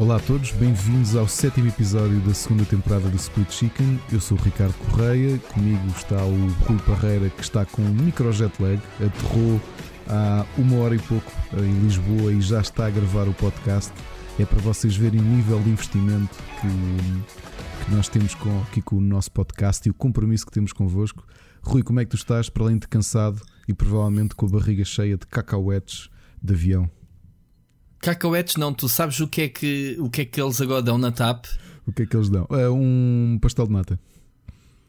Olá a todos, bem-vindos ao sétimo episódio da segunda temporada do Split Chicken. Eu sou o Ricardo Correia, comigo está o Rui Parreira que está com um micro jet lag, aterrou há uma hora e pouco em Lisboa e já está a gravar o podcast. É para vocês verem o nível de investimento que, que nós temos com, aqui com o nosso podcast e o compromisso que temos convosco. Rui, como é que tu estás? Para além de cansado e provavelmente com a barriga cheia de cacauetes de avião. Cacauetes não, tu sabes o que é que, o que, é que eles agora dão na TAP? O que é que eles dão? É um pastel de nata.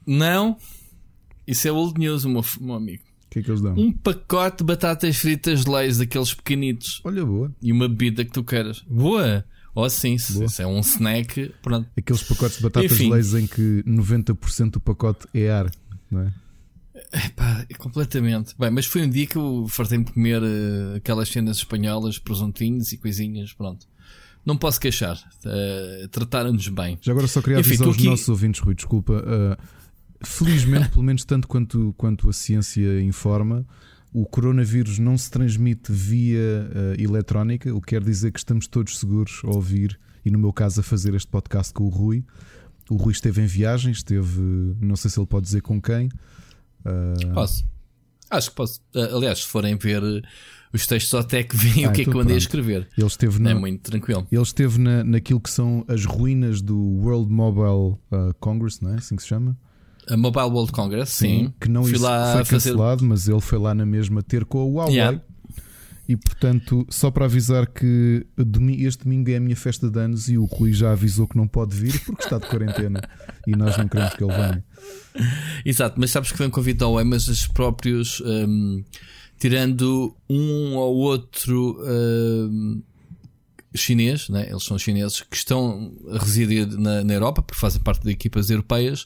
Não, isso é old news, meu, meu amigo. O que é que eles dão? Um pacote de batatas fritas de leis, daqueles pequenitos. Olha, boa. E uma bebida que tu queiras. Boa! Ou oh, sim, se isso é um snack, pronto. Aqueles pacotes de batatas Enfim. leis em que 90% do pacote é ar, não é? Epá, completamente. Bem, mas foi um dia que eu fartei-me comer uh, aquelas cenas espanholas, presuntinhos e coisinhas, pronto. Não posso queixar. Uh, Trataram-nos bem. Já agora só queria Enfim, avisar os aqui... nossos ouvintes, Rui, desculpa. Uh, felizmente, pelo menos tanto quanto, quanto a ciência informa, o coronavírus não se transmite via uh, eletrónica, o que quer dizer que estamos todos seguros a ouvir e, no meu caso, a fazer este podcast com o Rui. O Rui esteve em viagem, esteve, não sei se ele pode dizer com quem, Uh... Posso. Acho que posso. Uh, aliás, se forem ver uh, os textos até que veem ah, o que então é que eu andei a escrever. Ele esteve na, é muito tranquilo. Ele esteve na, naquilo que são as ruínas do World Mobile uh, Congress, não é? Assim que se chama? A Mobile World Congress, sim. sim que não Fui lá foi cancelado, fazer... mas ele foi lá na mesma ter com a Huawei. Yeah. E portanto, só para avisar que este domingo é a minha festa de anos e o Rui já avisou que não pode vir porque está de quarentena e nós não queremos que ele venha. Exato, mas sabes que um convite ao mas os próprios, um, tirando um ou outro um, chinês, né? eles são chineses que estão a residir na, na Europa, porque fazem parte de equipas europeias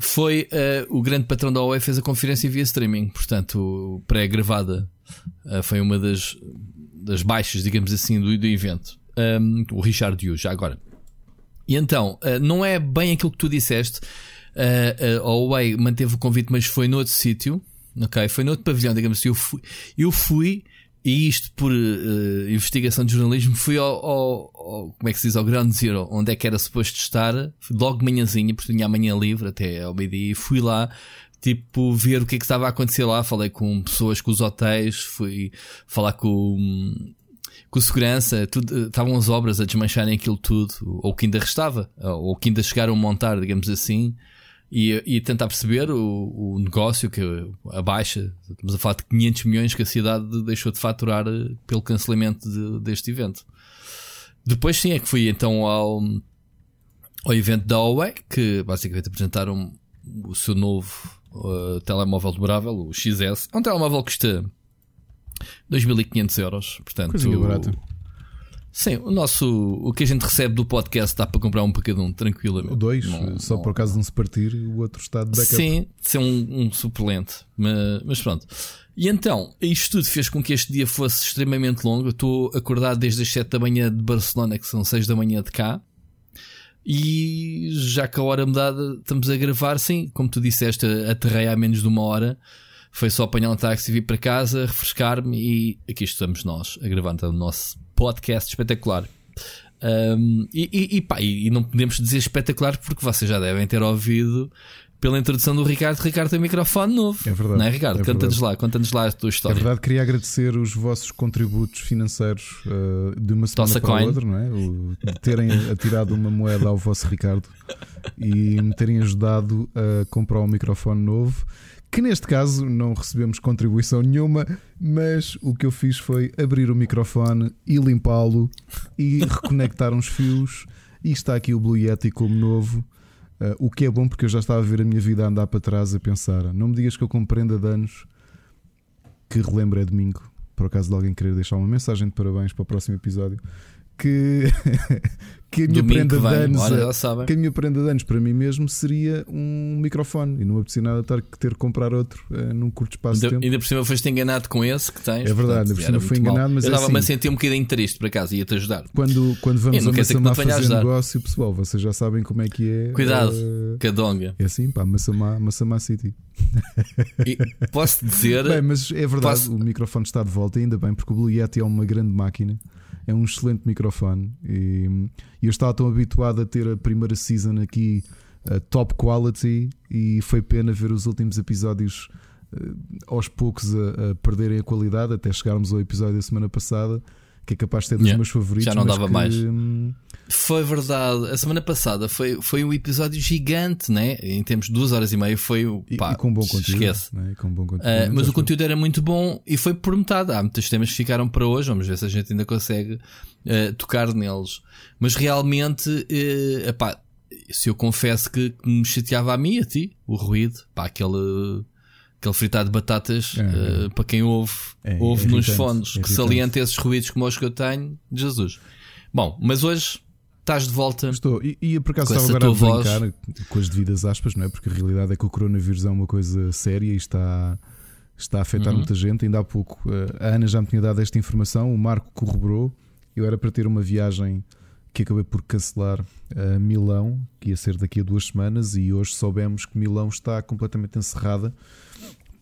foi uh, o grande patrão da OE fez a conferência via streaming, portanto, pré-gravada. Uh, foi uma das, das baixas, digamos assim, do, do evento. Um, o Richard Yu, já agora. E então, uh, não é bem aquilo que tu disseste. Uh, a OE manteve o convite, mas foi noutro sítio. Ok, foi noutro pavilhão, digamos assim. Eu fui, eu fui e isto por uh, investigação de jornalismo fui ao, ao, ao, como é que se diz, ao Ground Zero, onde é que era suposto estar, logo manhãzinha, porque tinha amanhã livre até ao meio-dia, e fui lá, tipo, ver o que é que estava a acontecer lá, falei com pessoas, com os hotéis, fui falar com, com segurança, tudo, estavam as obras a desmancharem aquilo tudo, ou que ainda restava, ou que ainda chegaram a montar, digamos assim, e, e tentar perceber o, o negócio que a baixa, estamos a falar de 500 milhões que a cidade deixou de faturar eh, pelo cancelamento de, deste evento. Depois sim é que fui então ao, ao evento da Huawei, que basicamente apresentaram o seu novo uh, telemóvel dobrável, o XS. É um telemóvel que custa 2.500 euros, portanto... Coisinha barata. Sim, o nosso o que a gente recebe do podcast dá para comprar um para cada um, tranquilamente. Dois, não, só não... por acaso de um se partir, o outro está de backup. Sim, ser um, um suplente. Mas, mas, pronto. E então, isto tudo fez com que este dia fosse extremamente longo. Eu estou acordado desde as 7 da manhã de Barcelona, que são 6 da manhã de cá. E já que a hora mudada estamos a gravar, sim, como tu disseste, aterrei há menos de uma hora. Foi só apanhar um táxi, vir para casa, refrescar-me e aqui estamos nós a gravar então, o nosso podcast espetacular. Um, e, e, e, pá, e, não podemos dizer espetacular porque vocês já devem ter ouvido pela introdução do Ricardo. Ricardo tem um microfone novo. É verdade. Não é, Ricardo? É Canta-nos lá, conta-nos lá a tua história. É verdade, queria agradecer os vossos contributos financeiros uh, de uma semana Tossa para a outra, não é? O, de terem atirado uma moeda ao vosso Ricardo e me terem ajudado a comprar um microfone novo que neste caso não recebemos contribuição nenhuma, mas o que eu fiz foi abrir o microfone e limpá-lo e reconectar uns fios. E está aqui o Blue Yeti como novo, uh, o que é bom porque eu já estava a ver a minha vida a andar para trás a pensar: não me digas que eu compreendo danos que relembro é domingo. Por acaso de alguém querer deixar uma mensagem de parabéns para o próximo episódio que, que a minha Domingo prenda de anos, que a minha prenda de anos para mim mesmo seria um microfone e não apetecia nada ter que ter que comprar outro uh, num curto espaço ainda, de tempo. Ainda por cima foste enganado com esse que tens. É verdade, ainda por cima fui enganado, mal. mas eu é estava-me assim, a sentir um bocadinho triste para casa, ia-te ajudar. Quando, quando vamos a Massamá fazer ajudar. negócio, pessoal, vocês já sabem como é que é. Cuidado, uh, Cadonga. É assim, pá, Massamá, Massamá City. E posso dizer. Bem, mas é verdade, posso... o microfone está de volta, ainda bem, porque o Blue Yeti é uma grande máquina é um excelente microfone. E, e eu estava tão habituado a ter a primeira season aqui top quality e foi pena ver os últimos episódios uh, aos poucos a, a, perderem a qualidade até chegarmos ao episódio da semana passada, que é capaz de ser dos yeah, meus favoritos. Já não dava que, mais. Hum, foi verdade. A semana passada foi, foi um episódio gigante, né? Em termos de duas horas e meia. Foi o. E, e, com bom conteúdo. Esquece. Né? com bom conteúdo. Uh, mas o conteúdo era muito bom e foi por metade. Há muitos temas que ficaram para hoje. Vamos ver se a gente ainda consegue uh, tocar neles. Mas realmente, uh, epá, se eu confesso que me chateava a mim, a ti, o ruído, pá, aquele. Aquele fritado de batatas, é, uh, para quem ouve, é, ouve é nos fones, que salienta esses ruídos como os que eu tenho, Jesus. Bom, mas hoje Estás de volta. Estou. E, e por acaso estava agora a brincar voz. com as devidas aspas, não é? Porque a realidade é que o coronavírus é uma coisa séria e está, está a afetar uhum. muita gente. Ainda há pouco eh, a Ana já me tinha dado esta informação, o Marco corroborou. Eu era para ter uma viagem que acabei por cancelar a Milão, que ia ser daqui a duas semanas, e hoje soubemos que Milão está completamente encerrada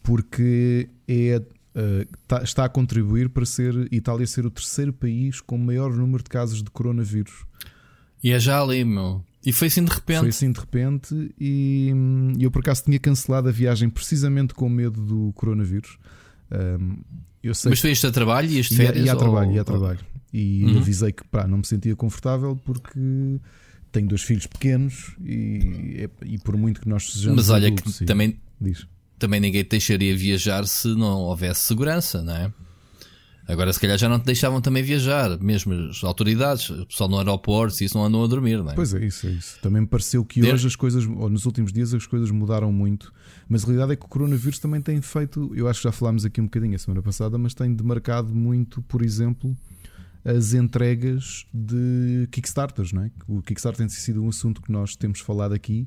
porque é, uh, está a contribuir para ser Itália ser o terceiro país com maior número de casos de coronavírus. E é já ali, meu. E foi assim de repente. Foi assim de repente e eu por acaso tinha cancelado a viagem precisamente com medo do coronavírus. Um, eu sei Mas foi isto a trabalho e este férias? Ia, a trabalho, ou... ia a trabalho. E uhum. avisei que pá, não me sentia confortável porque tenho dois filhos pequenos e, e por muito que nós sejamos. Mas olha adultos, que também, também ninguém deixaria viajar se não houvesse segurança, não é? Agora, se calhar, já não te deixavam também viajar, mesmo as autoridades, o pessoal no aeroporto, se isso não andam a dormir, não é? Pois é, isso é isso. Também me pareceu que hoje as coisas, ou nos últimos dias, as coisas mudaram muito. Mas a realidade é que o coronavírus também tem feito, eu acho que já falámos aqui um bocadinho a semana passada, mas tem demarcado muito, por exemplo, as entregas de Kickstarters, não é? O Kickstarter tem sido um assunto que nós temos falado aqui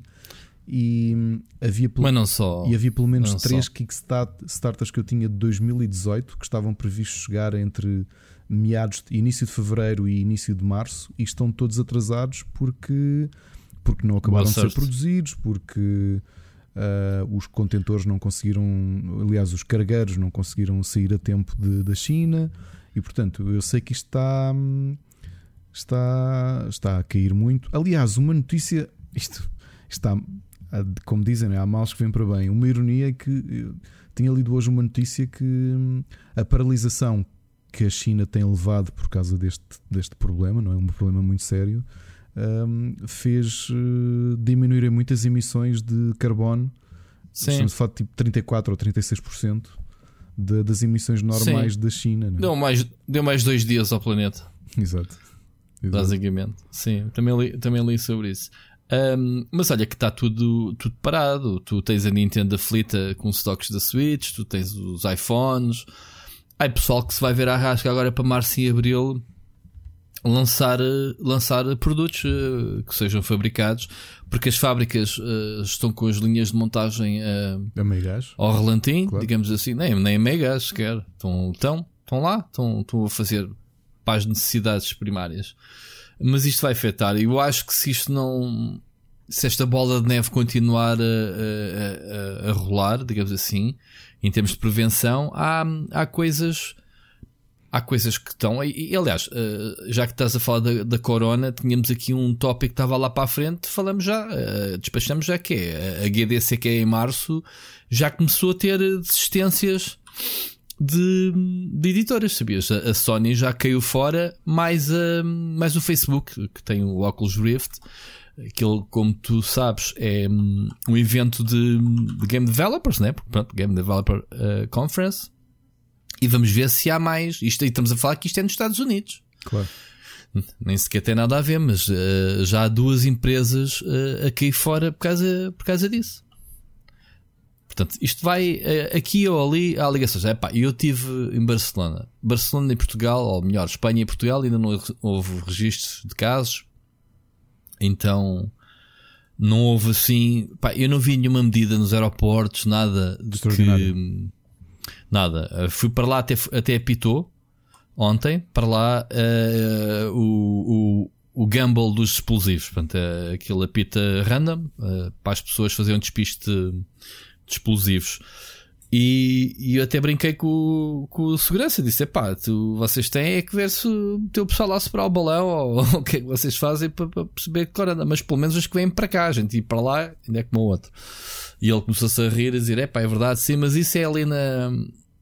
e havia, Mas não só. E havia pelo menos três Kickstarters que eu tinha de 2018 que estavam previstos chegar entre meados, de, início de fevereiro e início de março e estão todos atrasados porque, porque não acabaram de ser produzidos, porque uh, os contentores não conseguiram, aliás, os cargueiros não conseguiram sair a tempo de, da China e portanto eu sei que isto está, está, está a cair muito. Aliás, uma notícia. Isto está como dizem, né? há males que vêm para bem. Uma ironia é que tinha lido hoje uma notícia que hum, a paralisação que a China tem levado por causa deste, deste problema, não é um problema muito sério, um, fez uh, diminuir muitas emissões de carbono. Sim. Estamos de tipo 34 ou 36% de, das emissões normais Sim. da China. É? Deu, mais, deu mais dois dias ao planeta. Exato. Exato. Basicamente, sim, também li, também li sobre isso. Um, mas olha que está tudo, tudo parado. Tu tens a Nintendo aflita com stocks da Switch, tu tens os iPhones. Há pessoal que se vai ver a rasca agora para março e abril lançar, lançar produtos uh, que sejam fabricados, porque as fábricas uh, estão com as linhas de montagem uh, ao relantim, claro. digamos assim, nem, nem a megas sequer. Estão, estão, estão lá, estão, estão a fazer para as necessidades primárias mas isto vai afetar. Eu acho que se isto não. Se esta bola de neve continuar a, a, a, a rolar, digamos assim, em termos de prevenção, há, há coisas. Há coisas que estão. E, e aliás, eh, já que estás a falar da, da Corona, tínhamos aqui um tópico que estava lá para a frente, falamos já, eh, despachamos já que é. A GDC que é em março já começou a ter desistências de, de editoras, sabias? A, a, Sony já caiu fora, mais, a, mais o Facebook, que tem o Oculus Rift. Aquele, como tu sabes, é um, evento de, de, game developers, né? Pronto, Game Developer uh, Conference. E vamos ver se há mais. Isto aí estamos a falar que isto é nos Estados Unidos. Claro. Nem sequer tem nada a ver, mas uh, já há duas empresas uh, a cair fora por causa, por causa disso. Portanto, isto vai uh, aqui ou ali há ligações. É pá, eu estive em Barcelona. Barcelona e Portugal, ou melhor, Espanha e Portugal, ainda não houve registros de casos. Então, não houve assim. Pá, eu não vi nenhuma medida nos aeroportos, nada de que. Nada. Uh, fui para lá até, até Pitou ontem. Para lá uh, o, o, o gamble dos explosivos. Portanto, uh, aquilo apita random para as pessoas fazerem um despiste de explosivos. E, e eu até brinquei com, com o segurança. Disse: pá, tu, vocês têm é que ver se o teu pessoal lá superar o balão ou, o que é que vocês fazem para, para perceber que claro, mas pelo menos os que vêm para cá, a gente ir para lá, ainda é como o outro. E ele começou-se a rir a dizer: é pá, é verdade, sim, mas isso é ali na,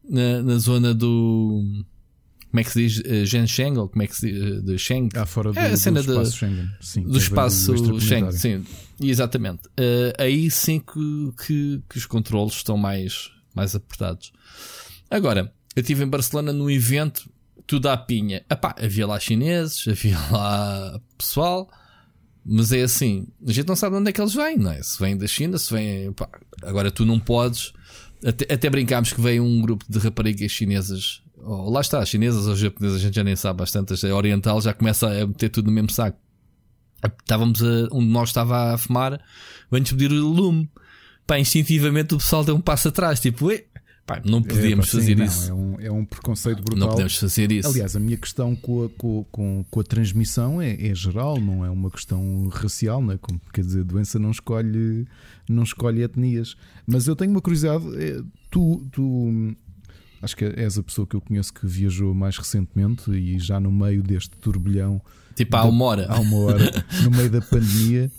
na, na zona do. Como é que se diz? Uh, Gensheng, ou como é que se diz? Uh, de Sheng? Ah, fora do, é a cena do espaço de, Schengen. Sim, do espaço Schengen, sim. Exatamente. Uh, aí sim que, que, que os controles estão mais mais apertados. Agora, eu estive em Barcelona num evento, tudo à pinha. Epá, havia lá chineses, havia lá pessoal, mas é assim, a gente não sabe de onde é que eles vêm, não é? Se vêm da China, se vêm. Agora tu não podes. Até, até brincámos que veio um grupo de raparigas chinesas. Oh, lá está, chinesas ou japonesas, a gente já nem sabe bastante. A oriental já começa a meter tudo no mesmo saco. Estávamos a, onde nós estava a fumar, vem-nos pedir o lume pá, instintivamente o pessoal deu um passo atrás, tipo, pá, não podíamos é, pá, fazer sim, isso. Não, é, um, é um preconceito brutal. Não podemos fazer isso. Aliás, a minha questão com a, com, com, com a transmissão é, é, geral, não é uma questão racial, né? Como, quer dizer, a doença não escolhe, não escolhe etnias. Mas eu tenho uma curiosidade, é, tu, tu acho que és a pessoa que eu conheço que viajou mais recentemente e já no meio deste turbilhão. Tipo, há uma hora. Há uma hora, no meio da pandemia.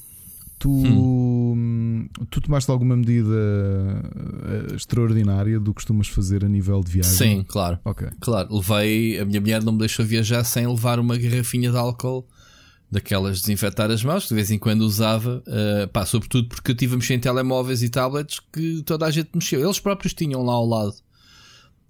Tu, hum. tu tomaste alguma medida eh, extraordinária do que costumas fazer a nível de viagem? Sim, claro. Okay. Claro, levei. A minha mulher não me deixou viajar sem levar uma garrafinha de álcool daquelas desinfetar as mãos, que de vez em quando usava, uh, pá, sobretudo porque eu tive a mexer em telemóveis e tablets que toda a gente mexeu. Eles próprios tinham lá ao lado.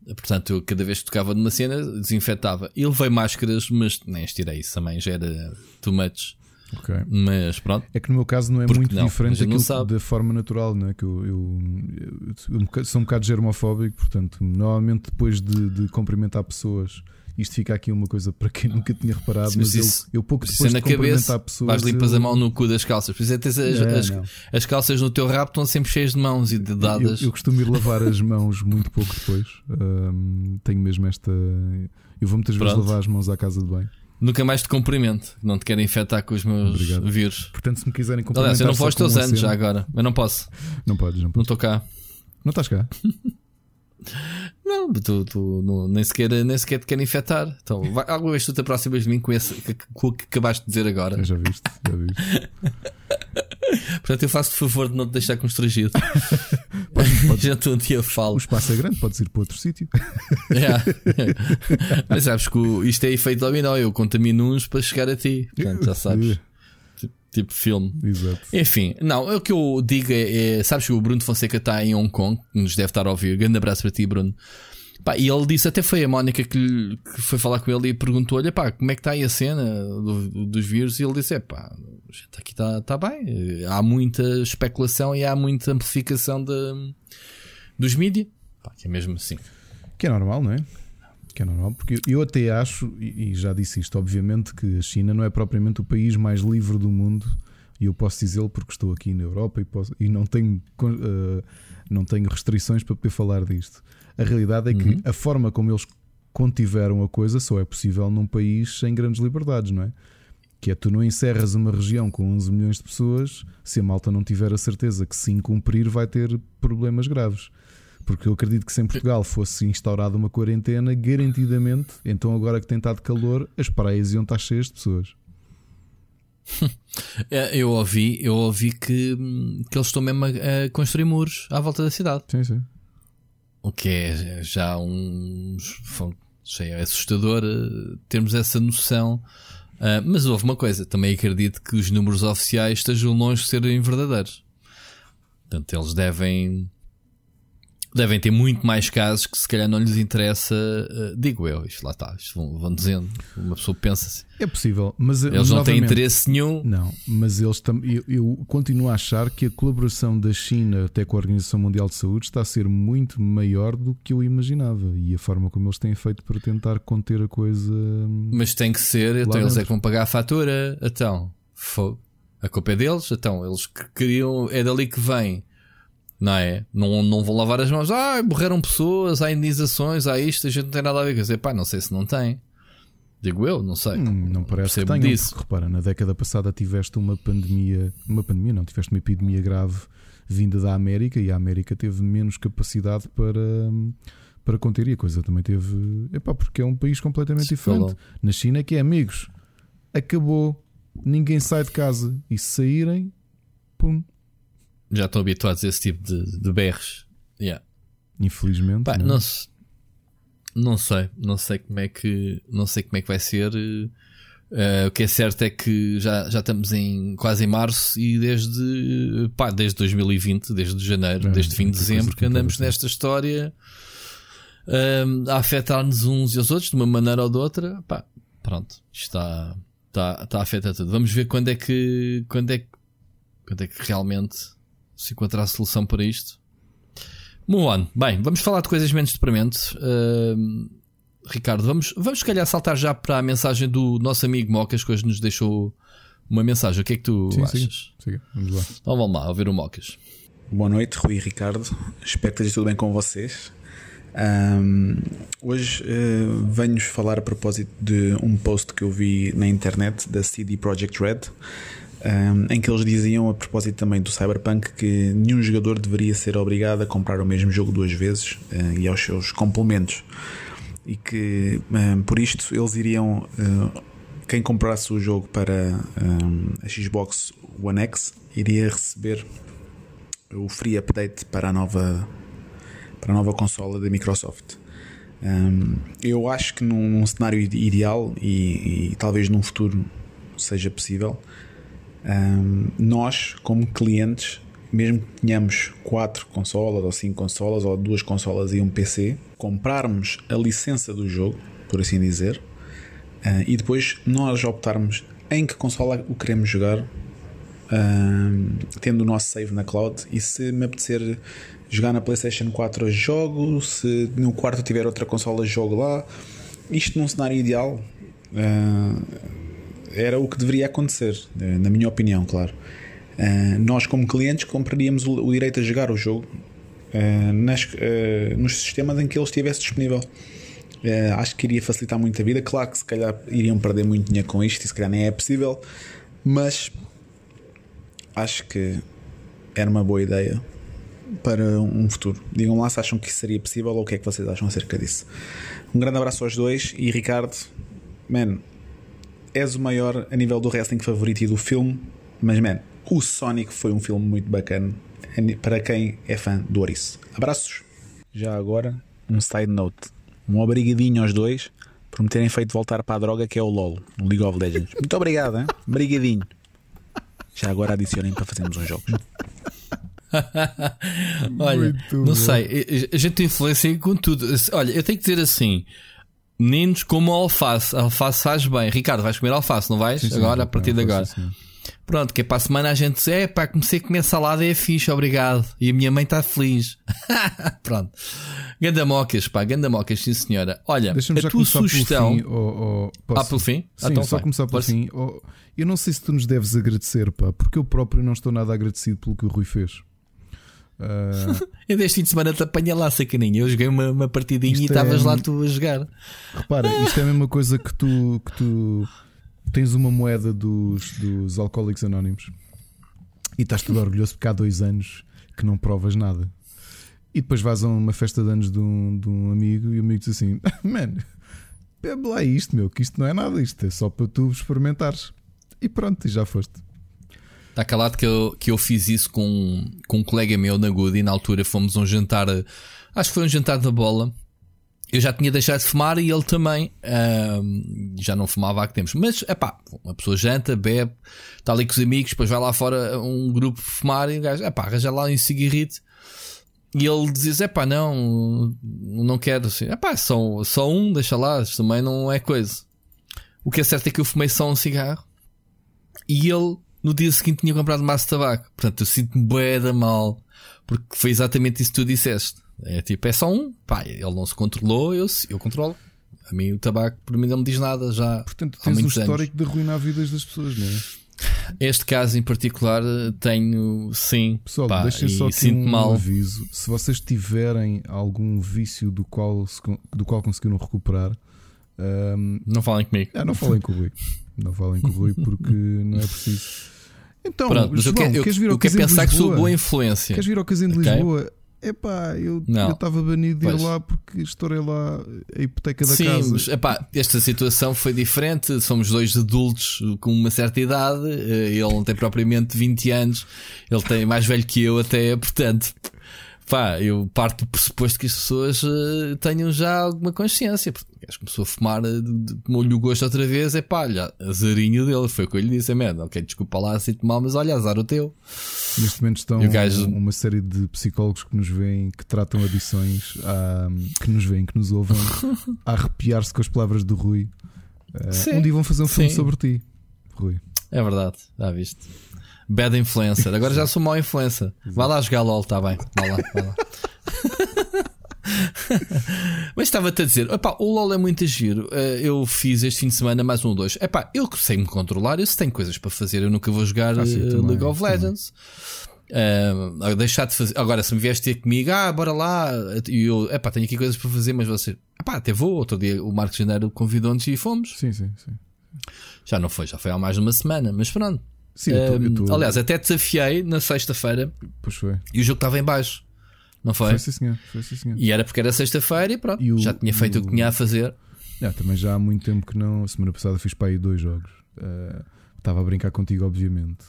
Portanto, eu cada vez que tocava numa cena desinfetava. E levei máscaras, mas nem estirei isso também, já era too much. Okay. Mas pronto. É que no meu caso não é Porque muito não, diferente daquilo da forma natural, não é? Que eu, eu, eu, eu, sou um bocado germofóbico, portanto, normalmente depois de, de cumprimentar pessoas. Isto fica aqui uma coisa para quem nunca tinha reparado, Sim, mas, isso, eu, eu pouco depois de cabeça, pessoas. Vais limpas eu... a mão no cu das calças. Por isso é as, as, as, calças no teu rabo estão sempre cheias de mãos e de dadas. Eu, eu costumo ir lavar as mãos muito pouco depois. Um, tenho mesmo esta. Eu vou muitas Pronto. vezes lavar as mãos à casa de banho. Nunca mais te cumprimento. Não te quero infectar com os meus Obrigado. vírus. Portanto, se me quiserem cumprimentar. Aliás, eu não vou aos teus anos já agora. Eu não posso. Não podes, não podes. Não estou cá. Não estás cá? não, tu, tu não, nem, sequer, nem sequer te quero infectar. Então, vai, alguma vez tu te aproximas de mim com, esse, com o que acabaste de dizer agora? Eu já viste, já viste. Portanto, eu faço-te favor de não te deixar constrangido. Já estou um dia falo. O espaço é grande, podes ir para outro sítio. É. Mas sabes que isto é efeito dominó. Eu contamino uns para chegar a ti. Portanto, já sabes. Tipo, filme. Exato. Enfim, não, o que eu digo é, é, Sabes que o Bruno Fonseca está em Hong Kong, nos deve estar a ouvir. Grande abraço para ti, Bruno. Pá, e ele disse, até foi a Mónica que, que foi falar com ele e perguntou-lhe, pá, como é que está aí a cena do, dos vírus? E ele disse, é pá, aqui está tá bem. Há muita especulação e há muita amplificação de, dos mídias. Que é mesmo assim. Que é normal, não é? Que é normal, porque eu até acho, e já disse isto, obviamente, que a China não é propriamente o país mais livre do mundo, e eu posso dizê-lo porque estou aqui na Europa e, posso, e não, tenho, uh, não tenho restrições para poder falar disto. A realidade é que uhum. a forma como eles contiveram a coisa só é possível num país sem grandes liberdades, não é? Que é tu não encerras uma região com 11 milhões de pessoas se a malta não tiver a certeza que se incumprir vai ter problemas graves. Porque eu acredito que se em Portugal fosse instaurada uma quarentena, garantidamente, então agora que tem estado calor, as praias iam estar cheias de pessoas. É, eu ouvi, eu ouvi que, que eles estão mesmo a, a construir muros à volta da cidade. Sim, sim. O que é já um. É assustador eh, termos essa noção. Uh, mas houve uma coisa, também acredito que os números oficiais estejam longe de serem verdadeiros. Portanto, eles devem devem ter muito mais casos que se calhar não lhes interessa, uh, digo eu, isto lá está, isto vão, vão dizendo, uma pessoa pensa assim. É possível, mas eles não têm interesse nenhum. Não, mas eles também. Eu, eu, continuo a achar que a colaboração da China até com a Organização Mundial de Saúde está a ser muito maior do que eu imaginava e a forma como eles têm feito para tentar conter a coisa. Mas tem que ser, então eles é que vão pagar a fatura, então, a culpa é deles, então eles queriam, é dali que vem não é? Não, não vou lavar as mãos. Ah, morreram pessoas, há indenizações, há isto, a gente não tem nada a ver. Quer dizer, pá, não sei se não tem. Digo eu, não sei. Hum, não parece que tenham, disso. repara, na década passada tiveste uma pandemia, uma pandemia não, tiveste uma epidemia grave vinda da América e a América teve menos capacidade para, para conter e a coisa também teve. Epá, porque é um país completamente diferente. Na China, que é amigos, acabou, ninguém sai de casa e se saírem, pum. Já estão habituados a esse tipo de, de berros. Yeah. Infelizmente. Pá, não, é? não, não sei, não sei como é que não sei como é que vai ser. Uh, o que é certo é que já, já estamos em quase em março e desde, pá, desde 2020, desde janeiro, é, desde fim de dezembro, que andamos nesta história uh, a afetar-nos uns e os outros de uma maneira ou de outra. Pá, pronto, está, está, está a afetar tudo. Vamos ver quando é que quando é, quando é que realmente se encontrar a solução para isto. Move on. Bem, vamos falar de coisas menos deprimentes. Uh, Ricardo, vamos, vamos se calhar saltar já para a mensagem do nosso amigo Mocas, que hoje nos deixou uma mensagem. O que é que tu sim, achas? Sim, sim. Vamos lá. Então vamos lá, ouvir o Mocas. Boa noite, Rui e Ricardo. Espero que esteja tudo bem com vocês. Um, hoje uh, venho-vos falar a propósito de um post que eu vi na internet da CD Projekt Red um, em que eles diziam, a propósito também do Cyberpunk, que nenhum jogador deveria ser obrigado a comprar o mesmo jogo duas vezes uh, e aos seus complementos. E que um, por isto eles iriam. Uh, quem comprasse o jogo para um, a Xbox One X iria receber o free update para a nova, para a nova consola da Microsoft. Um, eu acho que num, num cenário ideal e, e, talvez num futuro seja possível, um, nós, como clientes, mesmo que tenhamos quatro consolas ou cinco consolas ou duas consolas e um PC, comprarmos a licença do jogo, por assim dizer, uh, e depois nós optarmos em que consola o queremos jogar, uh, tendo o nosso save na cloud. E se me apetecer jogar na PlayStation 4, jogo. Se no quarto tiver outra consola, jogo lá. Isto num cenário ideal. Uh, era o que deveria acontecer, eh, na minha opinião, claro. Uh, nós, como clientes, compraríamos o, direito a jogar o jogo uh, nas, nos sistemas em que ele estivesse disponível. acho que iria facilitar muito a vida. Claro que se calhar iriam perder muito dinheiro com isto e se calhar nem é possível, mas acho que era uma boa ideia para um futuro. Digam lá se acham que isso seria possível ou o que é que vocês acham acerca disso. Um grande abraço aos dois e Ricardo, man, és o maior a nível do wrestling favorito e do filme, mas man, o Sonic foi um filme muito bacana para quem é fã do Ouriço. Abraços! Já agora, um side note. Um obrigadinho aos dois por me terem feito voltar para a droga que é o LOL, no League of Legends. Muito obrigado, hein? Obrigadinho. Já agora adicionem para fazermos uns jogos. Olha, Muito não bom. sei, a gente influencia com tudo. Olha, eu tenho que dizer assim: Meninos como alface. A alface faz bem. Ricardo, vais comer alface, não vais? Sim, sim, agora, a partir de agora. Sim. Pronto, que é para a semana a gente diz: é pá, comecei a comer salada e é fixe, obrigado. E a minha mãe está feliz. Pronto. Gandamocas, pá, gandamocas, sim senhora. Olha, a tua sugestão. Pelo fim, oh, oh, ah, pelo fim? Sim, então, só vai. começar pelo Posso? fim. Oh, eu não sei se tu nos deves agradecer, pá, porque eu próprio não estou nada agradecido pelo que o Rui fez. Uh... eu deste fim de semana te apanhei lá, sacaninha. Eu joguei uma, uma partidinha isto e estavas é... lá tu a jogar. Repara, isto é a mesma coisa que tu, que tu tens uma moeda dos, dos Alcoólicos Anónimos e estás todo orgulhoso porque há dois anos que não provas nada. E depois vais a uma festa de anos de um, de um amigo e o amigo diz assim: Mano, bebe lá isto, meu, que isto não é nada, isto é só para tu experimentares. E pronto, e já foste. Está calado que eu, que eu fiz isso com, com um colega meu na Good e na altura fomos um jantar, acho que foi um jantar da bola. Eu já tinha deixado de fumar e ele também uh, já não fumava há que tempos. Mas é pá, uma pessoa janta, bebe, está ali com os amigos, depois vai lá fora um grupo fumar e o gajo, é pá, arranja lá um cigarrito. E ele diz: é pá, não, não quero assim, é pá, só, só um, deixa lá, isto também não é coisa. O que é certo é que eu fumei só um cigarro e ele no dia seguinte tinha comprado maço de tabaco. Portanto, eu sinto-me bué da mal. Porque foi exatamente isso que tu disseste. É tipo, é só um. Pá, ele não se controlou, eu, eu controlo. A mim o tabaco, por mim, não me diz nada já. Portanto, tens um histórico anos. de arruinar vidas das pessoas, não é? Este caso em particular tenho sim. Pessoal, pá, deixem só aqui um mal. aviso. Se vocês tiverem algum vício do qual, do qual conseguiram recuperar, um... não falem comigo. É, não falem com o Rui. Não falem com o Rui porque não é preciso. Então, Pronto, mas João, eu, quero, queres vir ao eu quero pensar que sou boa influência. Queres vir ao Casino de okay. Lisboa? Epá, eu estava banido de ir lá porque estourei lá a hipoteca da Sim, casa. Sim, mas epá, esta situação foi diferente. Somos dois adultos com uma certa idade. Eh, ele não tem propriamente 20 anos, ele tem mais velho que eu, até. Portanto, pá, eu parto do pressuposto que as pessoas uh, tenham já alguma consciência. Porque que começou a fumar, uh, tomou-lhe o gosto outra vez. É pá, olha, azarinho dele. Foi o que eu lhe disse, é merda. Ok, desculpa lá, sinto mal, mas olha, azar o teu. Neste momento estão gajo... uma série de psicólogos que nos veem, que tratam adições, a, que nos veem, que nos ouvem, a arrepiar-se com as palavras do Rui. Uh, um dia vão fazer um filme Sim. sobre ti, Rui. É verdade, já viste. Bad influencer. Agora já sou mau influencer. Vai lá jogar LOL, está bem. Vai lá, vai lá. Mas estava-te a dizer, epá, o LOL é muito giro. Eh, eu fiz este fim de semana mais um ou dois. Epá, eu sei me controlar, eu se tenho coisas para fazer, eu nunca vou jogar ah, sim, eh, também, League of Legends. Uh, deixar de fazer. Agora, se me vieste ter comigo, ah, bora lá. E eu, epá, tenho aqui coisas para fazer, mas você, epá, até vou. Outro dia o Marcos Janeiro convidou-nos e fomos. Sim, sim, sim. Já não foi, já foi há mais de uma semana, mas pronto. Sim, eu tô, eu tô... Aliás, até desafiei na sexta-feira. Pois foi. E o jogo estava em baixo. Não foi? Foi sim, senhor. Foi, sim, senhor. E era porque era sexta-feira e pronto. E o, já tinha feito o, o que tinha a fazer. É, também já há muito tempo que não. Semana passada fiz para aí dois jogos. Uh, estava a brincar contigo, obviamente.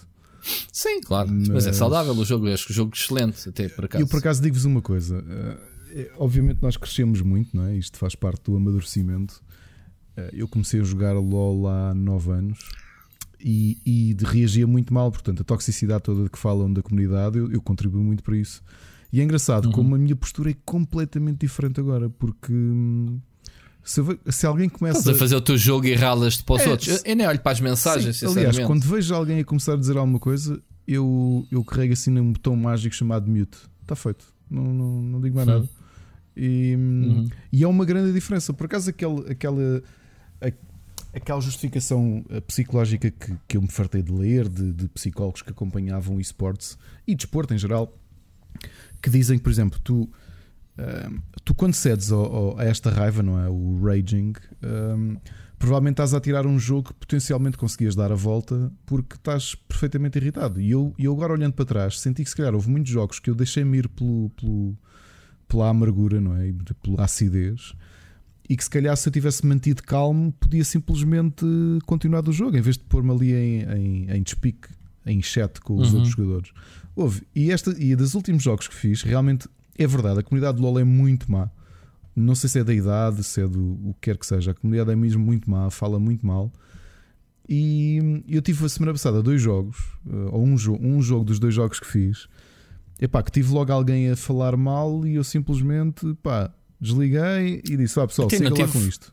Sim, claro. Mas, mas é saudável o jogo. Acho que o jogo é excelente, até por acaso. Eu por acaso digo-vos uma coisa. Uh, obviamente nós crescemos muito, não é? Isto faz parte do amadurecimento. Uh, eu comecei a jogar LOL há 9 anos e, e reagia muito mal. Portanto, a toxicidade toda que falam da comunidade, eu, eu contribuo muito para isso. E é engraçado uhum. como a minha postura é completamente diferente agora, porque hum, se, se alguém começa Estás a fazer o teu jogo e ralas-te para os é, outros. Eu, eu, nem olho para as mensagens, Sim, Aliás, quando vejo alguém a começar a dizer alguma coisa, eu, eu carrego assim num botão mágico chamado mute. Está feito. Não, não, não digo mais uhum. nada. E, hum, uhum. e é uma grande diferença. Por acaso, aquele, aquela, aquela justificação eh, psicológica que, que eu me fartei de ler, de, de psicólogos que acompanhavam esportes e desporto em geral, que dizem que, por exemplo, tu, uh, tu quando cedes ao, ao, a esta raiva, não é? O raging, um, provavelmente estás a tirar um jogo que potencialmente conseguias dar a volta porque estás perfeitamente irritado. E eu, eu agora olhando para trás, senti que se calhar houve muitos jogos que eu deixei-me ir pelo, pelo, pela amargura, não é? Pela acidez e que se calhar se eu tivesse mantido calmo podia simplesmente continuar do jogo em vez de pôr-me ali em, em, em despique, em chat com os uhum. outros jogadores. Houve, e, esta, e dos últimos jogos que fiz, realmente é verdade, a comunidade de LoL é muito má. Não sei se é da idade, se é do o que quer que seja, a comunidade é mesmo muito má, fala muito mal. E eu tive a semana passada dois jogos, eh, ou um, jo um jogo dos dois jogos que fiz, epá, que tive logo alguém a falar mal e eu simplesmente pá, desliguei e disse: Vá pessoal, siga lá com isto.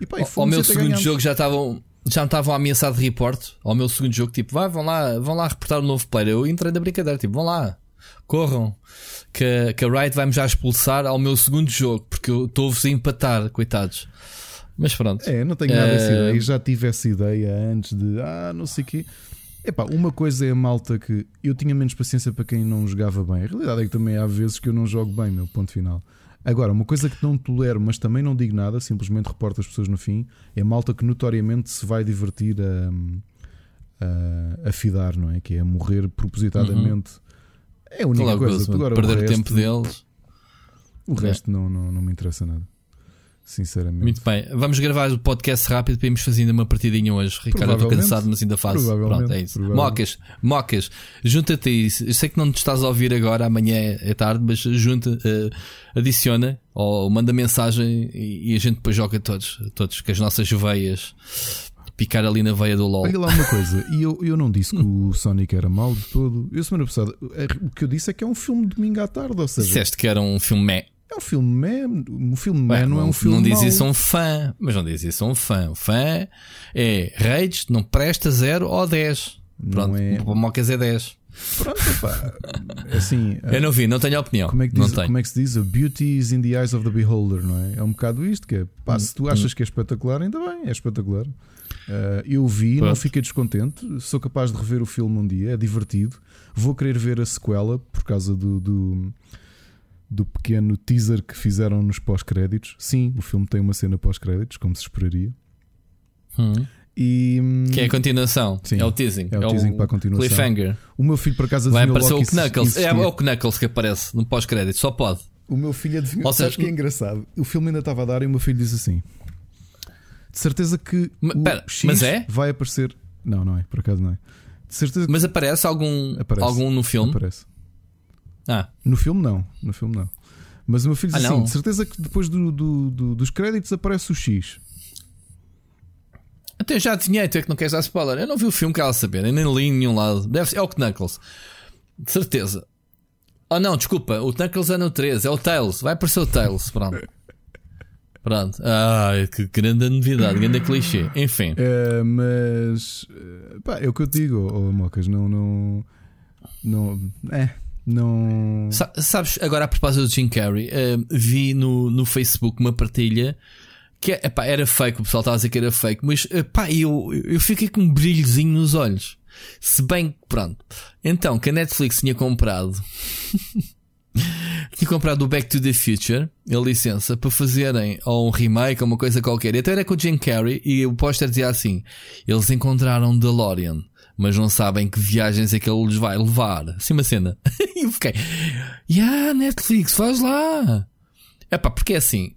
E, pá, e ao meu segundo jogo já estavam já me estavam a ameaçar de report ao meu segundo jogo, tipo, vai, vão lá, vão lá reportar o um novo player. Eu entrei na brincadeira, tipo, vão lá, corram, que, que a Riot vai-me já expulsar ao meu segundo jogo, porque eu estou-vos a empatar, coitados. Mas pronto. É, não tenho nada essa eh, ideia. Já tive essa ideia antes de, ah, não sei o quê. Epá, uma coisa é a malta que eu tinha menos paciência para quem não jogava bem. A realidade é que também há vezes que eu não jogo bem, meu ponto final. Agora, uma coisa que não tolero, mas também não digo nada, simplesmente reporto as pessoas no fim, é malta que notoriamente se vai divertir a, a, a fidar, não é? Que é a morrer propositadamente. Uhum. É a única coisa. Agora, perder o resto, tempo deles. O é. resto não, não, não me interessa nada sinceramente. Muito bem, vamos gravar o podcast rápido para irmos fazendo uma partidinha hoje. Ricardo, estou cansado, mas ainda faço. Pronto, é isso. Mocas, Mocas, junta-te a isso. Eu sei que não te estás a ouvir agora, amanhã é tarde, mas junta, uh, adiciona ou manda mensagem e, e, a gente depois joga todos, todos com as nossas veias. Picar ali na veia do LOL. Olha lá uma coisa, e eu, eu não disse que o Sonic era mau de todo. Eu semana passada, o que eu disse é que é um filme de domingo à tarde, ou seja. Disseste que era um filme meh. É um filme man. Um filme man não, não, é um filme Não diz mau. isso a um fã, mas não diz isso a um fã. O fã é Rage, não presta 0 ou 10. Pronto, não é... o Mocas é 10. Pronto, pá. Assim, eu não vi, não tenho opinião. Como é, que diz, como é que se diz? A beauty is in the eyes of the beholder, não é? É um bocado isto que é. Pá, se tu hum, achas hum. que é espetacular, ainda bem, é espetacular. Uh, eu vi, Pronto. não fiquei descontente. Sou capaz de rever o filme um dia, é divertido. Vou querer ver a sequela por causa do, do do pequeno teaser que fizeram nos pós-créditos. Sim, o filme tem uma cena pós-créditos, como se esperaria. Hum. E, que é a continuação. Sim, é o teasing. É o teasing é para a continuação. Cliffhanger. O meu filho, por acaso, Vai aparecer o Knuckles. É, é, o Knuckles que aparece no pós-crédito, só pode. O meu filho adivinhou. Seja, Sabes que é engraçado? O filme ainda estava a dar e o meu filho diz assim: De certeza que mas, pera, mas é? vai aparecer. Não, não é, por acaso não é. De certeza Mas aparece algum, aparece, algum no filme? Aparece. Ah. No filme não. No filme não. Mas o meu filho diz ah, assim: de certeza que depois do, do, do, dos créditos aparece o X. Até já tinha, tu é que não queres dar spoiler. Eu não vi o filme que ela saber, eu nem li em nenhum lado. Deve ser, é o Knuckles. De certeza. Oh não, desculpa, o Knuckles é no 13, é o Tails. Vai aparecer o Tails, pronto. Pronto. Ai, que grande novidade, grande clichê. Enfim. É, mas. Pá, é o que eu te digo, oh, Mocas, não. não, não é. Não. Sabes, agora a propósito do Jim Carrey, uh, vi no, no Facebook uma partilha que epá, era fake, o pessoal estava a dizer que era fake, mas epá, eu, eu fiquei com um brilhozinho nos olhos. Se bem que, pronto. Então, que a Netflix tinha comprado. tinha comprado o Back to the Future, a licença, para fazerem ou um remake ou uma coisa qualquer. Até era com o Jim Carrey e o póster dizia assim: eles encontraram DeLorean, mas não sabem que viagens é que ele lhes vai levar. Assim uma cena. e eu fiquei: Yeah, Netflix, faz lá. É pá, porque é assim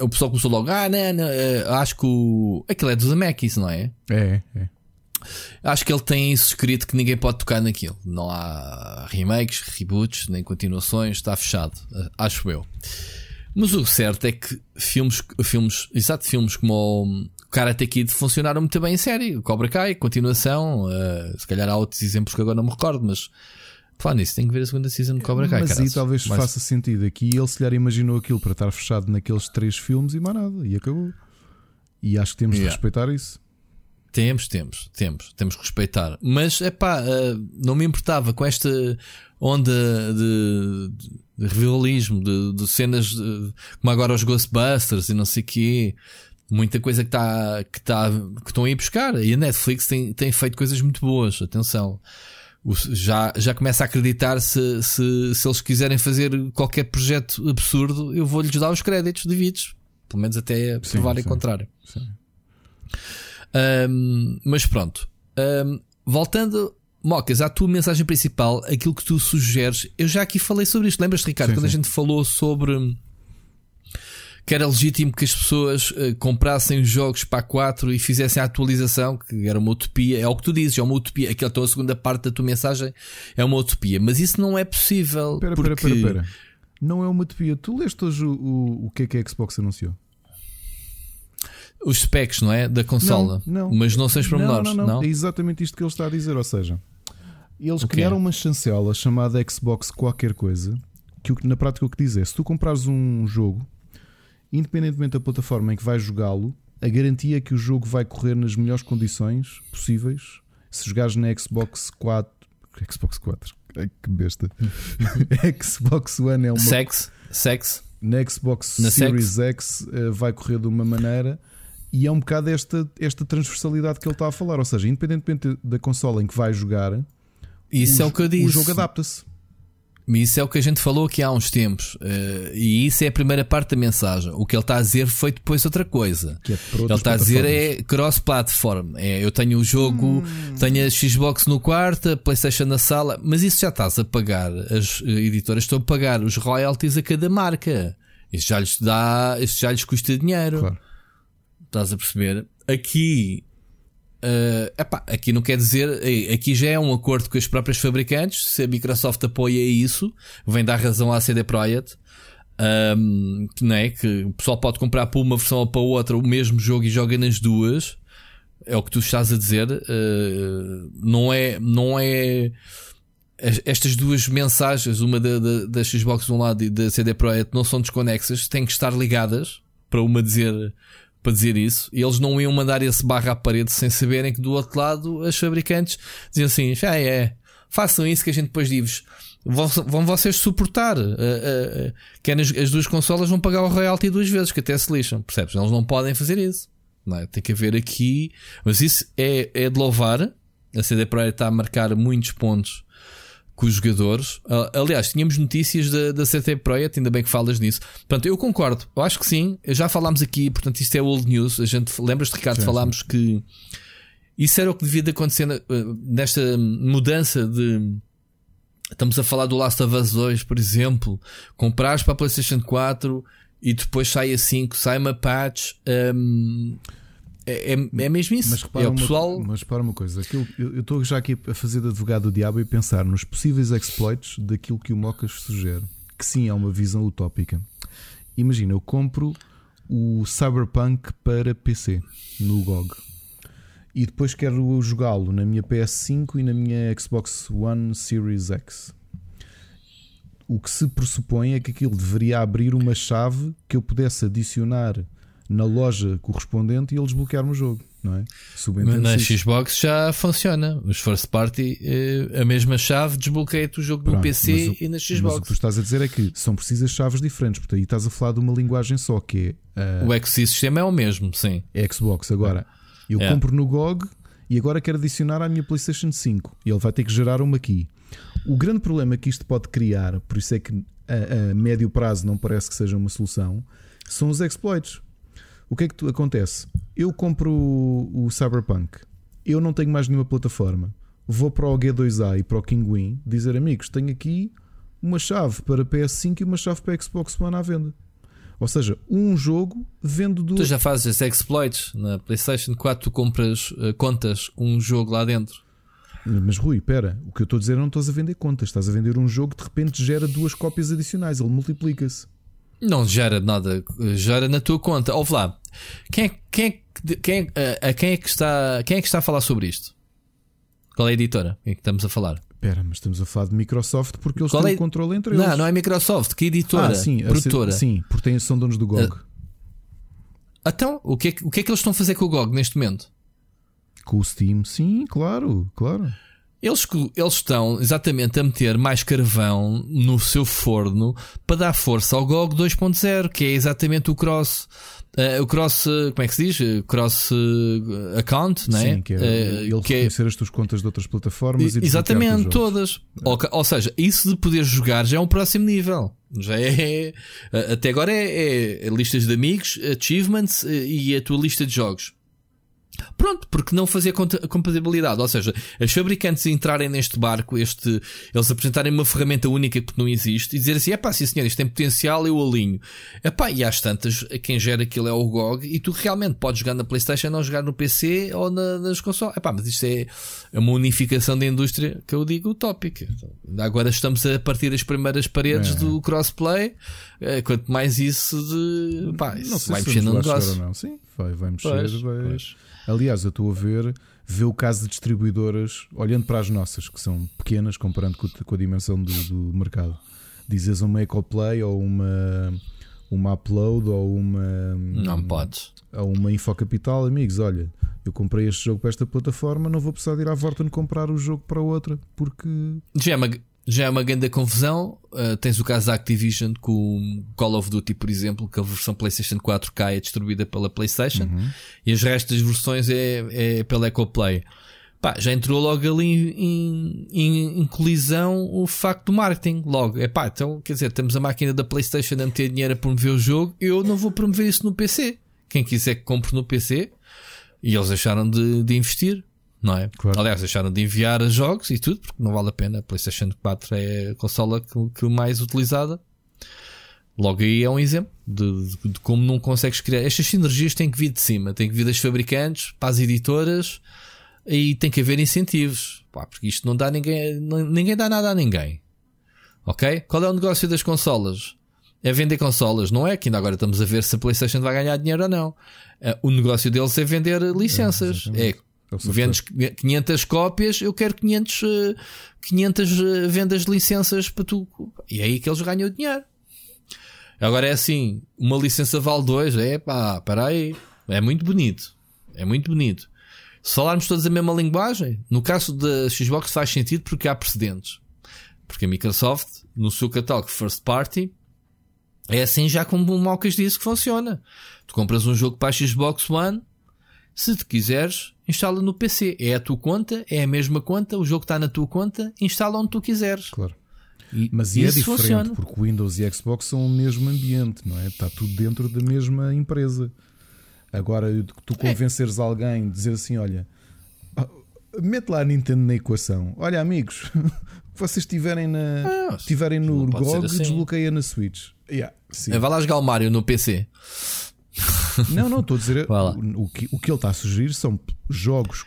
o pessoal começou logo, ah, não, não eh, acho que o. Aquilo é do Zemeckis, não é? É, é. Acho que ele tem isso escrito que ninguém pode tocar naquilo. Não há remakes, reboots, nem continuações, está fechado, eh, acho eu. Mas o certo é que filmes, filmes, exato, filmes como Karate Kid funcionaram muito bem em série. O Cobra Kai, continuação, uh, se calhar há outros exemplos que agora não me recordo, mas Falar nisso, tem que ver a segunda season de Cobra Kai. Mas aí talvez Mas... faça sentido. Aqui ele se lhe imaginou aquilo para estar fechado naqueles três filmes e mais nada. E acabou. E acho que temos yeah. de respeitar isso. Temos, temos, temos, temos que respeitar. Mas é pá, uh, não me importava com esta onda de, de, de rivalismo, de, de cenas de, como agora os Ghostbusters e não sei o quê. Muita coisa que, tá, que, tá, que estão a ir buscar. E a Netflix tem, tem feito coisas muito boas. Atenção já, já começa a acreditar se, se, se eles quiserem fazer qualquer projeto absurdo, eu vou-lhes dar os créditos devidos, pelo menos até provar em contrário. Um, mas pronto, um, voltando, Mocas, à tua mensagem principal, aquilo que tu sugeres, eu já aqui falei sobre isto. Lembras-te, Ricardo, sim, quando sim. a gente falou sobre que era legítimo que as pessoas uh, comprassem jogos para a 4 e fizessem a atualização, que era uma utopia. É o que tu dizes, é uma utopia. Aquela tua segunda parte da tua mensagem é uma utopia. Mas isso não é possível. Espera, porque... espera, espera, espera. Não é uma utopia. Tu leste hoje o, o, o que é que a Xbox anunciou? Os specs, não é? Da consola. Não, não. Mas não sei os pormenores. Não, não, não, não. É exatamente isto que ele está a dizer. Ou seja, eles okay. criaram uma chancela chamada Xbox qualquer coisa. Que na prática o que diz é: se tu comprares um jogo independentemente da plataforma em que vais jogá-lo, a garantia é que o jogo vai correr nas melhores condições possíveis. Se jogares na Xbox 4, Xbox 4, Ai, que besta. Xbox One é uma. Sex, sex. Na Xbox na Series sex. X uh, vai correr de uma maneira e é um bocado esta, esta transversalidade que ele está a falar. Ou seja, independentemente da consola em que vai jogar, isso o, é o que eu disse. O jogo adapta-se. Isso é o que a gente falou aqui há uns tempos. Uh, e isso é a primeira parte da mensagem. O que ele está a dizer foi depois outra coisa. É ele está a dizer é cross-platform. É, eu tenho o jogo, hum. tenho a Xbox no quarto, a PlayStation na sala, mas isso já estás a pagar. As editoras estão a pagar os royalties a cada marca. Isso já lhes dá, isso já lhes custa dinheiro. Claro. Estás a perceber? Aqui Uh, epá, aqui não quer dizer, aqui já é um acordo com as próprias fabricantes. Se a Microsoft apoia isso, vem dar razão à CD Projekt, um, não é? que o pessoal pode comprar para uma versão ou para outra o mesmo jogo e joga nas duas. É o que tu estás a dizer. Uh, não é, não é estas duas mensagens, uma da, da, da Xbox de um lado e da CD Projekt, não são desconexas, têm que estar ligadas para uma dizer para dizer isso, e eles não iam mandar esse barra à parede sem saberem que do outro lado as fabricantes diziam assim: já é, façam isso que a gente depois diz. Vão, vão vocês suportar. Uh, uh, uh, que as, as duas consolas vão pagar o royalty duas vezes, que até se lixam, percebes? Eles não podem fazer isso. Não é? Tem que haver aqui, mas isso é, é de louvar. A CD Projekt está a marcar muitos pontos com os jogadores. aliás, tínhamos notícias da, da CT Project, ainda bem que falas nisso. Portanto, eu concordo, eu acho que sim. Já falámos aqui, portanto, isto é old news. A gente lembras-te, Ricardo, sim, falámos sim. que Isso era o que devia de acontecer nesta mudança de. Estamos a falar do Last of Us 2, por exemplo. Comprares para a PlayStation 4 e depois sai a 5, sai uma patch. Um, é, é, é, mesmo isso. Mas repara, é o pessoal... uma, mas repara uma coisa: aquilo, eu estou já aqui a fazer de advogado do diabo e pensar nos possíveis exploits daquilo que o Mocas sugere. Que sim, é uma visão utópica. Imagina, eu compro o Cyberpunk para PC no GOG e depois quero jogá-lo na minha PS5 e na minha Xbox One Series X. O que se pressupõe é que aquilo deveria abrir uma chave que eu pudesse adicionar na loja correspondente e ele desbloquear-me o jogo, não é? Mas na Xbox já funciona. Os first party, eh, a mesma chave desbloqueia-te o jogo Pronto, no PC o, e na Xbox. Mas o que tu estás a dizer é que são precisas chaves diferentes, porque aí estás a falar de uma linguagem só que é. Uh, o ecossistema é o mesmo, sim. É Xbox. Agora, eu é. compro no GOG e agora quero adicionar à minha PlayStation 5 e ele vai ter que gerar uma aqui. O grande problema que isto pode criar, por isso é que a, a médio prazo não parece que seja uma solução, são os exploits. O que é que acontece? Eu compro o, o Cyberpunk, eu não tenho mais nenhuma plataforma. Vou para o G2A e para o Kinguin dizer amigos, tenho aqui uma chave para PS5 e uma chave para Xbox One à venda. Ou seja, um jogo vendo duas. Tu já fazes exploits na PlayStation 4, tu compras uh, contas um jogo lá dentro. Mas Rui, espera, o que eu estou a dizer é não estás a vender contas, estás a vender um jogo que de repente gera duas cópias adicionais, ele multiplica-se. Não gera nada, gera na tua conta. Ouve lá, quem é, quem é, quem é, a, quem é que está, quem é que está a falar sobre isto? Qual é a editora? É que estamos a falar? Espera, mas estamos a falar de Microsoft porque eles Qual têm é? o controle entre eles. Não, não é Microsoft, que editora? Ah, sim, produtora. Sim, porque são donos do GOG. Uh, então, o que, é, o que é que eles estão a fazer com o GOG neste momento? Com o Steam, sim, claro, claro. Eles, eles estão exatamente a meter mais carvão no seu forno para dar força ao GOG 2.0, que é exatamente o cross. Uh, o cross, como é que se diz? Cross uh, account, não é? Sim, que é uh, ele que reconhecer é... as tuas contas de outras plataformas e Exatamente, todas. É. Ou, ou, seja, isso de poder jogar já é um próximo nível. Já é. Até agora é, é listas de amigos, achievements e a tua lista de jogos. Pronto, porque não fazer compatibilidade. Ou seja, os fabricantes entrarem neste barco, este, eles apresentarem uma ferramenta única que não existe e dizer assim: é pá, sim senhor, isto tem potencial, eu alinho. É pá, e às tantas, quem gera aquilo é o GOG e tu realmente podes jogar na PlayStation, não jogar no PC ou na, nas consoles. É pá, mas isto é, é uma unificação da indústria que eu digo utópica. Agora estamos a partir das primeiras paredes é. do crossplay. Eh, quanto mais isso de. Pá, isso vai mexer no negócio. Não. Sim, vai, vai mexer. Pois, vai... Pois. Aliás, eu estou a ver, ver o caso de distribuidoras, olhando para as nossas, que são pequenas comparando com, com a dimensão do, do, mercado. Dizes uma EcoPlay ou uma, uma Upload ou uma. Não podes. Ou uma Infocapital, amigos, olha, eu comprei este jogo para esta plataforma, não vou precisar de ir à Vorten comprar o jogo para outra, porque. É já é uma grande confusão. Uh, tens o caso da Activision com Call of Duty, por exemplo, que a versão PlayStation 4K é distribuída pela PlayStation uhum. e as restas versões é, é pela EcoPlay. Pá, já entrou logo ali em, em, em, colisão o facto do marketing. Logo, é pá, então quer dizer, temos a máquina da PlayStation a meter dinheiro a promover o jogo, eu não vou promover isso no PC. Quem quiser que compre no PC, e eles deixaram de, de investir não é? Claro. Aliás, deixaram de enviar jogos e tudo, porque não vale a pena. A PlayStation 4 é a consola que, que mais utilizada. Logo aí é um exemplo de, de, de, como não consegues criar. Estas sinergias têm que vir de cima, têm que vir das fabricantes para as editoras e tem que haver incentivos. Pá, porque isto não dá ninguém, ninguém dá nada a ninguém. Ok? Qual é o negócio das consolas? É vender consolas, não é? Que ainda agora estamos a ver se a PlayStation vai ganhar dinheiro ou não. Eh, o negócio deles é vender licenças. É, é Vendes 500 cópias, eu quero 500, 500 eh, eh, vendas de licenças para tu. E é aí que eles ganham o dinheiro. Agora é assim, uma licença vale 2, é pá, para aí. É muito bonito. É muito bonito. Se falarmos todos a mesma linguagem, no caso da Xbox faz sentido porque há precedentes. Porque a Microsoft, no seu catálogo first party, é assim já como o Malcas disse que funciona. Tu compras um jogo para a Xbox One, se te quiseres, instala no PC. É a tua conta, é a mesma conta, o jogo está na tua conta, instala onde tu quiseres. Claro. E, Mas e é diferente, funciona. porque o Windows e Xbox são o mesmo ambiente, não é? Está tudo dentro da mesma empresa. Agora, tu convenceres é. alguém, dizer assim: olha, mete lá a Nintendo na equação. Olha, amigos, vocês estiverem na ah, estiverem no GOG, assim. desbloqueia na Switch. Yeah, sim. É, vai lá jogar o Mario no PC. Não, não, estou a dizer o, o, que, o que ele está a sugerir são jogos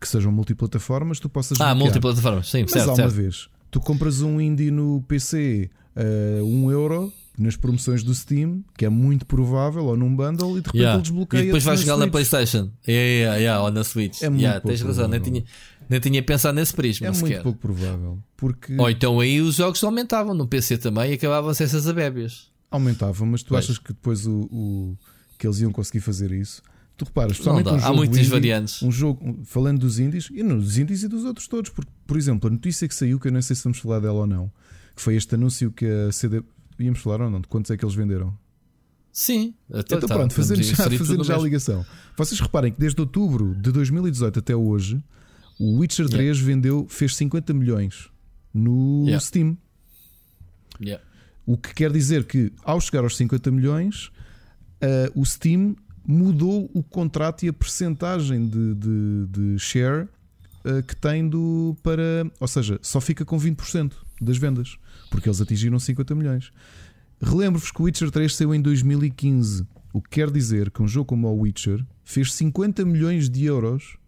que sejam multiplataformas, tu possas Ah, multiplataformas, sim, Mas certo, há certo. uma vez, tu compras um indie no PC a uh, 1 euro nas promoções do Steam, que é muito provável, ou num bundle, e de repente yeah. ele desbloqueia. E depois vais jogar Switch. na PlayStation. Yeah, yeah, yeah, ou na Switch. É muito yeah, tens razão, nem tinha, nem tinha pensado nesse prisma. É sequer. muito pouco provável. Porque... Ou então aí os jogos aumentavam no PC também e acabavam-se essas abébias. Aumentavam, mas tu pois. achas que depois o, o, que eles iam conseguir fazer isso? Tu reparas, especialmente um jogo Há muitas indie, variantes. Um jogo, falando dos indies, e não, dos indies e dos outros todos, porque, por exemplo, a notícia que saiu, que eu não sei se vamos falar dela ou não, que foi este anúncio que a CD. Íamos falar ou não? De quantos é que eles venderam? Sim, então tá, pronto, fazendo já, fazendo já a ligação. Vocês reparem que desde outubro de 2018 até hoje, o Witcher 3 yeah. vendeu, fez 50 milhões no yeah. Steam. Yeah. O que quer dizer que ao chegar aos 50 milhões, uh, o Steam mudou o contrato e a percentagem de, de, de share uh, que tem do para. Ou seja, só fica com 20% das vendas, porque eles atingiram 50 milhões. Relembro-vos que o Witcher 3 saiu em 2015, o que quer dizer que um jogo como o Witcher fez 50 milhões de euros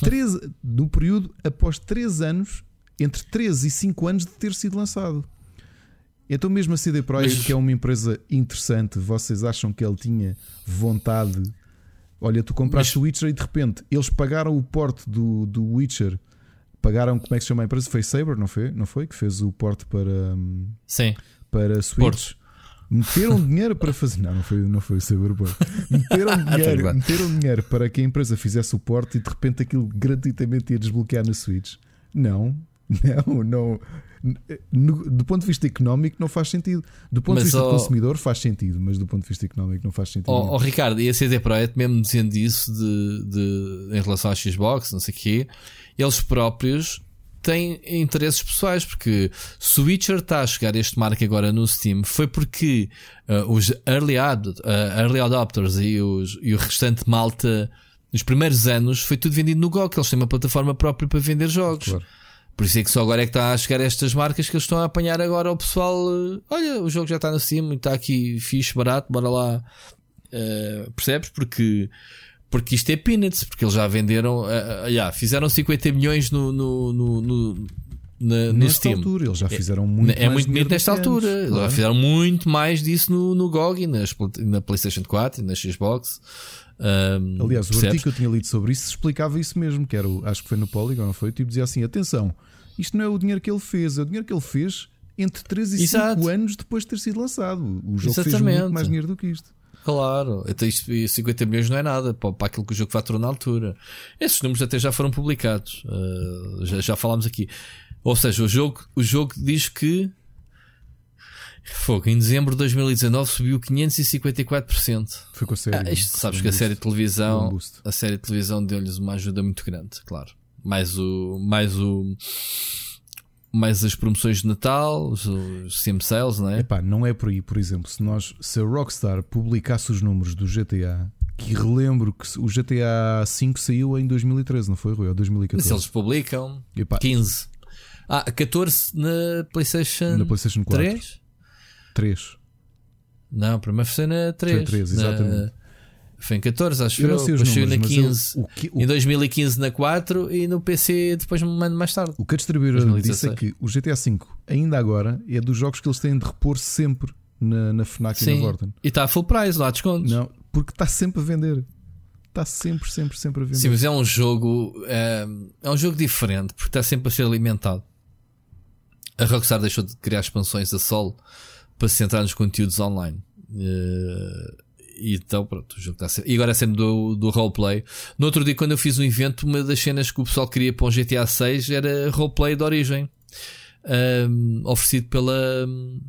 13, no período após 3 anos, entre 3 e 5 anos de ter sido lançado. Então, mesmo a CD Projekt, Mas... que é uma empresa interessante, vocês acham que ele tinha vontade? Olha, tu compraste o Mas... Witcher e de repente eles pagaram o porte do, do Witcher. Pagaram, como é que se chama a empresa? Foi Saber, não foi? Não foi? Que fez o porte para, hum, Sim. para Switch. Porto. Meteram dinheiro para fazer. Não, não foi, não foi o Cyberpunk. Meteram dinheiro, meteram dinheiro para que a empresa fizesse o porte e de repente aquilo gratuitamente ia desbloquear na Switch. Não, não, não. No, do ponto de vista económico não faz sentido. Do ponto mas, de vista oh, consumidor faz sentido, mas do ponto de vista económico não faz sentido. Oh, oh Ricardo, e a CD Projekt mesmo dizendo isso de, de, em relação à Xbox, não sei o quê, eles próprios têm interesses pessoais, porque se o Witcher está a chegar a este marco agora no Steam foi porque uh, os early, ad, uh, early adopters e, os, e o restante malta nos primeiros anos foi tudo vendido no GOG, eles têm uma plataforma própria para vender jogos. Claro. Por isso é que só agora é que está a chegar estas marcas que eles estão a apanhar agora o pessoal. Uh, olha, o jogo já está no e está aqui fixe, barato, bora lá. Uh, percebes? Porque, porque isto é peanuts, porque eles já venderam, uh, uh, yeah, fizeram 50 milhões no, no, no, no na, no Steam. altura, eles já é, fizeram muito é, é muito bonito nesta altura. Eles claro. já fizeram muito mais disso no, no GOG e nas, na PlayStation 4 e na Xbox. Um, Aliás, o artigo que eu tinha lido sobre isso explicava isso mesmo, que era o, acho que foi no Polygon, não foi? Tipo, dizia assim: atenção, isto não é o dinheiro que ele fez, é o dinheiro que ele fez entre 3 e Exato. 5 anos depois de ter sido lançado. O jogo Exatamente. fez muito mais dinheiro do que isto. Claro, então isto, 50 milhões não é nada para, para aquilo que o jogo faturou na altura. Esses números até já foram publicados, uh, já, já falámos aqui. Ou seja, o jogo, o jogo diz que Fogo, em dezembro de 2019 subiu 554%. Foi com a série. Ah, isto, sabes que a série de televisão, a série de televisão deu-lhes uma ajuda muito grande, claro. Mais o, mais o, mais as promoções de Natal, os, os Sim Sales, não é? Epá, não é por aí, por exemplo, se nós, se a Rockstar publicasse os números do GTA, que relembro que o GTA V saiu em 2013, não foi, Rui? Ou 2014? Se eles publicam, Epá. 15. Ah, 14 na PlayStation, na PlayStation 4. 3? 3. Não, primeiro foi na 3. Foi 3, exatamente. Na... Foi em 14, acho eu. Não depois números, na 15. Eu, o que, o... Em 2015 na 4 e no PC depois um ano mais tarde. O que a distribuidora disse é que o GTA V, ainda agora, é dos jogos que eles têm de repor sempre na, na FNAC Sim. e na Vorten. E está a full price lá, descontos. Não, porque está sempre a vender. Está sempre, sempre, sempre a vender. Sim, mas é um jogo. É, é um jogo diferente porque está sempre a ser alimentado. A Rockstar deixou de criar expansões a solo para se centrar nos conteúdos online. Uh, e então, pronto, o jogo está a ser. E agora sendo do, do roleplay. No outro dia, quando eu fiz um evento, uma das cenas que o pessoal queria para um GTA 6 era roleplay de origem. Um, oferecido pela.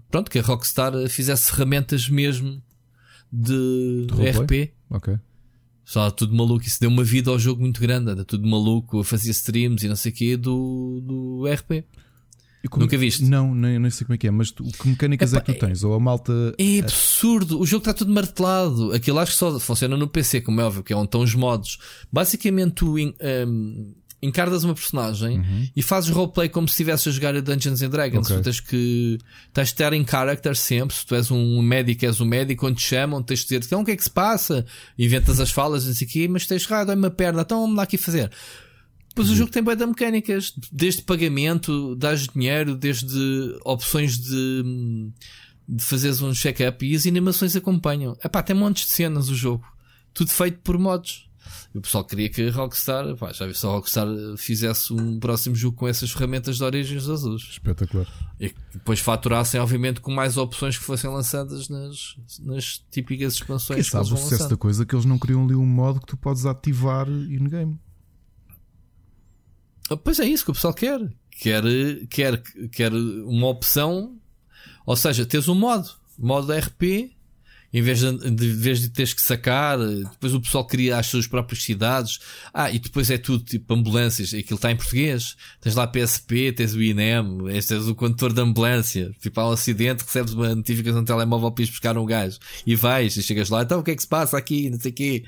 Pronto, que a Rockstar fizesse ferramentas mesmo de, de RP. Ok. Só tudo maluco. Isso deu uma vida ao jogo muito grande. Era tudo maluco. Fazia streams e não sei o quê do, do RP. Como, Nunca viste? Não, nem, nem sei como é que é, mas tu, que mecânicas Epá, é que tu tens? Ou a malta. É absurdo, o jogo está tudo martelado. Aquilo acho que só funciona no PC, como é óbvio, que é onde estão os modos. Basicamente, tu um, encardas uma personagem uhum. e fazes roleplay como se estivesse a jogar a Dungeons and Dragons. Okay. Tu tens que tens de estar em character sempre. Se tu és um médico, és um médico, quando te chamam, tens de dizer então o que é que se passa? Inventas as falas, não sei o quê, mas tens errado, dói uma perna, então vamos lá aqui fazer. Pois o jogo tem de mecânicas, desde pagamento, dás dinheiro, desde opções de, de fazeres um check-up e as animações acompanham. Epá, tem montes de cenas o jogo. Tudo feito por mods. E o pessoal queria que a Rockstar, pá, já vi se a Rockstar fizesse um próximo jogo com essas ferramentas de origens azuis. Espetacular. E depois faturassem, obviamente, com mais opções que fossem lançadas nas, nas típicas expansões. Quem sabe o sucesso da coisa que eles não criam ali um modo que tu podes ativar in-game. Ah, pois é isso que o pessoal quer. Quer, quer, quer uma opção, ou seja, tens um modo, modo RP, em vez de, de, vez de teres que sacar, depois o pessoal cria as suas próprias cidades. Ah, e depois é tudo tipo ambulâncias, aquilo está em português. Tens lá PSP, tens o INEM, este és o condutor de ambulância. Tipo, há um acidente, recebes uma notificação no telemóvel para ir buscar um gajo. E vais, e chegas lá, então o que é que se passa aqui, não sei o quê.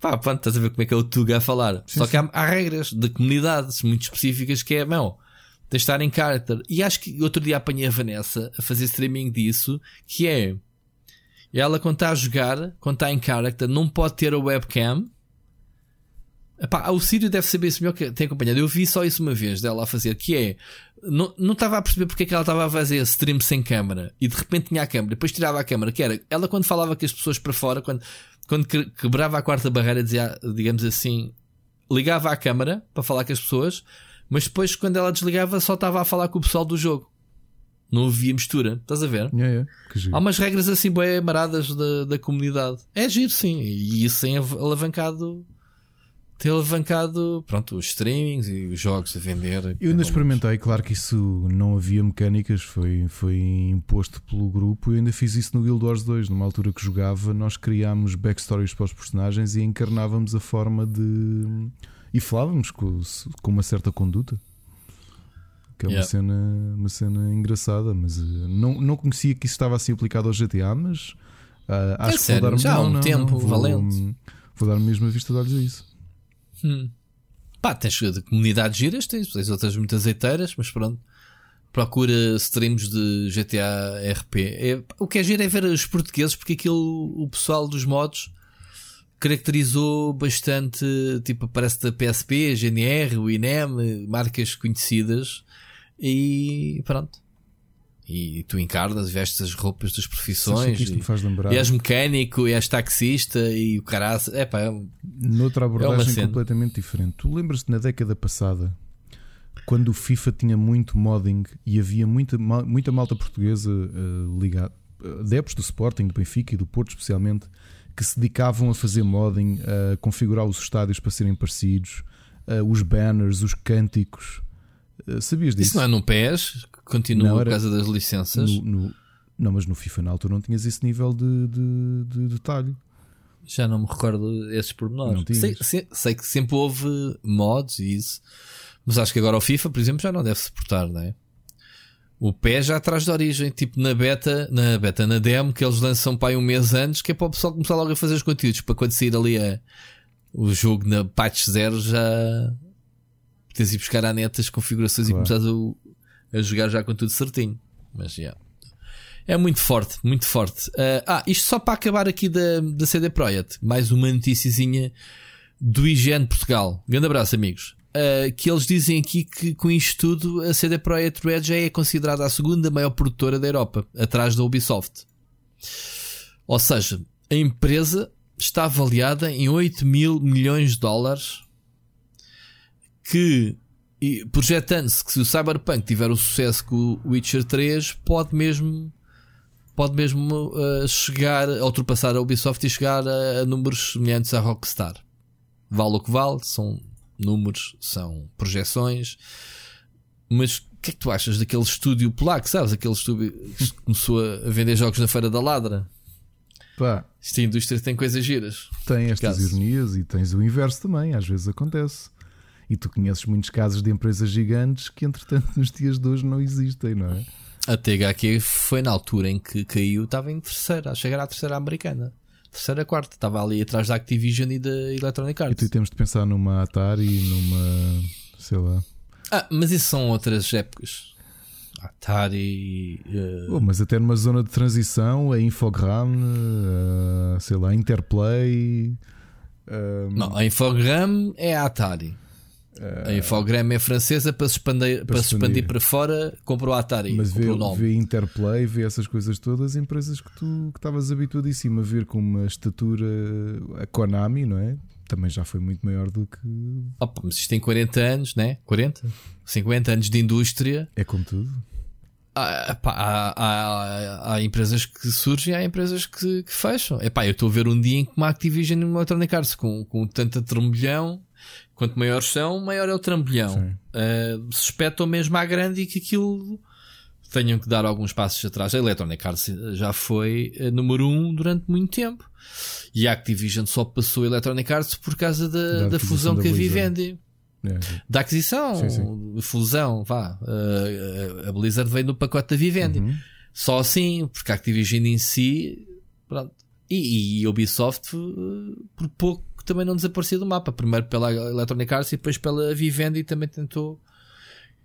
Pá, pronto, estás a ver como é que é o Tuga a falar. Sim, Só que há, há, regras de comunidades muito específicas que é, não, de estar em character. E acho que outro dia apanhei a Vanessa a fazer streaming disso, que é, e ela, quando está a jogar, quando está em character, não pode ter a webcam. Epá, o Sírio deve saber isso melhor que tem acompanhado. Eu vi só isso uma vez dela a fazer, que é. Não, não estava a perceber porque é que ela estava a fazer stream sem câmera e de repente tinha a câmera, depois tirava a câmera, que era ela quando falava com as pessoas para fora, quando, quando quebrava a quarta barreira, dizia, digamos assim, ligava a câmera para falar com as pessoas, mas depois quando ela desligava só estava a falar com o pessoal do jogo. Não havia mistura, estás a ver? Yeah, yeah. Há umas regras assim bem maradas da, da comunidade. É giro, sim. E isso tem alavancado. Tem alavancado, pronto, os streamings e os jogos a vender. Eu ainda experimentei, claro que isso não havia mecânicas, foi, foi imposto pelo grupo. Eu ainda fiz isso no Guild Wars 2. Numa altura que jogava, nós criámos backstories para os personagens e encarnávamos a forma de. e falávamos com, com uma certa conduta. Que é yeah. uma, cena, uma cena engraçada, mas uh, não, não conhecia que isso estava assim aplicado ao GTA, mas uh, acho é que sério? vou dar Já há um não, tempo não, vou, valente. Vou dar mesmo a vista de olhos a isso. Hum. Pá, tens de comunidades giras, tens, tens outras muito azeiteiras, mas pronto. Procura streams de GTA RP. É, o que é giro é ver os portugueses, porque aquilo, o pessoal dos modos caracterizou bastante, tipo, parece da PSP, GNR, o INEM, marcas conhecidas e pronto. E tu encarnas, vestes as roupas das profissões. E, faz lembrar. e és mecânico, e és taxista, e o caralho. É pá, é, Noutra abordagem é completamente diferente. Tu lembras-te na década passada, quando o FIFA tinha muito modding e havia muita, muita malta portuguesa uh, ligada, adeptos do Sporting, do Benfica e do Porto, especialmente, que se dedicavam a fazer modding, a configurar os estádios para serem parecidos, uh, os banners, os cânticos. Eh, sabias disso? Isso não é no PES? Continua não, era, por causa das licenças? No, no, não, mas no FIFA na altura não tinhas esse nível de, de, de detalhe. Já não me recordo esses pormenores. Sei, sei, sei, que sempre houve mods e isso, mas acho que agora o FIFA, por exemplo, já não deve suportar, não é? O pé já atrás de origem, tipo na beta, na beta, na demo, que eles lançam para aí um mês antes, que é para o pessoal começar logo a fazer os conteúdos, para quando sair ali a, o jogo na patch 0 já, tens de ir buscar a net as configurações claro. e começares a, a, jogar já com tudo certinho. Mas já. Yeah. É muito forte, muito forte. Uh, ah, isto só para acabar aqui da, da CD Projekt. Mais uma noticiazinha do IGN Portugal. Grande abraço, amigos. Uh, que eles dizem aqui que com isto tudo a CD Projekt Red já é considerada a segunda maior produtora da Europa, atrás da Ubisoft. Ou seja, a empresa está avaliada em 8 mil milhões de dólares que projetando-se que se o Cyberpunk tiver o sucesso que o Witcher 3 pode mesmo pode mesmo uh, chegar a ultrapassar a Ubisoft e chegar a, a, números semelhantes à Rockstar. Vale o que vale, são números, são projeções. Mas o que é que tu achas daquele estúdio polaco, sabes? Aquele estúdio que começou a vender jogos na Feira da Ladra. Pá, Esta indústria tem coisas giras. Tem estas ironias e tens o inverso também, às vezes acontece. E tu conheces muitos casos de empresas gigantes que, entretanto, nos dias de hoje não existem, não é? A THQ foi na altura em que caiu, estava em terceira, a chegar à terceira americana. Terceira, quarta, estava ali atrás da Activision e da Electronic Arts. E tu temos de pensar numa Atari, numa. sei lá. Ah, mas isso são outras épocas. Atari. Uh... Oh, mas até numa zona de transição, a Infogram, uh, sei lá, Interplay. Uh... Não, a Infogram é a Atari. A Infogram é francesa para se expandir para, se expandir para fora, comprou a Atari. Mas vê, vê Interplay, vê essas coisas todas, empresas que tu estavas habituadíssimo a ver com uma estatura, a Konami, não é? Também já foi muito maior do que. Opa, mas isto tem 40 anos, né? 40? 50 anos de indústria. É como tudo. Há, há, há, há, empresas que surgem, há empresas que, que fecham. Epá, eu estou a ver um dia em que uma Activision e uma Electronic Arts com, com tanta trombolhão Quanto maiores são, maior é o trambolhão. Uh, se espetam mesmo à grande e que aquilo tenham que dar alguns passos atrás. A Electronic Arts já foi uh, número um durante muito tempo. E a Activision só passou a Electronic Arts por causa da, da, da fusão da com a Vivendi. É. Da aquisição, sim, sim. fusão, vá. Uh, a Blizzard veio no pacote da Vivendi. Uhum. Só assim, porque a Activision em si, pronto. E, e Ubisoft, por pouco também não desaparecia do mapa. Primeiro pela Electronic Arts e depois pela Vivendi também tentou.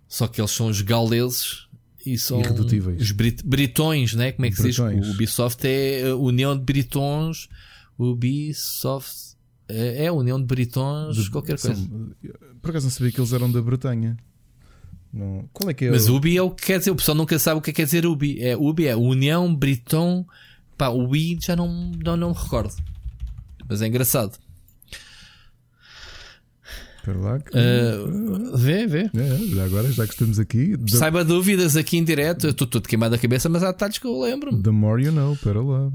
Só que eles são os gauleses e são os brit britões, né? Como é que britões. se diz? O Ubisoft é a união de britões. Ubisoft é, a união de britões, de, qualquer coisa. São, por acaso não sabia que eles eram da Bretanha. Não. Qual é que é Mas o... Ubi é o que quer dizer. O pessoal nunca sabe o que é quer dizer Ubi. É, Ubi é União Briton. Pá, o I já não, não, não me recordo. Mas é engraçado. Espera lá. Que... Uh, vê, vê. É, já agora, já que estamos aqui. The... Saiba dúvidas aqui em direto. Estou todo queimado a cabeça, mas há detalhes que eu lembro. The more you know, espera lá.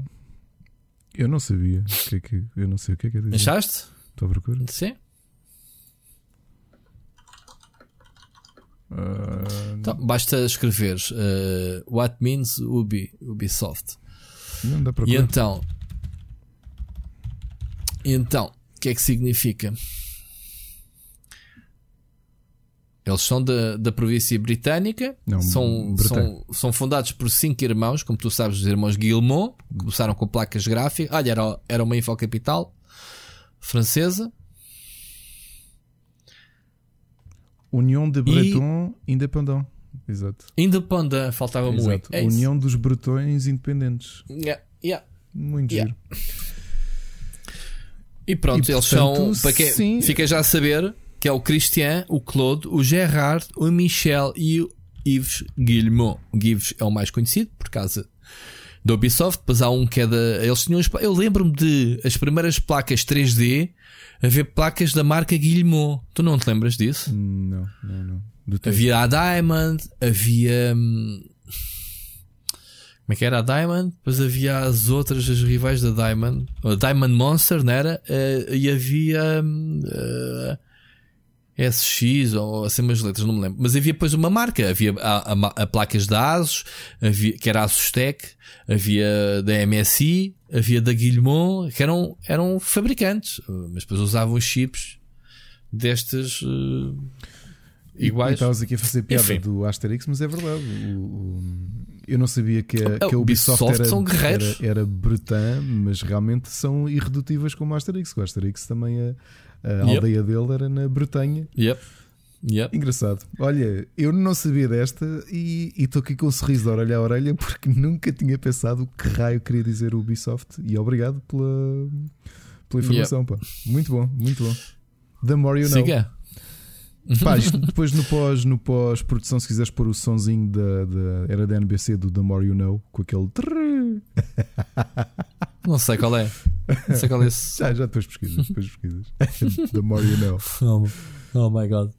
Eu não sabia. O que é que, eu não sei o que é que é dizer. Achaste? Estou a procurar. Sim. Uh... Então, basta escrever uh, What means Ubi, Ubisoft. Não dá para E então, então, o que é que significa? Eles são da, da província britânica, Não, são, são, são fundados por cinco irmãos, como tu sabes, os irmãos Guillemot, começaram com placas gráficas. Olha, era, era uma infocapital francesa. União de Breton e... Independent. Exato. Independent, faltava Exato. muito. É União dos Bretões Independentes. Yeah, yeah. Muito yeah. giro. E pronto, e, eles portanto, são. Para quem fica já a saber, que é o Christian, o Claude, o Gerard, o Michel e o Yves Guillemot. O Yves é o mais conhecido por causa da Ubisoft, depois há um que é da. Eles tinham. Eu lembro-me de as primeiras placas 3D haver placas da marca Guillemot. Tu não te lembras disso? Não, não, não. Havia a Diamond, havia. Hum, como é que era a Diamond? Depois havia as outras, as rivais da Diamond. A Diamond Monster, não era? Uh, e havia. Uh, SX ou assim umas letras, não me lembro. Mas havia depois uma marca, havia a, a, a placas da ASUS, havia, que era a ASUS Tech, havia da MSI, havia da Guillemot, que eram, eram fabricantes, mas depois usavam os chips destes uh, iguais. Estavas aqui a fazer piada Enfim. do Asterix, mas é verdade. O, o, eu não sabia que a, que a Ubisoft, Ubisoft era, são era, era Bretan, mas realmente são irredutíveis como o Asterix. O Asterix também é a yep. aldeia dele era na Bretanha. Yep. Yep. Engraçado. Olha, eu não sabia desta e estou aqui com um sorriso de orelha a orelha porque nunca tinha pensado que raio queria dizer Ubisoft. E obrigado pela, pela informação. Pá. Muito bom, muito bom. The more you know. Siga. Pá, isto depois no pós, no pós produção, se quiseres pôr o sonzinho da, da era da NBC do The More You Know, com aquele não sei qual é. Não sei qual é esse. Já, já depois pesquisas, depois pesquisas. The more you know. Oh, oh my god.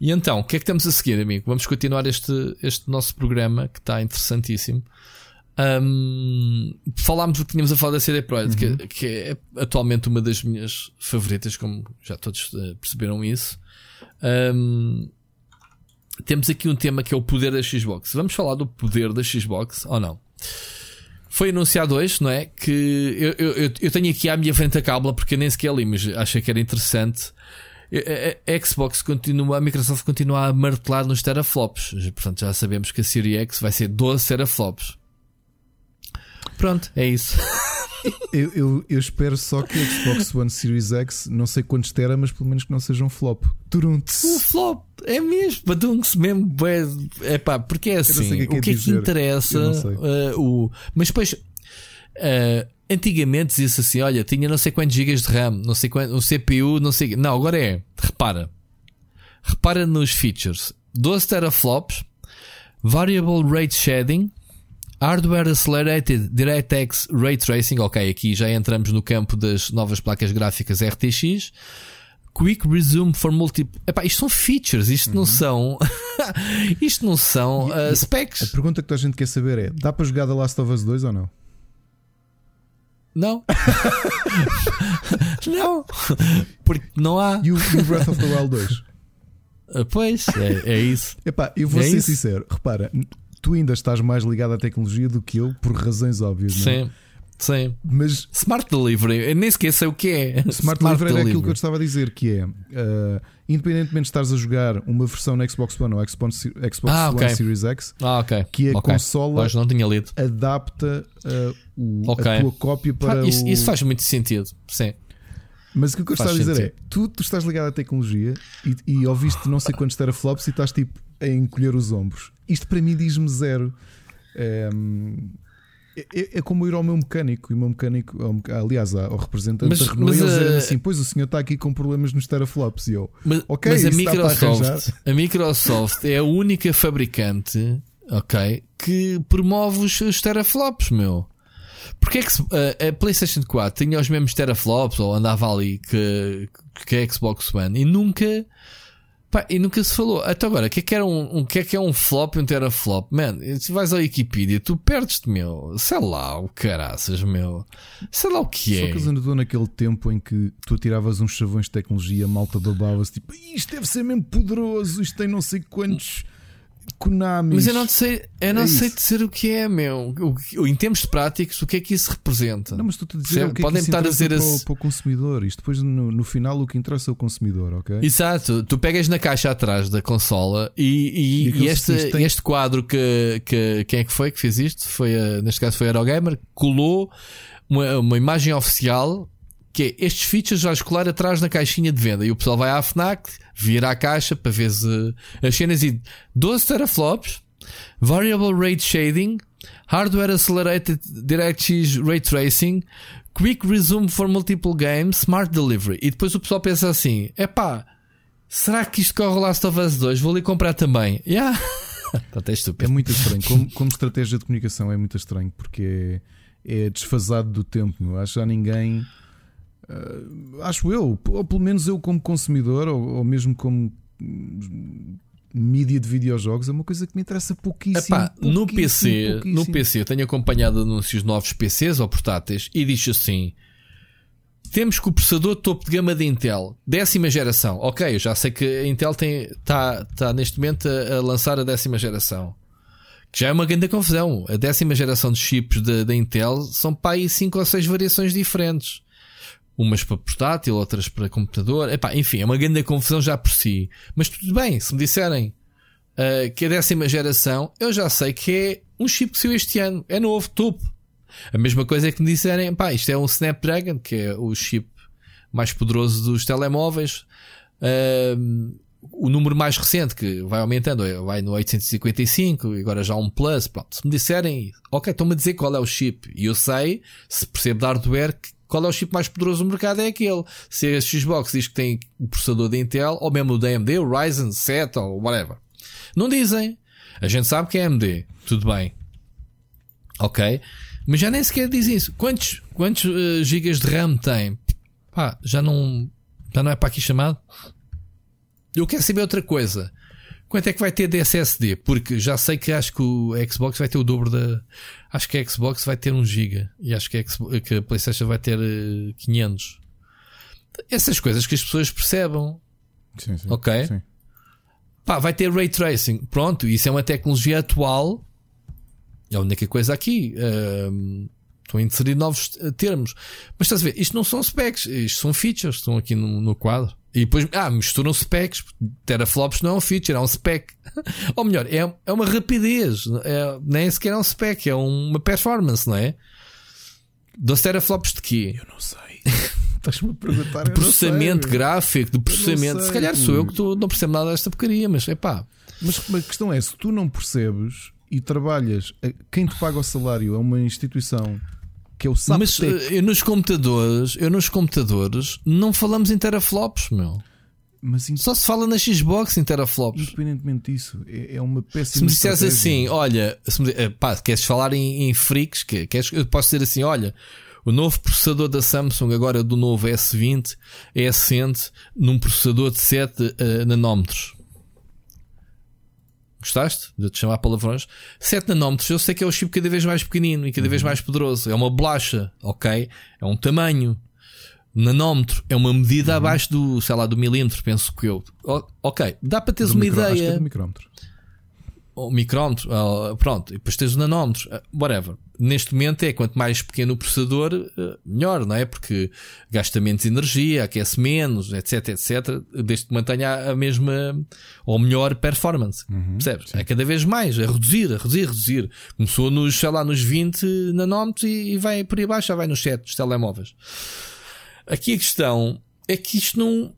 E então, o que é que temos a seguir, amigo? Vamos continuar este, este nosso programa que está interessantíssimo. Um, falámos do que tínhamos a falar da CD Projekt, uhum. que, que, é atualmente uma das minhas favoritas, como já todos uh, perceberam isso. Um, temos aqui um tema que é o poder da Xbox. Vamos falar do poder da Xbox ou não? Foi anunciado hoje, não é? Que eu, eu, eu tenho aqui à minha frente a cábula porque nem sequer li, mas achei que era interessante. a, Xbox continua, a Microsoft continua a martelar nos teraflops. Portanto, já sabemos que a Series X vai ser 12 teraflops. Pronto, é isso. eu, eu, eu, espero só que a Xbox One Series X, não sei quantos tera, mas pelo menos que não seja um flop. Turunts. Um flop, é mesmo. Badunks mesmo. É, é pá, porque é assim. O que é que, é que interessa? Uh, o, mas depois. Uh, antigamente dizia-se assim: olha, tinha não sei quantos gigas de RAM, não sei quanto, o CPU, não sei. Não, agora é. Repara. Repara nos features: 12 teraflops, Variable Rate Shading, Hardware Accelerated DirectX Ray Tracing. Ok, aqui já entramos no campo das novas placas gráficas RTX. Quick Resume for Multiple. Epá, isto são features, isto uhum. não são. isto não são uh, specs. A pergunta que a gente quer saber é: dá para jogar The Last of Us 2 ou não? Não. não. Porque não há. E o, e o Breath of the Wild 2? Ah, pois, é, é isso. Epá, eu vou é ser isso? sincero. Repara, tu ainda estás mais ligado à tecnologia do que eu, por razões óbvias. Sim. Não é? Sim. Mas Smart Delivery, eu nem sei o que é. Smart, Smart Delivery, Delivery aquilo que eu estava a dizer, que é uh, independentemente de estares a jogar uma versão na Xbox One ou Xbox, Xbox ah, okay. One Series X, ah, okay. que a okay. consola não tinha lido. adapta uh, o, a tua cópia para. Ah, isso, o... isso, faz muito sentido, sim. Mas o que eu estava a dizer sentido. é: tu, tu estás ligado à tecnologia e, e ouviste não sei quantos teraflops e estás tipo a encolher os ombros. Isto para mim diz-me zero. Um, é, é, como ir ao meu mecânico e o meu mecânico, aliás, ao representante mas, da Renault, mas, eles uh, assim: Pois o senhor está aqui com problemas nos teraflops. E eu, mas, ok, mas a Microsoft, a Microsoft é a única fabricante, ok, que promove os, os teraflops, meu. Porque é que a, a PlayStation 4 tinha os mesmos teraflops ou andava ali que, que a Xbox One e nunca Pá, e nunca se falou. Até agora, o que é que, era um, um, que, é, que é um flop e um teraflop? Man, se vais à Wikipedia, tu perdes-te, meu. Sei lá, o caraças, meu. Sei lá o que é. Só que andou naquele tempo em que tu tiravas uns chavões de tecnologia, a malta babava-se tipo, isto deve ser mesmo poderoso, isto tem não sei quantos. Konami. Mas eu não sei, eu não é sei dizer o que é, meu. O, em termos práticos, o que é que isso representa? Não, mas tu a dizer o que Podem é que estar a dizer para, o, para o consumidor. Isto depois, no, no, final, o que interessa é o consumidor, ok? Exato. Tu pegas na caixa atrás da consola e, e, e, e este, tem... este quadro que, que. Quem é que foi que fez isto? Foi a, neste caso foi a Eurogamer, colou uma, uma imagem oficial que é estes features vais colar atrás na caixinha de venda e o pessoal vai à FNAC, vira a caixa para ver se as cenas e 12 teraflops, variable rate shading, hardware accelerated DirectX ray tracing, quick resume for multiple games, smart delivery. E depois o pessoal pensa assim: é pá, será que isto corre Last of Us 2? Vou ali comprar também. Yeah. é, é muito estranho. Como, como, estratégia de comunicação é muito estranho porque é, é desfasado do tempo. Não? Acho que já ninguém Uh, acho eu, ou pelo menos eu como consumidor, ou, ou mesmo como mídia de videojogos, é uma coisa que me interessa pouquíssimo. Epá, pouquíssimo no PC, pouquíssimo. no PC, tenho acompanhado anúncios de novos PCs ou portáteis e diz assim: temos que o processador topo de gama de Intel, décima geração. Ok, eu já sei que a Intel está tá neste momento a, a, lançar a décima geração. Que já é uma grande confusão. A décima geração de chips da Intel são para aí 5 ou 6 variações diferentes umas para portátil, outras para computador. Epá, enfim, é uma grande confusão já por si. Mas tudo bem, se me disserem uh, que a décima geração, eu já sei que é um chip que saiu este ano, é novo, topo. A mesma coisa é que me disserem, pá, isto é um Snapdragon, que é o chip mais poderoso dos telemóveis. Uh, o número mais recente que vai aumentando, é, vai no 855, agora já um Plus. Pronto, se me disserem, ok, estão-me a dizer qual é o chip, e eu sei, se percebo de hardware, qual é o chip mais poderoso do mercado? É aquele. Se a Xbox diz que tem o processador da Intel, ou mesmo o da AMD, o Ryzen 7 ou whatever. Não dizem. A gente sabe que é AMD. Tudo bem. Ok? Mas já nem sequer dizem isso. Quantos, quantos uh, gigas de RAM tem? Pá, já não, já não é para aqui chamado. Eu quero saber outra coisa. Quanto é que vai ter de SSD? Porque já sei que acho que o Xbox vai ter o dobro da. Acho que a Xbox vai ter 1 GB e acho que a, Xbox, que a PlayStation vai ter 500. Eh, Essas coisas que as pessoas percebam. Sim, sim, ok? Sim. Pá, vai ter ray tracing. Pronto, isso é uma tecnologia atual. É a única coisa aqui. Uh, estão a inserir novos termos. Mas estás a ver, isto não são specs, isto são features, estão aqui no, no quadro. E depois, ah, misturam specs. Teraflops não é um feature, é um spec. Ou melhor, é, é uma rapidez. É, nem sequer é um spec, é uma performance, não é? Dos teraflops de quê? Eu não sei. Estás-me a perguntar. De processamento gráfico, de processamento. Se calhar sou eu que tu não percebo nada desta porcaria, mas é pá. Mas a questão é: se tu não percebes e trabalhas, quem te paga o salário é uma instituição que o SAP. Mas eh, eu nos computadores, eu nos computadores não falamos em teraflops, meu. Mas Só se fala na Xbox em teraflops. Independentemente disso, é, é uma péssima. Se me disseres assim, olha, se me, eh, pá, queres falar em, em freaks? Que, queres, eu posso dizer assim, olha, o novo processador da Samsung, agora do novo S20, é assente num processador de 7 uh, eh, nanómetros. Gostaste de te chamar palavrões? 7 nanómetros, eu sei que é o chip cada vez mais pequenino e cada uhum. vez mais poderoso. É uma bolacha, ok? É um tamanho. Nanómetro é uma medida uhum. abaixo do, sei lá, do milímetro, penso que eu. ok, dá para teres do uma micro, ideia. Acho que é do micrómetro o micrómetro, pronto, e depois tens o nanómetro, uh, whatever. Neste momento é quanto mais pequeno o processador, uh, melhor, não é? Porque gasta menos energia, aquece menos, etc, etc, desde que mantenha a mesma ou melhor performance. Uhum, percebes? Sim. É cada vez mais, a reduzir, a reduzir, a reduzir. Começou nos, sei lá, nos 20 nanómetros e, e vai por aí abaixo, já vai nos 7 dos telemóveis. Aqui a questão é que isto não,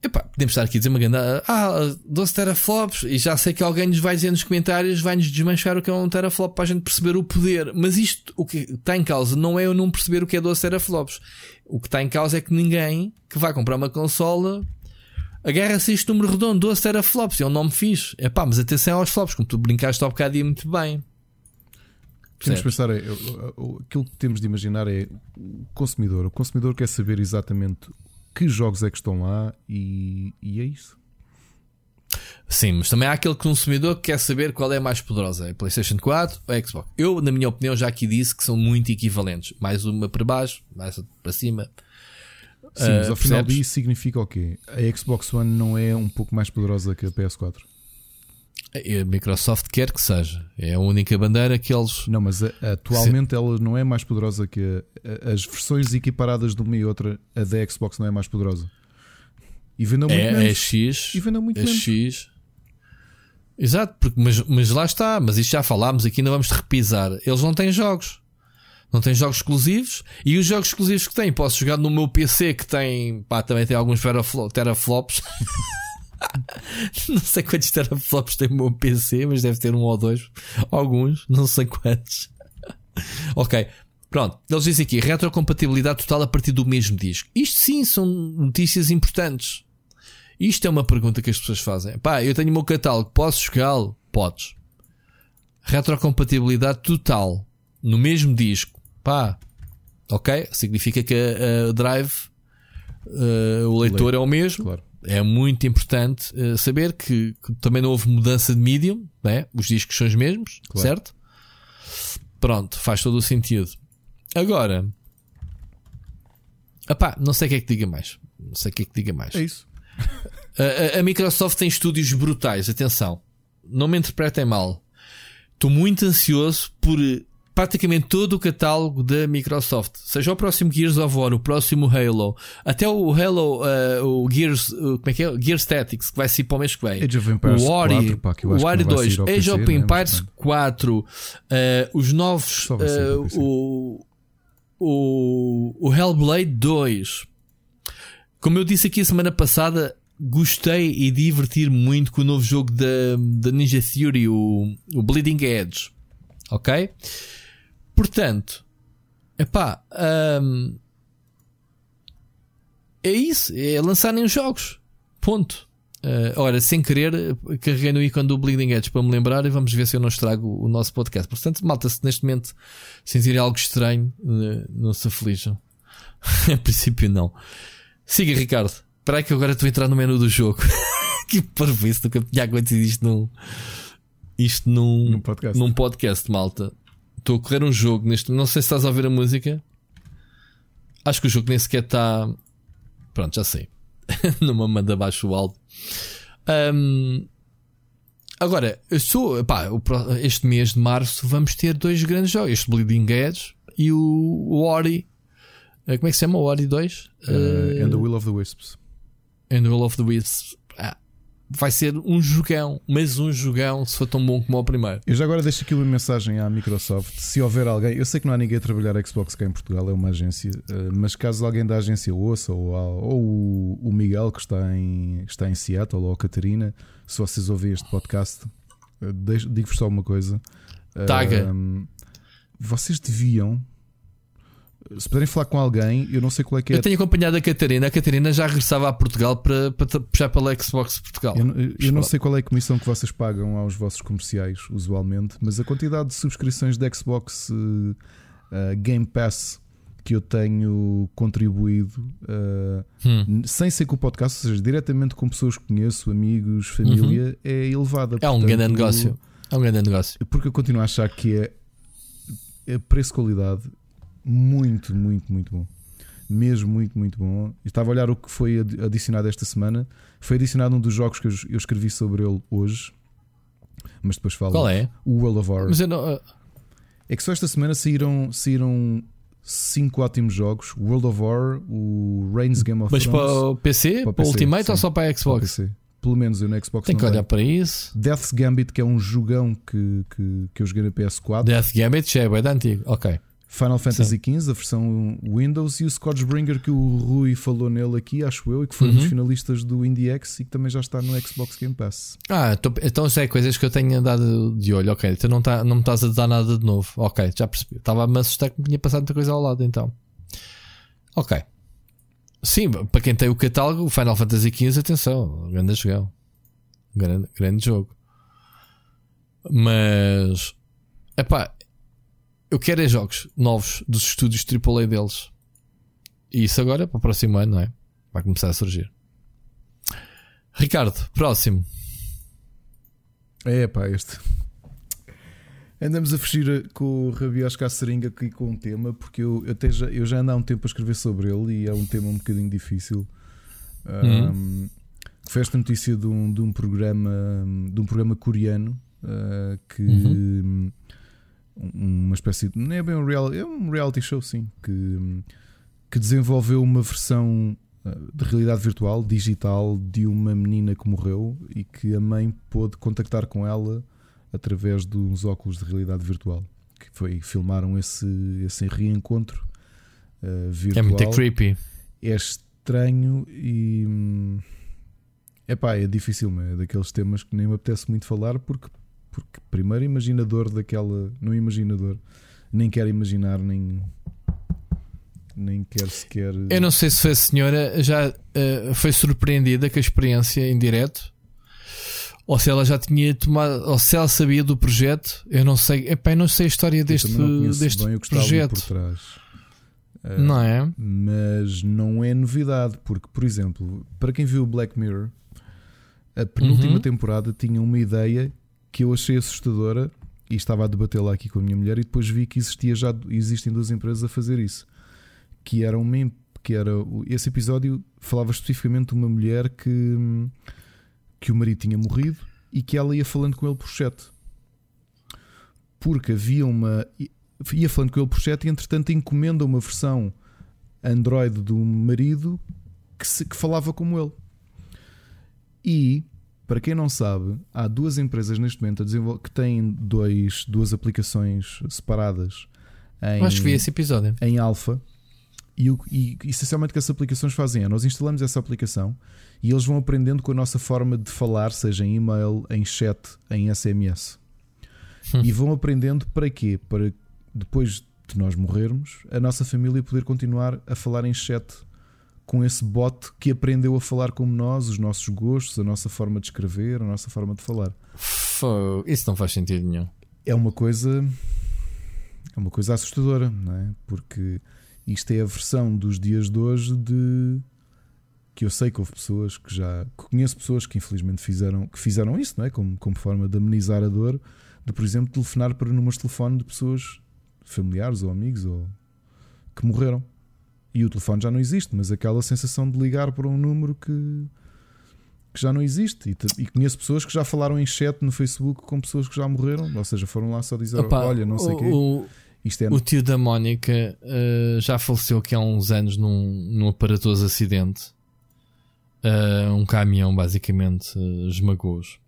Epá, podemos estar aqui a dizer uma grande. Ah, 12 teraflops. E já sei que alguém nos vai dizer nos comentários, vai-nos desmanchar o que é um teraflop para a gente perceber o poder. Mas isto, o que está em causa, não é eu não perceber o que é 12 teraflops. O que está em causa é que ninguém que vai comprar uma consola agarra-se este número redondo, 12 teraflops. É um nome fixe. Epá, mas atenção aos flops, como tu brincaste ao bocado e muito bem. Temos de pensar, é, aquilo que temos de imaginar é o consumidor. O consumidor quer saber exatamente que jogos é que estão lá e, e é isso. Sim, mas também há aquele consumidor que quer saber qual é a mais poderosa, a PlayStation 4 ou a Xbox. Eu, na minha opinião, já aqui disse que são muito equivalentes. Mais uma para baixo, mais para cima. Sim, mas ao uh, final disso significa o quê? A Xbox One não é um pouco mais poderosa que a PS4? A Microsoft quer que seja. É a única bandeira que eles. Não, mas a, atualmente ela não é mais poderosa que a, as versões equiparadas de uma e outra. A da Xbox não é mais poderosa. E vendeu muito é, menos. É X. E vendeu muito é menos. X. Exato, porque, mas, mas lá está. Mas isto já falámos aqui, não vamos repisar. Eles não têm jogos. Não têm jogos exclusivos. E os jogos exclusivos que têm, posso jogar no meu PC que tem. Pá, também tem alguns teraflops. não sei quantos teraflops tem o meu PC, mas deve ter um ou dois. Alguns, não sei quantos. ok. Pronto, eles dizem aqui retrocompatibilidade total a partir do mesmo disco. Isto sim são notícias importantes. Isto é uma pergunta que as pessoas fazem. Pá, eu tenho o meu catálogo, posso jogá-lo? Podes. Retrocompatibilidade total no mesmo disco. Pá, ok? Significa que a, a drive, uh, o leitor é o mesmo. Claro é muito importante uh, saber que, que, também não houve mudança de medium, né? os discos são os mesmos, claro. certo? Pronto, faz todo o sentido. Agora, apá, não sei o que é que diga mais. Não sei o que é que diga mais. É isso. a, a, a Microsoft tem estúdios brutais, atenção, não me interpretem mal. Estou muito ansioso por praticamente todo o catálogo da Microsoft. Seja o próximo Gears of War, o próximo Halo, até o Halo, uh, o Gears, uh, como é que é? Gears Tactics, que vai ser para o mês que vem. Age of Empires o Ori, 4, pá, o Ori 2, Age of né? Empires 4, uh, os novos, o, o, o Hellblade 2. Como eu disse aqui a semana passada, gostei e divertir muito com o novo jogo da, da Ninja Theory, o, o Bleeding Edge. Ok? Portanto, epá, hum, é isso, é lançarem os jogos. Ponto. Uh, ora, sem querer, carreguei no ícone do Bleeding Edge para me lembrar e vamos ver se eu não estrago o nosso podcast. Portanto, malta, se neste momento sentirem algo estranho, uh, não se aflijam. em princípio, não. Siga, Ricardo. Espera aí que agora estou a entrar no menu do jogo. que parvoíce, nunca tinha acontecido isto num, isto num, num, podcast. num podcast, malta. Estou a correr um jogo neste. Não sei se estás a ouvir a música. Acho que o jogo nem sequer está. Pronto, já sei. Numa manda abaixo o áudio. Um, agora, eu sou. Pá, este mês de março vamos ter dois grandes jogos: este Bleeding Edge e o, Ori. Eh, como é que se chama o Ori 2? Uh, uh, and the Will of the Wisps. And Will of the Wisps vai ser um jogão, mas um jogão se for tão bom como o primeiro. Eu já agora deixo aqui uma mensagem à Microsoft. Se houver alguém, eu sei que não há ninguém a trabalhar Xbox cá em Portugal, é uma agência, eh, mas caso alguém da agência ouça, ou, ou o Miguel que está em, está em Seattle, ou a Catarina, se vocês ouvirem este podcast, eh, digo-vos só uma coisa. Taga. vocês deviam se puderem falar com alguém, eu não sei qual é que é. Eu tenho acompanhado a Catarina. A Catarina já regressava a Portugal para, para puxar pela Xbox Portugal. Eu, eu não sei qual é a comissão que vocês pagam aos vossos comerciais, usualmente, mas a quantidade de subscrições de Xbox uh, uh, Game Pass que eu tenho contribuído uh, hum. sem ser com o podcast, ou seja, diretamente com pessoas que conheço, amigos, família, uhum. é elevada. É um grande negócio. É um grande negócio. Porque eu continuo a achar que é, é preço-qualidade muito, muito, muito bom. Mesmo muito, muito bom. estava a olhar o que foi adicionado esta semana. Foi adicionado um dos jogos que eu escrevi sobre ele hoje. Mas depois falo. Qual é? O World of eu não, uh... É que só esta semana saíram, saíram cinco ótimos jogos: World of War, o Reigns Game of Mas Thrones. Mas para o PC? Para o PC, Ultimate sim. ou só para a Xbox? Para. Pelo menos eu no Xbox Tem que olhar para isso. Death's Gambit, que é um jogão que, que, que eu joguei na PS4. Death Gambit já é bem antigo. Ok. Final Fantasy XV, a versão Windows, e o Scottbringer que o Rui falou nele aqui, acho eu, e que foi uhum. um dos uhum. finalistas do IndieX e que também já está no Xbox Game Pass. Ah, tô, então já é coisas que eu tenho andado de olho, ok. Então não, tá, não me estás a dar nada de novo. Ok, já percebi. Estava a me assustar que me tinha passado muita coisa ao lado, então. Ok. Sim, para quem tem o catálogo, o Final Fantasy XV, atenção, grande jogão. Grande, grande jogo. Mas. Epá, eu quero é jogos novos dos estúdios AAA deles. E isso agora para o próximo ano, não é? Vai começar a surgir. Ricardo, próximo. É pá, este. Andamos a fugir com o Rabias Caçaringa aqui com um tema, porque eu, eu, até já, eu já ando há um tempo a escrever sobre ele e é um tema um bocadinho difícil. Uhum. Um, foi esta notícia de um, de um programa de um programa coreano uh, que uhum uma espécie de. Não é bem um reality, é um reality show, sim, que, que desenvolveu uma versão eh, de realidade virtual, digital, de uma menina que morreu e que a mãe pôde contactar com ela através de uns óculos de realidade virtual. Que foi, filmaram esse, esse reencontro uh, virtual. É muito creepy. É estranho e. Epá, é difícil, é daqueles temas que nem me apetece muito falar porque porque primeiro imaginador daquela. Não imaginador, nem quer imaginar, nem. Nem quer sequer. Eu não sei se a senhora já uh, foi surpreendida com a experiência em direto ou se ela já tinha tomado, ou se ela sabia do projeto, eu não sei, epá, eu não sei a história deste, deste bem, projeto. Por trás. Uh, não é? Mas não é novidade, porque, por exemplo, para quem viu o Black Mirror, a penúltima uhum. temporada tinha uma ideia que eu achei assustadora e estava a debatê-la aqui com a minha mulher e depois vi que existia já existem duas empresas a fazer isso. Que era uma que era esse episódio falava especificamente de uma mulher que que o marido tinha morrido e que ela ia falando com ele por chat. Porque havia uma ia falando com ele por chat e entretanto encomenda uma versão Android do marido que, se, que falava como ele. E para quem não sabe, há duas empresas neste momento que têm dois, duas aplicações separadas. Em, Acho que vi esse episódio. Em alfa. E, e essencialmente o que essas aplicações fazem é: nós instalamos essa aplicação e eles vão aprendendo com a nossa forma de falar, seja em e-mail, em chat, em SMS. Hum. E vão aprendendo para quê? Para depois de nós morrermos, a nossa família poder continuar a falar em chat com esse bot que aprendeu a falar como nós, os nossos gostos, a nossa forma de escrever, a nossa forma de falar. Isso não faz sentido nenhum. É uma coisa. É uma coisa assustadora, não é? Porque isto é a versão dos dias de hoje de que eu sei que houve pessoas que já que conheço pessoas que infelizmente fizeram que fizeram isso, não é? Como, como forma de amenizar a dor, de por exemplo telefonar para números de telefone de pessoas familiares ou amigos ou que morreram e o telefone já não existe, mas aquela sensação de ligar para um número que, que já não existe. E, e, conheço pessoas que já falaram em chat no Facebook com pessoas que já morreram, ou seja, foram lá só dizer: Opa, Olha, não sei o quê. Isto é... O tio da Mónica uh, já faleceu aqui há uns anos num, num aparatoso acidente. Uh, um caminhão basicamente uh, esmagou-os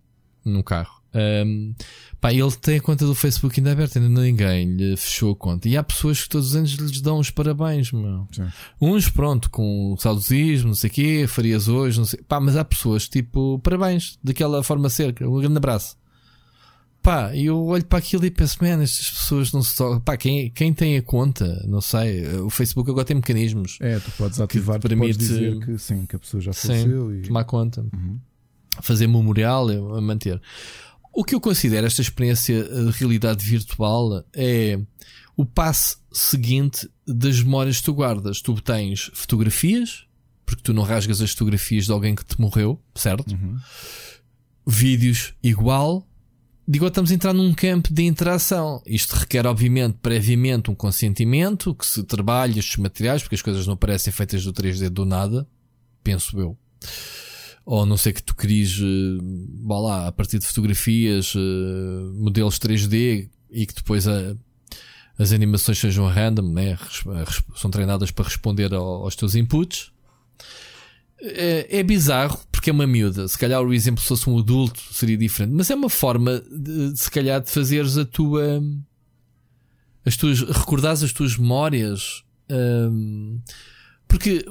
no carro. Um, pá, ele tem a conta do Facebook ainda aberta, ainda ninguém lhe fechou a conta. E há pessoas que todos os anos lhes dão os parabéns, meu. Sim. Uns, pronto, com saudosismo, não sei o quê, farias hoje, não sei. Pá, mas há pessoas tipo, parabéns, daquela forma cerca, um grande abraço. Pá, e eu olho para aquilo e penso, man, estas pessoas não se tocam. Pá, quem, quem tem a conta, não sei, o Facebook agora tem mecanismos. É, tu podes ativar, que permite dizer que sim, que a pessoa já faleceu sim, e tomar conta, uhum. Fazer memorial, a manter. O que eu considero esta experiência de realidade virtual é o passo seguinte das memórias que tu guardas. Tu tens fotografias, porque tu não rasgas as fotografias de alguém que te morreu, certo? Uhum. Vídeos igual Digo, estamos a entrar num campo de interação. Isto requer, obviamente, previamente um consentimento, que se trabalhe estes materiais, porque as coisas não parecem feitas do 3D do nada, penso eu. Ou não sei que tu queres, vá eh, lá, a partir de fotografias, eh, modelos 3D e que depois a, as animações sejam random, né? são treinadas para responder aos teus inputs. É, é, bizarro porque é uma miúda. Se calhar o exemplo se fosse um adulto seria diferente, mas é uma forma de se calhar de fazeres a tua as tuas recordares as tuas memórias. Um, porque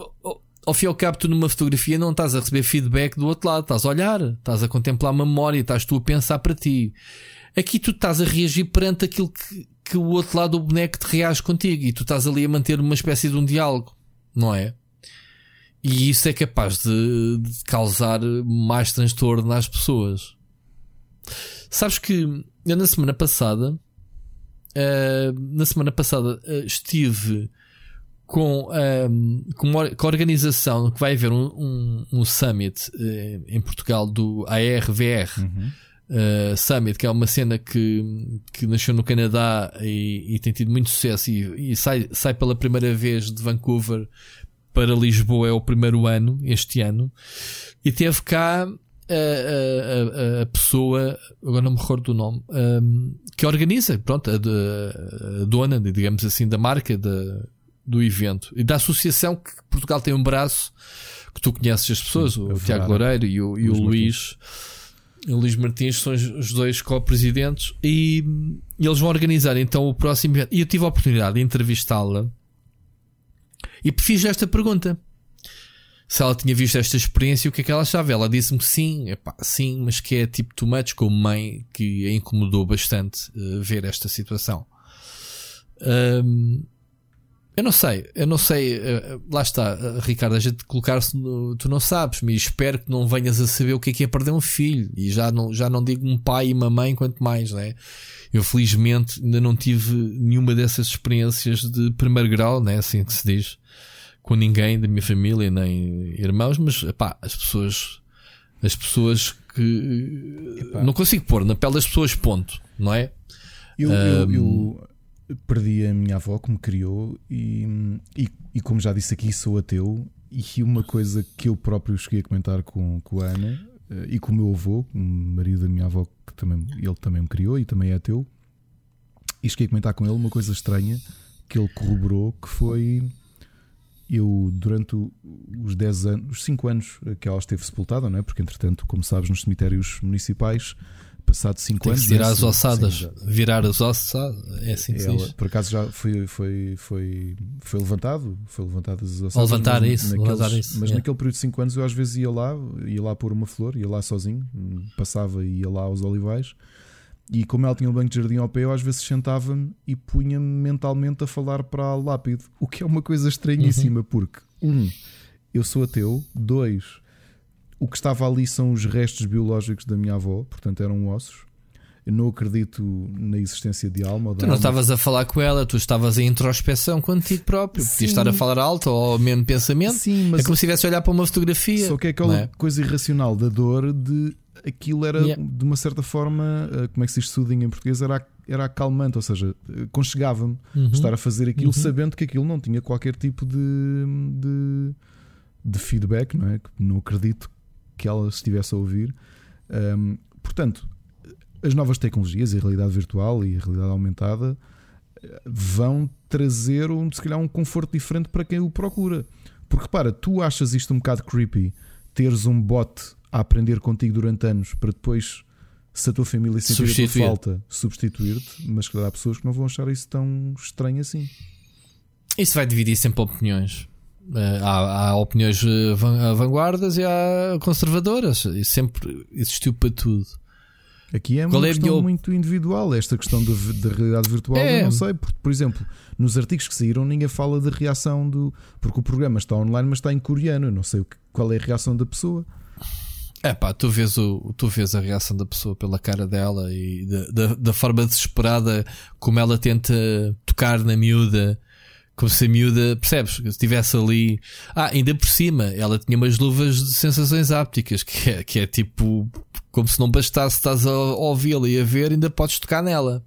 ao fim e ao cabo, tu numa fotografia não estás a receber feedback do outro lado, estás a olhar, estás a contemplar uma memória, estás tu a pensar para ti. Aqui tu estás a reagir perante aquilo que, que o outro lado do boneco te reage contigo e tu estás ali a manter uma espécie de um diálogo, não é? E isso é capaz de, de causar mais transtorno nas pessoas. Sabes que eu na semana passada, uh, na semana passada uh, estive com, uh, com, uma, com, a organização que vai haver um, um, um summit em Portugal do ARVR uhum. Summit, que é uma cena que, que nasceu no Canadá e, e tem tido muito sucesso e, e, sai, sai pela primeira vez de Vancouver para Lisboa é o primeiro ano, este ano, e teve cá a, a, a, a pessoa, agora não me recordo do nome, um, que organiza, pronto, a, a, dona, digamos assim, da marca da, do evento e da associação que Portugal tem um braço que tu conheces as pessoas, Sim, o Tiago Loureiro e o, e o Luís. O Luís Martins são os dois co-presidentes e, e eles vão organizar então o próximo evento. E eu tive a oportunidade de entrevistá-la e fiz esta pergunta. Se ela tinha visto esta experiência, o que é que ela achava? Ela disse-me que sim, epá, sim, mas que é tipo too much, como mãe, que a incomodou bastante uh, ver esta situação. Um, eu não sei, eu não sei, uh, lá está, uh, Ricardo, a gente colocar-se no, tu não sabes, mas espero que não venhas a saber o que é que é perder um filho, e já não, já não digo um pai e uma mãe, quanto mais, né? Eu felizmente ainda não tive nenhuma dessas experiências de primeiro grau, né? Assim que se diz, com ninguém da minha família, nem irmãos, mas pá, as pessoas, as pessoas que Epá. não consigo pôr na pele das pessoas, ponto, não é? Eu, eu, eu, perdi a minha avó que me criou e, e, e, como já disse aqui, sou ateu. E uma coisa que eu próprio cheguei a comentar com, com a Ana eh, e com o meu avô, o marido da minha avó, que também, ele também me criou e também é teu, e cheguei a comentar com ele uma coisa estranha que ele corroborou, que foi eu durante os 10 anos, os 5 anos que ela esteve sepultada, não é? Porque entretanto, como sabes, nos cemitérios municipais passado 5 anos. Virar as ossadas, sim, virar as ossadas, é assim que ela, Por acaso já foi, foi, foi, foi levantado, foi levantado as ossadas. levantar mas, isso, naqueles, levantar isso. Mas naquele período de 5 anos eu às vezes ia lá, ia lá pôr uma flor, ia lá sozinho, passava e ia lá aos olivais. E como ela tinha um banco de jardim ao pé, eu às vezes sentava-me e punha-me mentalmente a falar para a lápide, o que é uma coisa estranhíssima, uhum. porque, um, eu sou ateu, dois, o que estava ali são os restos biológicos da minha avó, portanto eram ossos. Eu não acredito na existência de alma. tu não estavas a falar com ela, tu estavas em introspeção contigo próprio. Sim. Podias estar a falar alto ou ao mesmo pensamento. Sim, mas é como se estivesse a olhar para uma fotografia. Só que é aquela é? coisa irracional da dor de aquilo era yeah. de uma certa forma, eh, como é que se diz soothing em português, era, era acalmante, ou seja, conchegava-me uhum. estar a fazer aquilo uhum. sabendo que aquilo não tinha qualquer tipo de, de, de feedback, não é? Não acredito que ela estivesse a ouvir. Um, portanto, as novas tecnologias, a realidade virtual e a realidade aumentada vão trazer um, se calhar um conforto diferente para quem o procura. Porque repara, tu achas isto um bocado creepy, teres um bot a aprender contigo durante anos para depois, se a tua família sentir a tua falta, substituir-te. Mas claro, há pessoas que não vão achar isso tão estranho assim. Isso vai dividir sempre opiniões. Eh, há, há, opiniões eh, vanguardas e há conservadoras. E sempre existiu para tudo. Aqui é uma é questão muito individual. Esta questão da realidade virtual, é. eu não sei. Porque, por exemplo, nos artigos que saíram, ninguém fala da reação do. Porque o programa está online, mas está em coreano. Eu não sei qual é a reação da pessoa. É pá, tu vês, o, tu vês a reação da pessoa pela cara dela e da, da, da forma desesperada como ela tenta tocar na miúda como se a miúda, percebes? Se estivesse ali. Ah, ainda por cima, ela tinha umas luvas de sensações ápticas, que é, que é tipo. Como se não bastasse estás a ouvi-la e a ver, ainda podes tocar nela.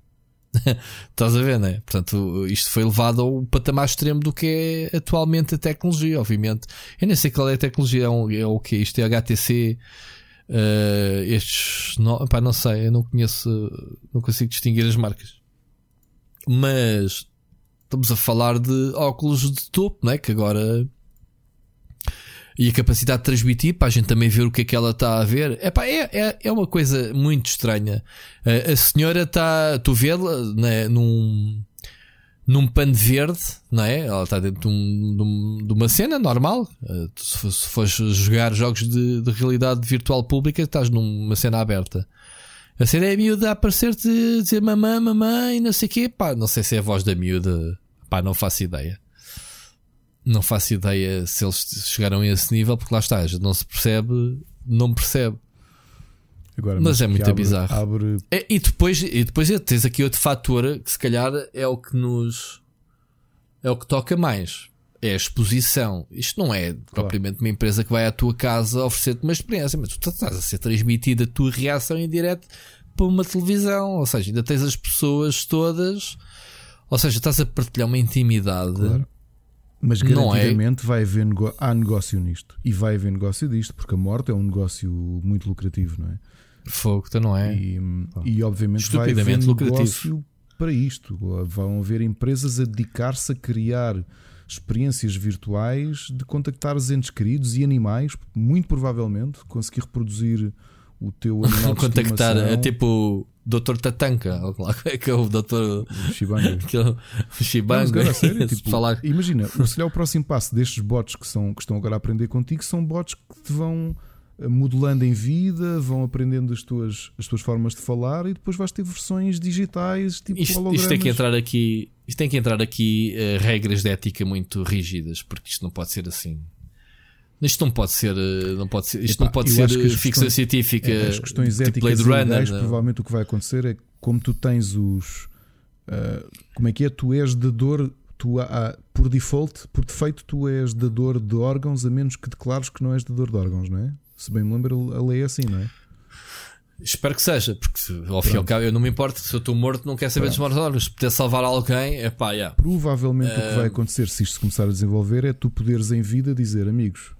estás a ver, né? Portanto, isto foi levado ao patamar extremo do que é atualmente a tecnologia, obviamente. Eu nem sei qual é a tecnologia, é, um, é o que? Isto é HTC. Uh, eh, estes. Não, pá, não sei, eu não conheço. Não consigo distinguir as marcas. Mas estamos a falar de óculos de topo, né? que agora. E a capacidade de transmitir para a gente também ver o que é que ela está a ver. Epá, é, é, é uma coisa muito estranha. A, a senhora está. Tu vê-la né, num, num pano verde, não é? Ela está dentro de, um, de, uma cena normal. Eh, se fores jogar jogos de, de realidade virtual pública, estás numa cena aberta. A cena é a miúda a aparecer-te, dizer mamã, mamãe, não sei o quê. Pá, não sei se é a voz da miúda Pá, não faço ideia. Não faço ideia se eles chegaram a esse nível, porque lá está, já não se percebe, não percebe. Agora, mas, mas é muito abre, bizarro. Abre... É, e, depois, e depois tens aqui outro fator que se calhar é o que nos é o que toca mais. É a exposição. Isto não é claro. propriamente uma empresa que vai à tua casa oferecer-te uma experiência, mas tu estás a ser transmitida a tua reação em direto para uma televisão. Ou seja, ainda tens as pessoas todas ou seja, estás a partilhar uma intimidade. Claro. Mas é? garantidamente é... vai haver nego... há negócio nisto. E vai haver negócio disto, porque a morte é um negócio muito lucrativo, não é? Fogo, então não é? E, e obviamente vai haver negócio para isto. Vão haver empresas a dedicar-se a criar experiências virtuais de contactar os entes queridos e animais, muito provavelmente conseguir reproduzir o teu animal contactar, é tipo Dr. Tatanka, que é o Dr. Shibanga. que é o Shibanga. Não, sério, tipo, falar... Imagina, se calhar o próximo passo destes bots que, são, que estão agora a aprender contigo são bots que te vão eh, modelando em vida, vão aprendendo as tuas, as tuas formas de falar e depois vais ter versões digitais tipo isto. Isto tem que entrar aqui, isto tem que entrar aqui uh, regras de ética muito rígidas, porque isto não pode ser assim. Isto não pode ser, eh, não pode ser, isto Epá, não pode ser ficção questões, científica. É, as questões tipo éticas Blade Runner, legais, provavelmente o que vai acontecer é como tu tens os. Uh, como é que é? Tu és dador, tu, uh, por default, por defeito, tu és dador de órgãos, a menos que declares que não és dador de órgãos, não é? Se bem me lembro, a lei é assim, não é? Espero que seja, porque ao fim e ao cabo eu não me importo se eu estou morto, não quero saber Pronto. dos mortos órgãos. Se puder salvar alguém, é pá, yeah. Provavelmente uh... o que vai acontecer se isto se começar a desenvolver é tu poderes em vida dizer, amigos,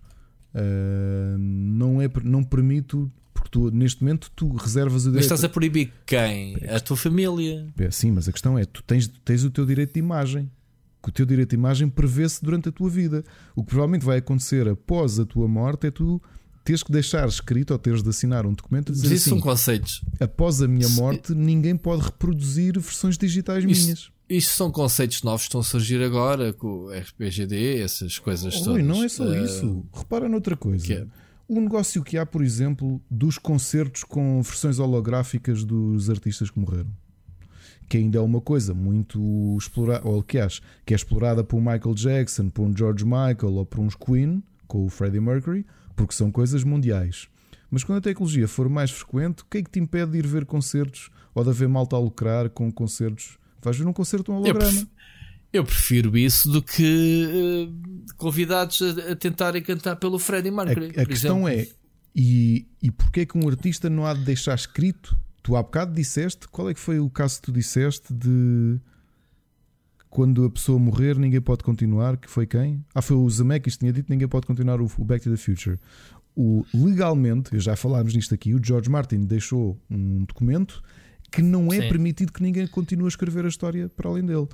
Uh, não, é, não permito, porque tu, neste momento tu reservas o direito. Mas estás a proibir quem? A tua família. É, sim, mas a questão é: tu tens, tens o teu direito de imagem. Que o teu direito de imagem prevê-se durante a tua vida. O que provavelmente vai acontecer após a tua morte é tu teres que deixar escrito ou teres de assinar um documento a dizer Mas isso assim, são conceitos. Após a minha morte, ninguém pode reproduzir versões digitais isso, minhas. Isto são conceitos novos que estão a surgir agora com o RPGD, essas coisas oh, todas. Não é só uh, isso. Repara noutra coisa. É? O negócio que há, por exemplo, dos concertos com versões holográficas dos artistas que morreram. Que ainda é uma coisa muito explorada, ou que acho, que é explorada por um Michael Jackson, por um George Michael ou por uns Queen, com o Freddie Mercury, porque são coisas mundiais. Mas quando a tecnologia for mais frequente, o que é que te impede de ir ver concertos ou de haver malta a lucrar com concertos Vais ver um concerto um holograma. Eu, eu prefiro isso do que uh, convidados a, a tentarem cantar pelo Freddie Mercury. A, a questão exemplo. é: e, e porquê é que um artista não há de deixar escrito? Tu há bocado disseste, qual é que foi o caso que tu disseste de quando a pessoa morrer ninguém pode continuar? Que foi quem? Ah, foi o Zemeckis que tinha dito ninguém pode continuar o, o Back to the Future. O, legalmente, já falámos nisto aqui, o George Martin deixou um documento que não é Sim. permitido que ninguém continue a escrever a história para além dele.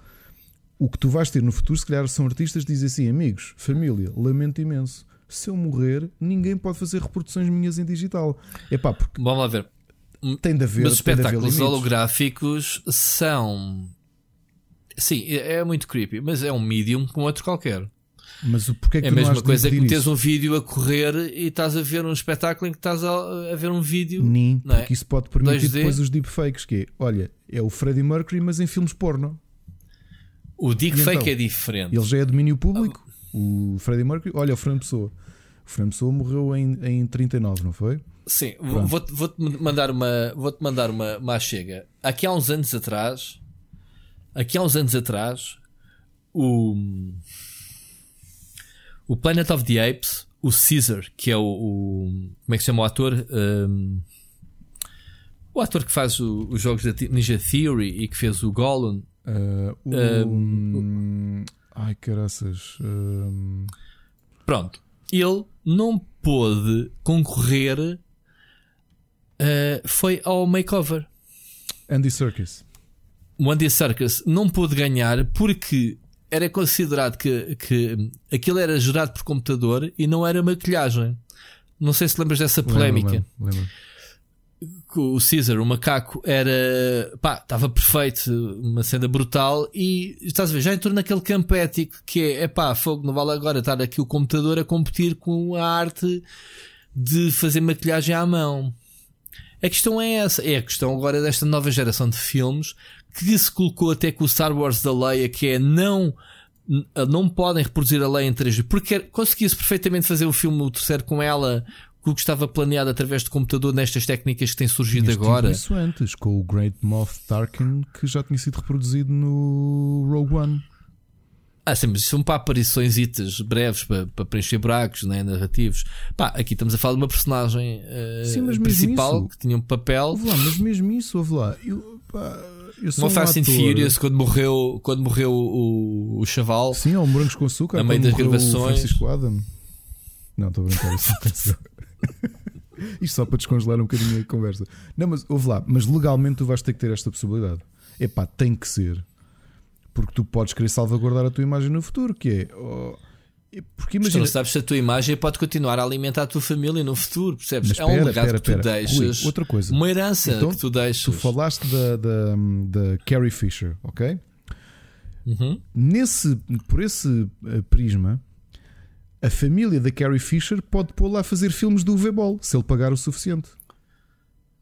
O que tu vais ter no futuro, se calhar, são artistas que dizem assim: amigos, família, lamento imenso, se eu morrer, ninguém pode fazer reproduções minhas em digital. Epá, porque Vamos lá ver. Tem de haver. Mas os espetáculos holográficos são. Sim, é, é muito creepy, mas é um medium como outro qualquer. Mas o porquê é que é a mesma coisa que metes um vídeo a correr e estás a ver um espetáculo em que estás a, a ver um vídeo. Nem, não é? porque isso pode permitir 2D. depois os deepfakes, que é, olha, é o Freddie Mercury, mas em filmes porno. O deepfake então, é diferente. Ele já é domínio público. O Freddie Mercury, olha, o Fernando Pessoa. O Fernando Pessoa morreu em, em 39, não foi? Sim, vou-te vou mandar uma, vou-te mandar uma, uma chega. Aqui há uns anos atrás, aqui há uns anos atrás, o o Planet of the Apes, o Caesar, que é o, o como é que se chama o ator? Um, o ator que faz o, os jogos da Ninja Theory e que fez o Gollum. Uh, o, um, ai caraças. Um... Pronto, ele não pôde concorrer uh, foi ao makeover. Andy Serkis. O Andy Serkis não pôde ganhar porque era considerado que, que aquilo era gerado por computador e não era maquilhagem. Não sei se lembras dessa polémica. Lembro, lembro. O Caesar, o macaco, era pá, estava perfeito, uma cena brutal. E estás a ver, já entrou naquele campo ético que é, é pá, fogo, não vale agora estar aqui o computador a competir com a arte de fazer maquilhagem à mão. A questão é essa. É a questão agora desta nova geração de filmes que se colocou até com o Star Wars da Leia, que é não não podem reproduzir a Leia em 3D, porque conseguia-se perfeitamente fazer o filme o terceiro com ela, com o que estava planeado através do computador nestas técnicas que têm surgido Tinhas agora. Isso antes, com o Great Moff Tarkin, que já tinha sido reproduzido no Rogue One. Ah, sim, mas são para aparições breves, para, para, preencher buracos né, narrativos. Pá, aqui estamos a falar de uma personagem uh, sim, principal isso, que tinha um papel. Lá, mas mesmo isso, ouve lá. Eu, pá, no um Fast and Furious, quando morreu, quando morreu o, o chaval. Sim, ao Morangos com Açúcar. A meio das gravações. Francisco Adam. Não, estou a brincar. Isso Isto só para descongelar um bocadinho a conversa. Não, mas ouve lá, mas legalmente tu vais ter que ter esta possibilidade. Epá, tem que ser porque tu podes querer salvaguardar a tua imagem no futuro, que é. Oh, porque imagina... Tu não sabes se a tua imagem pode continuar a alimentar a tua família no futuro, percebes? Mas é um legado que tu deixas. Rui, outra coisa. Uma herança então, que tu deixas. Tu falaste da, da, da Carrie Fisher, ok? Uhum. Nesse, por esse eh, prisma, a família da Carrie Fisher pode pô lá a fazer filmes do UV-Ball se ele pagar o suficiente.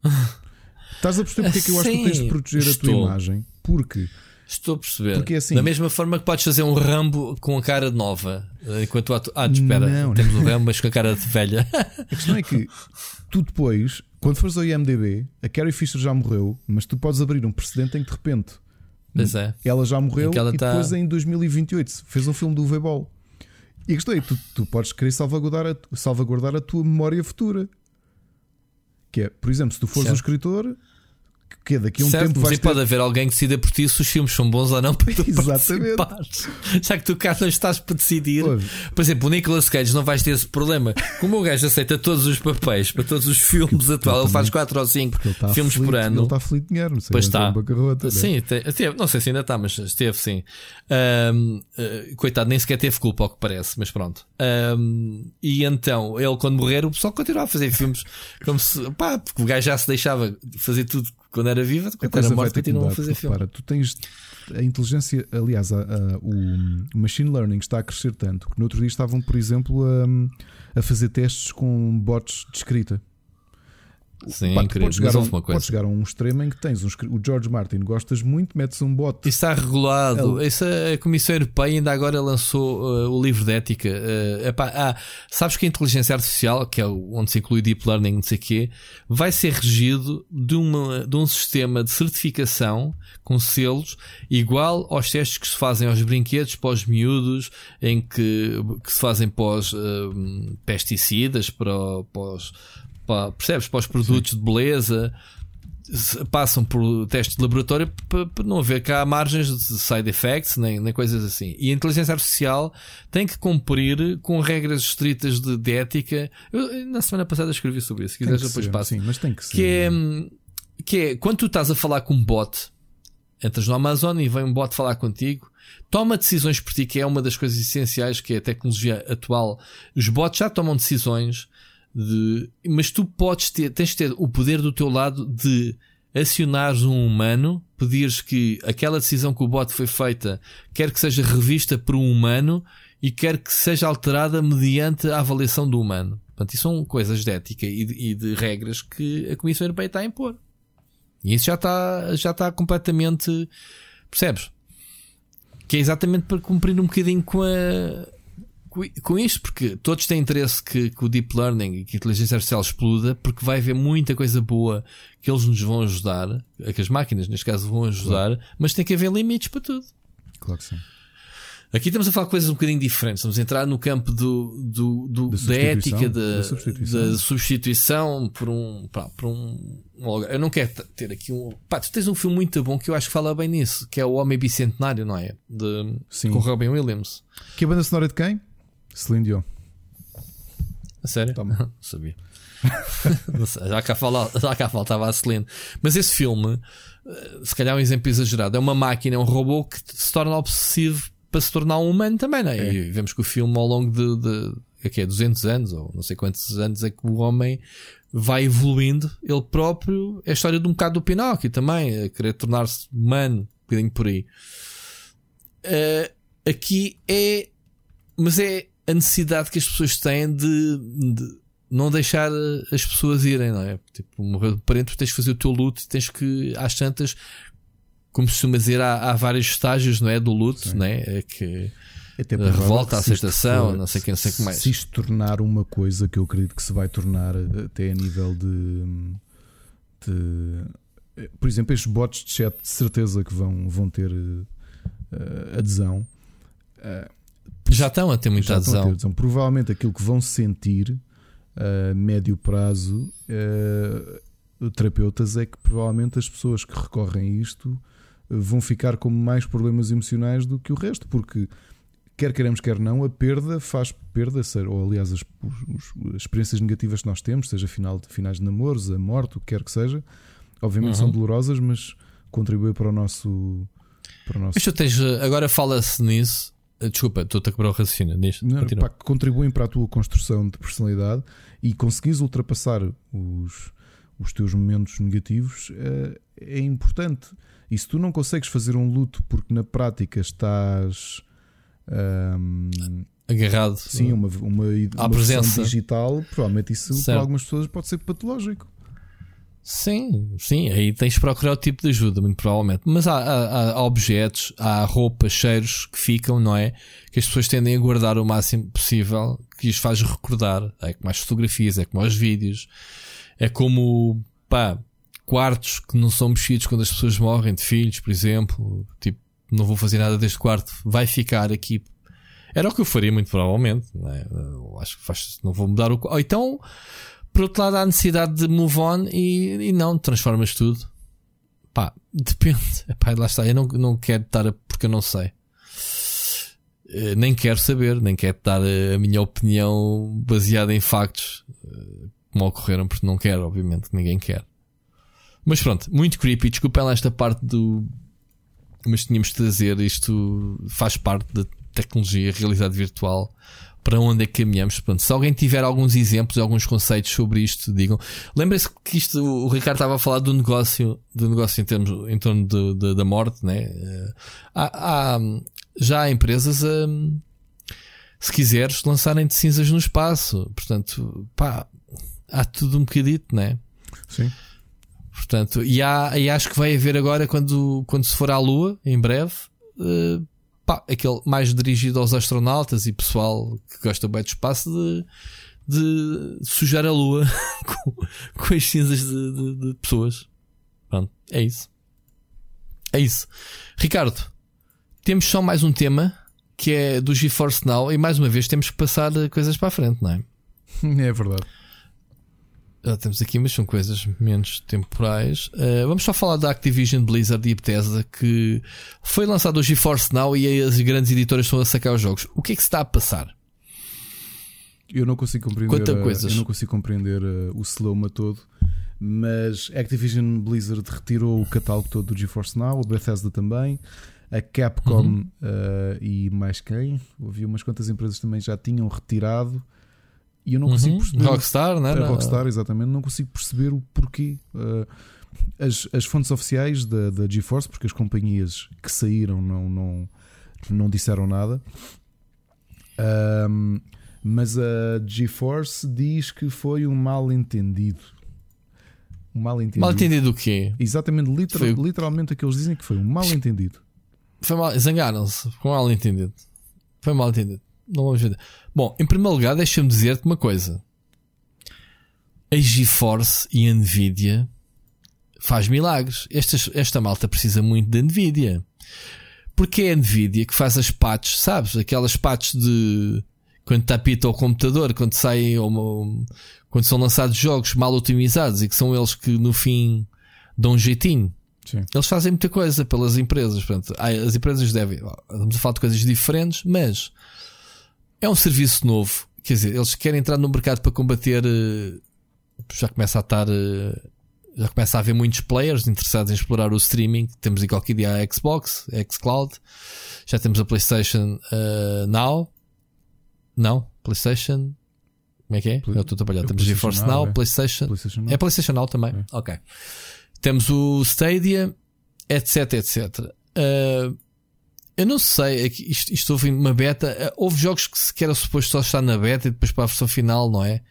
Estás a perceber porque é que eu acho que tens de proteger Estou. a tua imagem? Porque Estou a perceber. Porque assim, da mesma forma que podes fazer um Rambo com a cara nova. Enquanto tu Ah, espera, não, temos o um Rambo, mas com a cara de velha. A questão é que tu depois, quando fores ao IMDB, a Carrie Fisher já morreu, mas tu podes abrir um precedente em que de repente é. ela já morreu e, e tá... depois em 2028 fez um filme do V-Ball. E a questão é tu, tu podes querer salvaguardar a, salvaguardar a tua memória futura. Que é, por exemplo, se tu fores certo. um escritor que daqui a um certo, tempo vai ter... pode haver alguém que decida por ti se os filmes são bons ou não para tu Exatamente. Já que tu cá não estás para decidir. Por exemplo, o Nicolas Cage não vais ter esse problema. Como o gajo aceita todos os papéis para todos os filmes atuais, ele faz 4 ou 5 tá filmes aflito, por ano. Ele está aflito de dinheiro, não sei. Pois está. Né? Sim, teve, não sei se ainda está, mas esteve sim. Um, uh, eh, coitado, nem sequer teve culpa, ao que parece, mas pronto. Um, e então, ele quando morrer, o pessoal continuava a fazer filmes como se, pá, porque o gajo já se deixava fazer tudo quando era viva, quando era morto, continuam a fazer filme. Para, tu tens a inteligência, aliás, a, a, o machine learning está a crescer tanto que no outro dia estavam, por exemplo, a, a fazer testes com bots de escrita. Sim, Pá, incrível. Pode chegar, um, pode chegar a um extremo em que tens um, o George Martin, gostas muito, metes um bot. Isso está regulado. Ele... Isso, a Comissão Europeia ainda agora lançou uh, o livro de ética. Uh, epá, ah, sabes que a inteligência artificial, que é onde se inclui deep learning, não sei o quê, vai ser regido de, uma, de um sistema de certificação com selos igual aos testes que se fazem aos brinquedos pós miúdos, em que, que se fazem pós uh, pesticidas, para, pós percebes? Para os produtos Sim. de beleza passam por teste de laboratório para não haver cá margens de side effects nem, nem coisas assim. E a inteligência artificial tem que cumprir com regras estritas de, de ética. Eu, na semana passada escrevi sobre isso. Se quiseres, depois passo. Sim, mas tem que ser. Que é, que é quando tu estás a falar com um bot, entras no Amazon e vem um bot falar contigo, toma decisões por ti, que é uma das coisas essenciais, que é a tecnologia atual. Os bots já tomam decisões, de, mas tu podes ter, tens de ter o poder do teu lado de acionares um humano, pedires que aquela decisão que o bot foi feita, quer que seja revista por um humano e quer que seja alterada mediante a avaliação do humano. Portanto, isso são coisas de ética e de, e de regras que a Comissão Europeia está a impor. E isso já está, já está completamente. Percebes? Que é exatamente para cumprir um bocadinho com a. Com isto, porque todos têm interesse que, que o Deep Learning e que a inteligência artificial exploda, porque vai haver muita coisa boa que eles nos vão ajudar, que as máquinas, neste caso, vão ajudar, claro. mas tem que haver limites para tudo. Claro que sim. Aqui estamos a falar de coisas um bocadinho diferentes. Estamos a entrar no campo do, do, do da, da ética da, da, substituição. da, substituição. por um, pá, por um, um. Eu não quero ter aqui um. Pá, tu tens um filme muito bom que eu acho que fala bem nisso, que é O Homem Bicentenário, não é? De, Sim. Com Robin Williams. Que é a banda sonora de quem? Celine Dion. A sério? Toma. sabia. já, cá fala, já cá faltava a Celine. Mas esse filme, eh, se calhar é um exemplo exagerado, é uma máquina, é um robô que se torna obsessivo para se tornar um humano também, não é? é. E vemos que o filme ao longo de, de é que é 200 anos ou não sei quantos anos é que o homem vai evoluindo ele próprio. É a história de um bocado do Pinóquio também, a querer tornar-se humano, um bocadinho por aí. Uh, aqui é, mas é a necessidade que as pessoas têm de, de não deixar as pessoas irem, não é? Tipo, morreu de parente, tens que fazer o teu luto e tens que, às tantas, como se costuma dizer, há, há vários estágios, não é? Do luto, não é? é que até a revolta, a aceitação, for, não sei quem, não sei que mais. Se isto tornar uma coisa que eu acredito que se vai tornar até a nível de, de por exemplo, estes bots de chat de certeza que vão, vão ter uh, adesão. Uh, já estão a ter muita adesão. Ter adesão. Provavelmente aquilo que vão sentir a uh, médio prazo, uh, terapeutas, é que provavelmente as pessoas que recorrem a isto vão ficar com mais problemas emocionais do que o resto, porque quer queremos, quer não, a perda faz perda, ou aliás, as, as experiências negativas que nós temos, seja final, finais de namoros, a morte, o que quer que seja, obviamente uhum. são dolorosas, mas contribuem para o nosso. Para o nosso... Mas tu tens, agora fala-se nisso. Desculpa, estou-te a quebrar o raciocínio. Não, pá, contribuem para a tua construção de personalidade e conseguires ultrapassar os, os teus momentos negativos é, é importante. E se tu não consegues fazer um luto porque na prática estás um, agarrado sim, uma, uma, uma presença digital, provavelmente isso certo. para algumas pessoas pode ser patológico. Sim, sim, aí tens de procurar o tipo de ajuda, muito provavelmente. Mas há, há, há, objetos, há roupas, cheiros que ficam, não é? Que as pessoas tendem a guardar o máximo possível, que os faz recordar. É como as fotografias, é como os vídeos, é como, pá, quartos que não são mexidos quando as pessoas morrem, de filhos, por exemplo. Tipo, não vou fazer nada deste quarto, vai ficar aqui. Era o que eu faria, muito provavelmente. Não é? acho que faz, não vou mudar o. Ou então, por outro lado, há necessidade de move on e, e não, transformas tudo. Pá, depende. Epá, lá está. Eu não, não quero estar a, porque eu não sei. Eh, nem quero saber, nem quero dar a minha opinião baseada em factos eh, como ocorreram, porque não quero, obviamente, ninguém quer. Mas pronto, muito creepy. Desculpem lá esta parte do. Mas tínhamos de trazer isto. Faz parte da tecnologia, realidade virtual. Para onde é que caminhamos? Pronto, se alguém tiver alguns exemplos, alguns conceitos sobre isto, digam. Lembrem-se que isto, o Ricardo estava a falar do negócio, do negócio em termos, em torno de, de, da morte, né? Há, há já há empresas a, se quiseres, lançarem de cinzas no espaço. Portanto, pá, há tudo um bocadito, né? Sim. Portanto, e, há, e acho que vai haver agora, quando, quando se for à Lua, em breve, uh, pá, aquele mais dirigido aos astronautas e pessoal que gosta bem do espaço, de, de sujar a Lua com, com as cinzas de, de, de, pessoas. Pronto, é isso. É isso. Ricardo, temos só mais um tema que é do GeForce Now e mais uma vez temos que passar coisas para a frente, não é? É verdade já temos aqui, mas são coisas menos temporais. Uh, vamos só falar da Activision Blizzard e Bethesda que foi lançado o GeForce Now e as grandes editoras estão a sacar os jogos. O que é que se está a passar? Eu não consigo compreender. Quanta coisas. Eu não consigo compreender o Sloma todo. Mas Activision Blizzard retirou o catálogo todo do GeForce Now, o Bethesda também, a Capcom uhum. uh, e mais quem? Havia umas quantas empresas também já tinham retirado. E eu não consigo uhum. perceber. Rockstar, não é? Rockstar, exatamente. Não consigo perceber o porquê. Uh, as, as fontes oficiais da, da GeForce, porque as companhias que saíram não, não, não disseram nada. Um, mas a GeForce diz que foi um mal entendido. Um mal entendido. Mal entendido o quê? Exatamente, literal, foi... literalmente o que eles dizem que foi um mal entendido. Foi mal, zangaram-se, foi mal entendido. Foi mal entendido. Não. Bom, em primeiro lugar, deixa-me dizer-te uma coisa. A GeForce e a Nvidia faz milagres. Esta, esta malta precisa muito da Nvidia. Porque é a Nvidia que faz as patches, sabes? Aquelas patches de quando está pita o computador, quando saem uma, quando são lançados jogos mal otimizados e que são eles que no fim dão um jeitinho. Sim. Eles fazem muita coisa pelas empresas. Portanto, as empresas devem. Estamos a falar de coisas diferentes, mas é um serviço novo. Quer dizer, eles querem entrar no mercado para combater. Eh, já começa a estar eh, já começa a haver muitos players interessados em explorar o streaming. Temos em qualquer dia a Xbox, a Xcloud, já temos a PlayStation uh, Now. Não, PlayStation. Como é que é? Play, Eu estou a trabalhar. Temos GeForce Now, Now é. PlayStation. PlayStation Now. É PlayStation Now também. É. Ok. Temos o Stadia, etc, etc. Uh, eu não sei, é isto, isto houve uma beta. Uh, houve jogos que sequer era suposto só estar na beta e depois para a versão final, não é?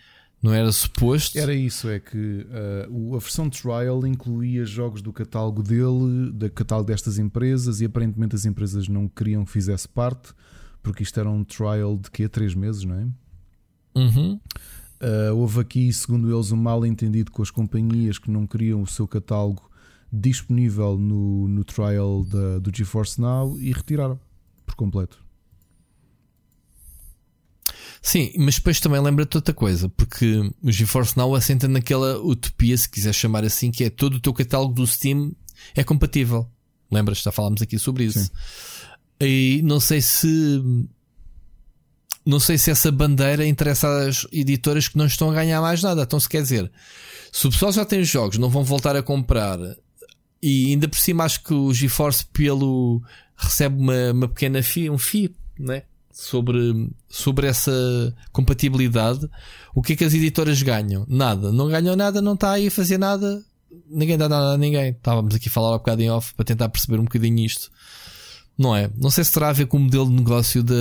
Não era suposto? Era isso, é que uh, a versão trial incluía jogos do catálogo dele, do catálogo destas empresas, e aparentemente as empresas não queriam que fizesse parte, porque isto era um trial de quê? Três meses, não é? Uhum. Uh, houve aqui, segundo eles, um mal entendido com as companhias que não queriam o seu catálogo disponível no, no trial da, do GeForce Now e retiraram por completo. Sim, mas depois também lembra-te outra coisa, porque o GeForce Now assenta naquela utopia, se quiser chamar assim, que é todo o teu catálogo do Steam é compatível. Lembras? Já falámos aqui sobre isso. Sim. E não sei se. Não sei se essa bandeira interessa às editoras que não estão a ganhar mais nada. Então, se quer dizer, se o pessoal já tem os jogos, não vão voltar a comprar, e ainda por cima acho que o GeForce pelo recebe uma, uma pequena FII, um FII, né? sobre, sobre essa compatibilidade, o que é que as editoras ganham? Nada. Não ganham nada, não está aí a fazer nada, ninguém dá nada a ninguém. Estávamos aqui a falar um bocado em off para tentar perceber um bocadinho isto. Não é? Não sei se terá a ver com o modelo de negócio da,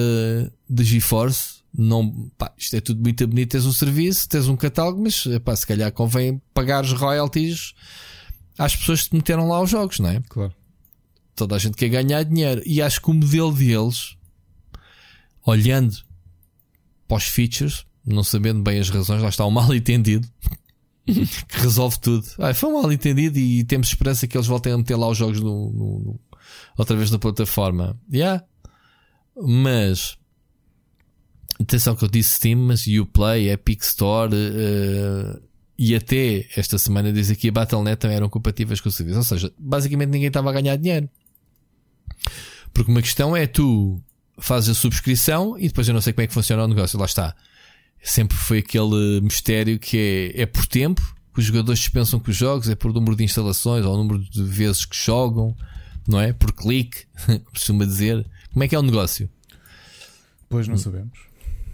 da GeForce. Não, pá, isto é tudo muito bonito. Tens um serviço, tens um catálogo, mas pá, se calhar convém pagar os royalties às pessoas que te meteram lá os jogos, não é? Claro. Toda a gente quer ganhar dinheiro. E acho que o modelo deles olhando para os features, não sabendo bem as razões, lá está um mal entendido que resolve tudo. Ah, foi um mal entendido e temos esperança que eles voltem a meter lá os jogos no, no, no outra vez na plataforma. Yeah. Mas atenção que eu disse Steam, mas Uplay, Epic Store uh, e até esta semana diz aqui a Battle.net também eram compatíveis com o serviço. Ou seja, basicamente ninguém estava a ganhar dinheiro. Porque uma questão é tu fazes a subscrição e depois eu não sei como é que funciona o negócio. Lá está. Sempre foi aquele mistério que é, é por tempo, que os jogadores dispensam com os jogos, é por número de instalações ou número de vezes que jogam, não é? Por clique, costuma dizer. Como é que é o negócio? Pois não sabemos.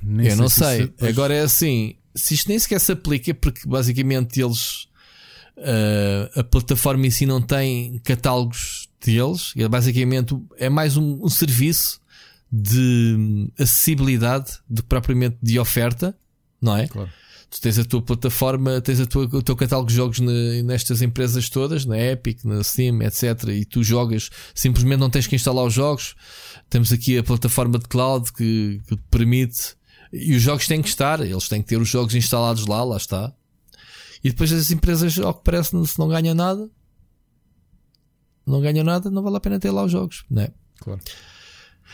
Nem eu não sei. Se... Agora é assim: se isto nem sequer se aplica, porque basicamente eles. Uh, a plataforma em si não tem catálogos deles, basicamente é mais um, um serviço de acessibilidade do que propriamente de oferta, não é? Claro. Tu tens a tua plataforma, tens a tua, o teu catálogo de jogos nestas empresas todas, na Epic, na Steam, etc. E tu jogas, simplesmente não tens que instalar os jogos. Temos aqui a plataforma de cloud que, que te permite. E os jogos têm que estar, eles têm que ter os jogos instalados lá, lá está. E depois as empresas, ao que parece, se não ganham nada, não ganham nada, não vale a pena ter lá os jogos, não é? Claro.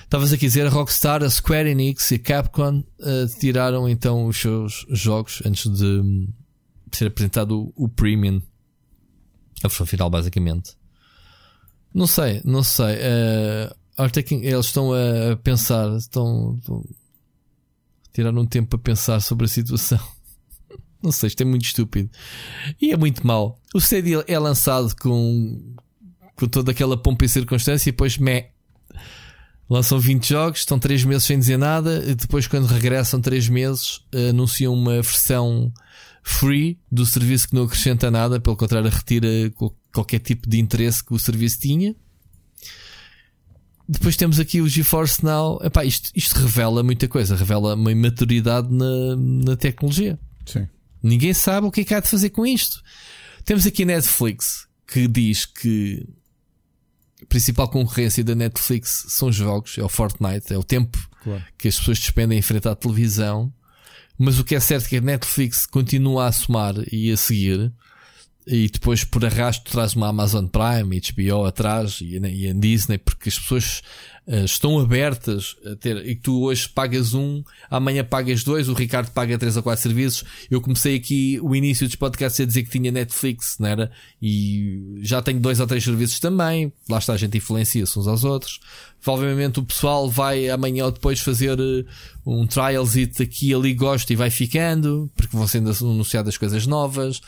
Estavas a dizer, a Rockstar, a Square Enix e a Capcom uh, tiraram então os seus jogos antes de, um, ser apresentado o, o Premium. A versão final, basicamente. Não sei, não sei. Uh, eles estão a pensar, estão, estão tiraram um tempo para pensar sobre a situação. Não sei, isto é muito estúpido. E é muito mau. O CD é lançado com, com toda aquela pompa e circunstância e depois meh. Lançam 20 jogos, estão 3 meses sem dizer nada, e depois, quando regressam 3 meses, anunciam uma versão free do serviço que não acrescenta nada, pelo contrário, retira qualquer tipo de interesse que o serviço tinha. Depois temos aqui o GeForce Now. Epá, isto, isto revela muita coisa, revela uma imaturidade na, na tecnologia. Sim. Ninguém sabe o que é que há de fazer com isto. Temos aqui a Netflix que diz que a principal concorrência da Netflix são os jogos, é o Fortnite, é o tempo claro. que as pessoas despendem em frente à televisão. Mas o que é certo é que a Netflix continua a somar e a seguir e depois por arrasto traz uma Amazon Prime, HBO atrás e, e a Disney, porque as pessoas uh, estão abertas a ter, e tu hoje pagas um, amanhã pagas dois, o Ricardo paga três ou quatro serviços. Eu comecei aqui o início dos podcasts a dizer que tinha Netflix, não era? E já tenho dois ou três serviços também, lá está a gente influencia-se uns aos outros. Provavelmente o pessoal vai amanhã ou depois fazer uh, um trialzito aqui ali gosto e vai ficando, porque vão sendo anunciadas coisas novas.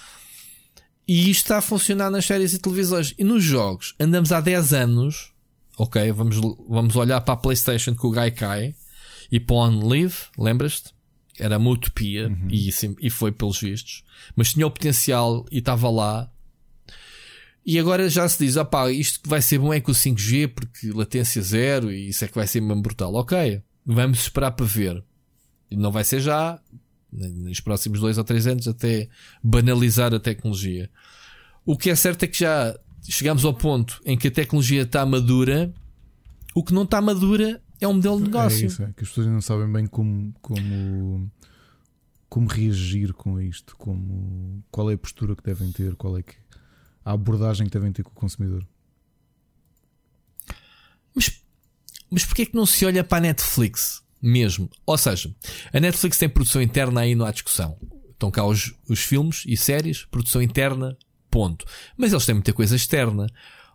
E isto está a funcionar nas séries e televisões. E nos jogos, andamos há 10 anos. Ok, vamos, vamos olhar para a PlayStation com o Gaikai e para o On Live, lembras-te? Era uma utopia uhum. e, e foi pelos vistos. Mas tinha o potencial e estava lá. E agora já se diz: opá, isto que vai ser bom é com o 5G, porque latência zero e isso é que vai ser mesmo brutal. Ok, vamos esperar para ver. Não vai ser já, nos próximos dois ou três anos até banalizar a tecnologia. O que é certo é que já chegamos ao ponto em que a tecnologia está madura, o que não está madura é um modelo de negócio. É isso, é que as pessoas não sabem bem como, como, como reagir com isto, como, qual é a postura que devem ter, qual é que, a abordagem que devem ter com o consumidor. Mas, mas porquê é que não se olha para a Netflix? Mesmo. Ou seja, a Netflix tem produção interna aí, não há discussão. Estão cá os, os filmes e séries, produção interna, ponto. Mas eles têm muita coisa externa.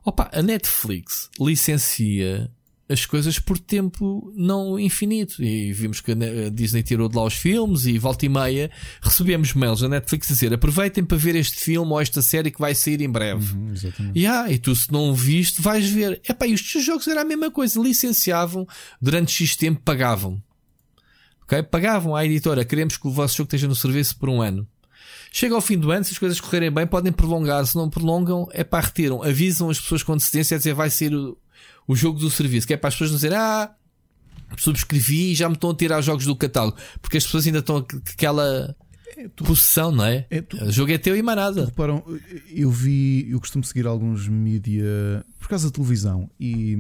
Opa, a Netflix licencia as coisas por tempo não infinito. E vimos que a Disney tirou de lá os filmes e volta e meia recebemos mails da Netflix a dizer aproveitem para ver este filme ou esta série que vai sair em breve. Uhum, e, ah, e tu se não viste vais ver. Epá, e estes jogos era a mesma coisa. Licenciavam, durante X tempo pagavam. Ok? Pagavam à editora. Queremos que o vosso jogo esteja no serviço por um ano. Chega ao fim do ano, se as coisas correrem bem, podem prolongar. Se não prolongam, é para retiram. Avisam as pessoas com antecedência a dizer vai ser o, o jogo do serviço, que é para as pessoas não dizerem, ah, subscrevi e já me estão a tirar jogos do catálogo, porque as pessoas ainda estão com aquela é, tu, possessão, não é? é tu, o jogo é teu e mais nada. Reparam, eu vi, eu costumo seguir alguns mídia por causa da televisão e,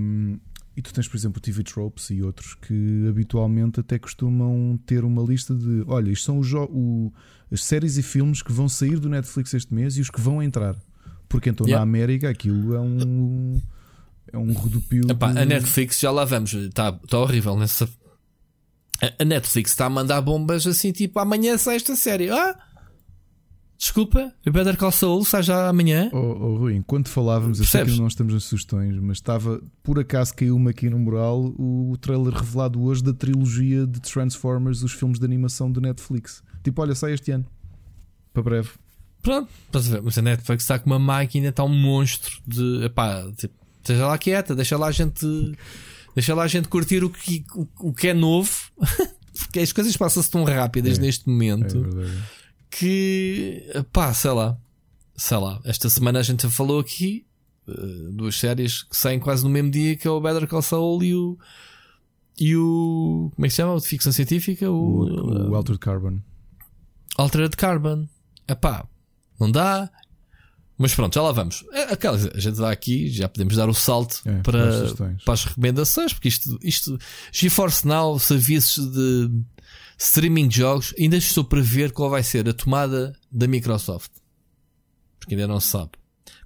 e tu tens, por exemplo, o TV Tropes e outros que habitualmente até costumam ter uma lista de olha, isto são os o, as séries e filmes que vão sair do Netflix este mês e os que vão entrar. Porque então yeah. na América aquilo é um é um rodopio. Epá, de... A Netflix, já lá vamos, está tá horrível nessa. A Netflix está a mandar bombas assim, tipo, amanhã sai esta série. Ah! Desculpa, o Better Call Saul sai já amanhã. Oh, oh Rui, enquanto falávamos, eu sei que não estamos nas sugestões, mas estava, por acaso caiu-me aqui no mural o, trailer revelado hoje da trilogia de Transformers, os filmes de animação do Netflix. Tipo, olha, sai este ano. Para breve. Pronto, mas a Netflix está com uma máquina, está um monstro de. Epá, tipo, Esteja lá quieta, deixa lá a gente. Deixa lá a gente curtir o que, o, o que é novo. Porque as coisas passam-se tão rápidas é, neste momento é que pá, sei lá. Sei lá. Esta semana a gente falou aqui uh, duas séries que saem quase no mesmo dia que é o Better Call Saul e o. E o. Como é que se chama? O de ficção científica? O, o, o Altered Carbon. Altered Carbon. Epá, não dá. Mas pronto, já lá vamos. É, aquela, a gente dá aqui, já podemos dar o salto é, para, para as recomendações, porque isto, isto GeForce Now, serviços de streaming de jogos, ainda estou para ver qual vai ser a tomada da Microsoft. Porque ainda não se sabe.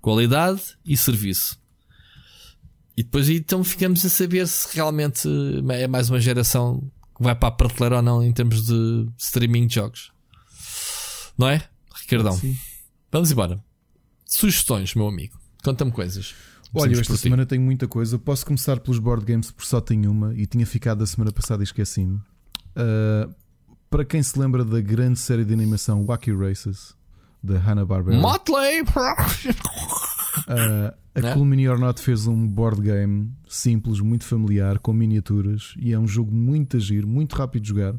Qualidade e serviço. E depois então ficamos a saber se realmente é mais uma geração que vai para a prateleira ou não em termos de streaming de jogos. Não é? Ricardão. Sim. Vamos embora. Sugestões, meu amigo. Conta-me coisas. Olha, esta semana tenho muita coisa. Posso começar pelos board games, porque só tenho uma e tinha ficado a semana passada e esqueci-me. Uh, para quem se lembra da grande série de animação Wacky Races da Hanna-Barbera. Motley! Uh, a né? Cool Mini or Not fez um board game simples, muito familiar, com miniaturas e é um jogo muito agir, muito rápido de jogar.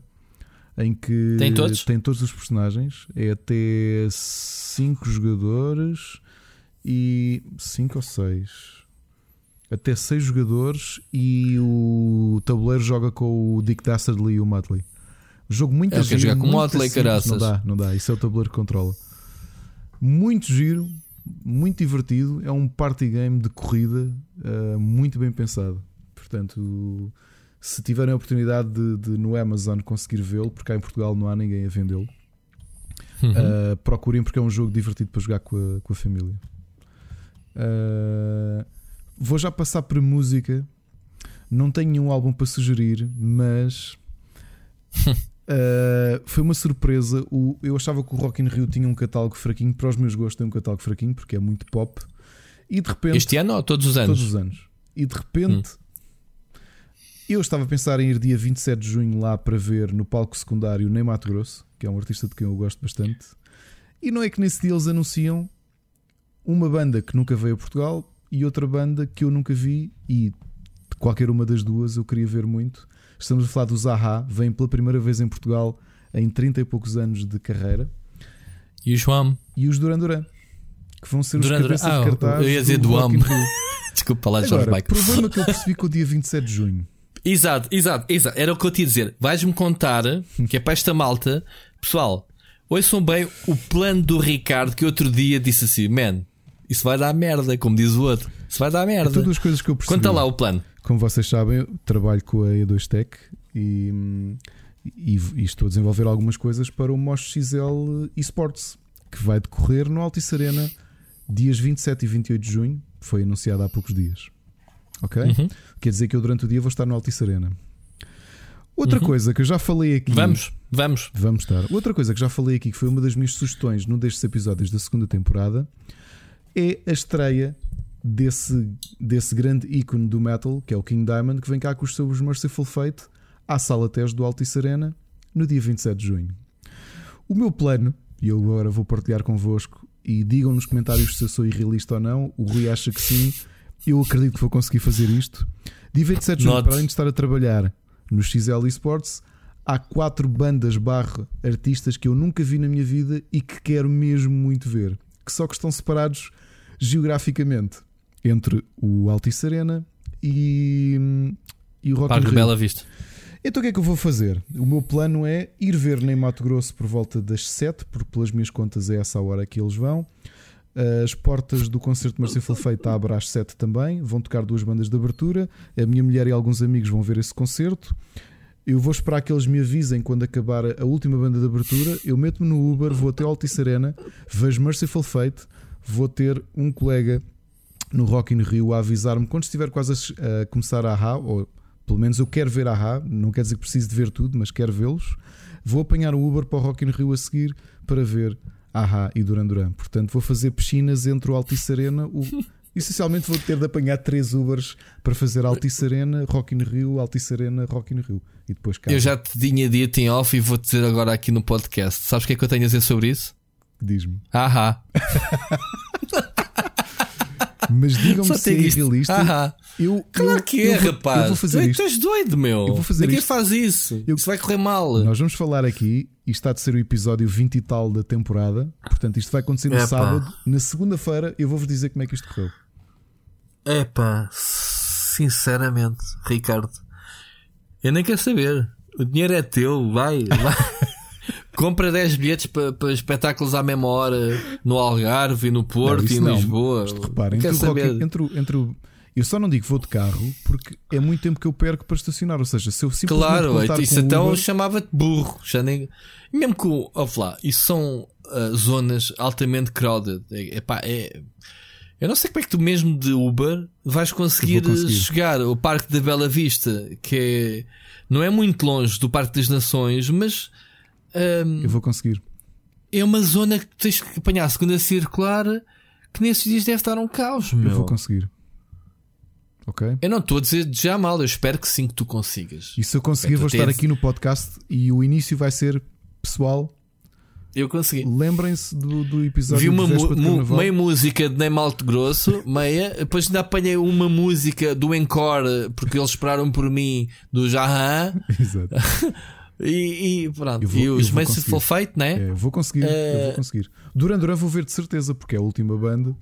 Em que tem todos, tem todos os personagens, é até 5 jogadores e 5 ou 6 até 6 jogadores e o tabuleiro joga com o Dick Dastardly e o Motley. Jogo muito é, giro. jogar com o Motley, caraças. Não dá, não dá. Isso é o tabuleiro que controla. Muito giro, muito divertido. É um party game de corrida uh, muito bem pensado. Portanto, se tiverem a oportunidade de, de no Amazon conseguir vê-lo, porque cá em Portugal não há ninguém a vendê-lo, uhum. uh, procurem porque é um jogo divertido para jogar com a, com a família. Uh, vou já passar para música. Não tenho nenhum álbum para sugerir, mas Uh, foi uma surpresa. O, eu achava que o Rock in Rio tinha um catálogo fraquinho. Para os meus gostos, tem um catálogo fraquinho porque é muito pop. E de repente. Este ano ou todos os anos? Todos os anos. E de repente. Hum. Eu estava a pensar em ir dia 27 de junho lá para ver no palco secundário Ney Mato Grosso, que é um artista de quem eu gosto bastante. E não é que nesse dia eles anunciam uma banda que nunca veio a Portugal e outra banda que eu nunca vi. E qualquer uma das duas eu queria ver muito. Estamos a falar do Zaha, vem pela primeira vez em Portugal em 30 e poucos anos de carreira. E o João. E os Duran Duran, que vão ser Duran os cabeças ah, de cartaz. Eu ia dizer do Am. Desculpa lá, Jorge Agora, problema que eu percebi com o dia 27 de junho. Exato, exato, exato. Era o que eu te ia dizer. Vais-me contar que é para esta malta, pessoal. Ouçam bem o plano do Ricardo que outro dia disse assim: Man, isso vai dar merda, como diz o outro. Isso vai dar merda. É todas as coisas que eu percebi. Conta lá o plano. Como vocês sabem, trabalho com a E2Tech e, e, e, estou a desenvolver algumas coisas para o Mosh XL Esports, que vai decorrer no Altice Arena dias 27 e 28 de junho. Foi anunciado há poucos dias. Ok? Uhum. Quer dizer que eu durante o dia vou estar no Altice Arena. Outra uhum. coisa que eu já falei aqui. Vamos, vamos. Vamos estar. Outra coisa que já falei aqui, que foi uma das minhas sugestões num destes episódios da segunda temporada, é a estreia desse, desse grande ícone do metal, que é o King Diamond, que vem cá com os seus Merciful Fate à Sala TES do Altice Arena no dia 27 de junho. O meu plano, e eu agora vou partilhar convosco, e digam nos comentários se eu sou irrealista ou não. O Rui acha que sim. Eu acredito que vou conseguir fazer isto. Dia 27 de junho, para além de estar a trabalhar no XL Esports, há quatro bandas barra artistas que eu nunca vi na minha vida e que quero mesmo muito ver. Que só que estão separados geograficamente entre o Altice Arena e, e o Rock Parque. Bela Vista. Então o que é que eu vou fazer? O meu plano é ir ver nem Mato Grosso por volta das 7, porque pelas minhas contas é essa a hora que eles vão. As portas do concerto Merciful Fate abrem às 7 também. Vão tocar duas bandas de abertura. A minha mulher e alguns amigos vão ver esse concerto. Eu vou esperar que eles me avisem quando acabar a última banda de abertura. Eu meto-me no Uber, vou até Altice Arena, vejo Merciful Fate. Vou ter um colega no Rock in Rio a avisar-me quando estiver quase a, começar a AHA, ou pelo menos eu quero ver a AHA, não quer dizer que preciso de ver tudo, mas quero vê-los. Vou apanhar o Uber para o Rock in Rio a seguir para ver AHA e Duran Duran. Portanto, vou fazer piscinas entre o Altice Arena. O... Essencialmente vou ter de apanhar três Ubers para fazer Altice Arena, Rock in Rio, Altice Arena, Rock in Rio. E depois casa. Eu já te tinha dito em off e vou dizer agora aqui no podcast. Sabes o que é que eu tenho a dizer sobre isso? Diz-me. Ahá. Mas digam-me se é irrealista. Ahá. Eu, claro eu, que é, eu, rapaz. Eu vou fazer tu, isto. tu és doido, meu. Eu vou fazer Ninguém isto. faz isso. Eu, isso vai correr mal. Nós vamos falar aqui. Isto está de ser o episódio 20 e tal da temporada. Portanto, isto vai acontecer no Epa. sábado. Na segunda-feira, eu vou-vos dizer como é que isto correu. Epá, sinceramente, Ricardo, eu nem quero saber. O dinheiro é teu, vai, vai. Compra 10 bilhetes para, para espetáculos à mesma hora no Algarve e no Porto não, e em não. Lisboa. Repara, entre, saber... entre, entre o. Eu só não digo vou de carro porque é muito tempo que eu perco para estacionar. Ou seja, se eu simplesmente. Claro, isso então Uber... chamava-te burro. Já nem... Mesmo que, oh, lá, isso são uh, zonas altamente crowded. É, epá, é. Eu não sei como é que tu mesmo de Uber vais conseguir, conseguir. chegar ao Parque da Bela Vista, que é, não é muito longe do Parque das Nações, mas um, eu vou conseguir. É uma zona que tens que apanhar a segunda circular que nesses dias deve estar um caos. Meu. Eu vou conseguir. ok? Eu não estou a dizer já mal, eu espero que sim que tu consigas. E se eu conseguir, vou estar aqui no podcast e o início vai ser pessoal. Eu consegui. Lembrem-se do, do episódio Vi uma mu meia música de Nem Malte Grosso, meia. Depois ainda apanhei uma música do Encore, porque eles esperaram por mim, do Jahan. Exato. E, e pronto, vou, e os Merciful Fate, né? É, vou conseguir, é... eu vou conseguir. Duran Duran vou ver de certeza, porque é a última banda.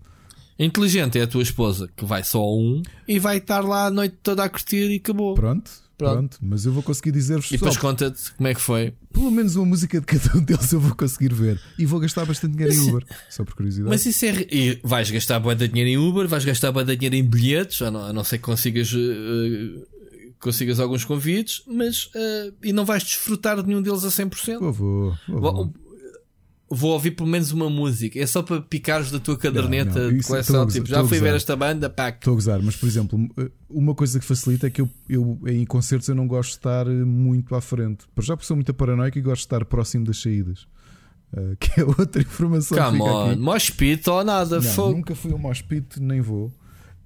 Inteligente é a tua esposa, que vai só a um e vai estar lá a noite toda a curtir e acabou. Pronto, pronto. pronto. Mas eu vou conseguir dizer-vos. E depois conta-te como é que foi. Pelo menos uma música de cada um deles eu vou conseguir ver. E vou gastar bastante dinheiro em Uber, só por curiosidade. Mas isso é. E vais gastar boa de dinheiro em Uber, vais gastar boa de dinheiro em bilhetes, a não, a não ser que consigas. Uh, consigas alguns convites, mas uh, e não vais desfrutar de nenhum deles a 100%. Vou, vou, vou, vou. vou ouvir pelo menos uma música. É só para picares da tua caderneta não, não, de coleção. Tipo, já fui ver esta banda, pá. Estou a gozar, mas por exemplo, uma coisa que facilita é que eu, eu em concertos eu não gosto de estar muito à frente. Por já porque sou muito paranoico e gosto de estar próximo das saídas. Uh, que é outra informação. Come on, mosh pit ou nada, não, Nunca fui um mosh pit, nem vou.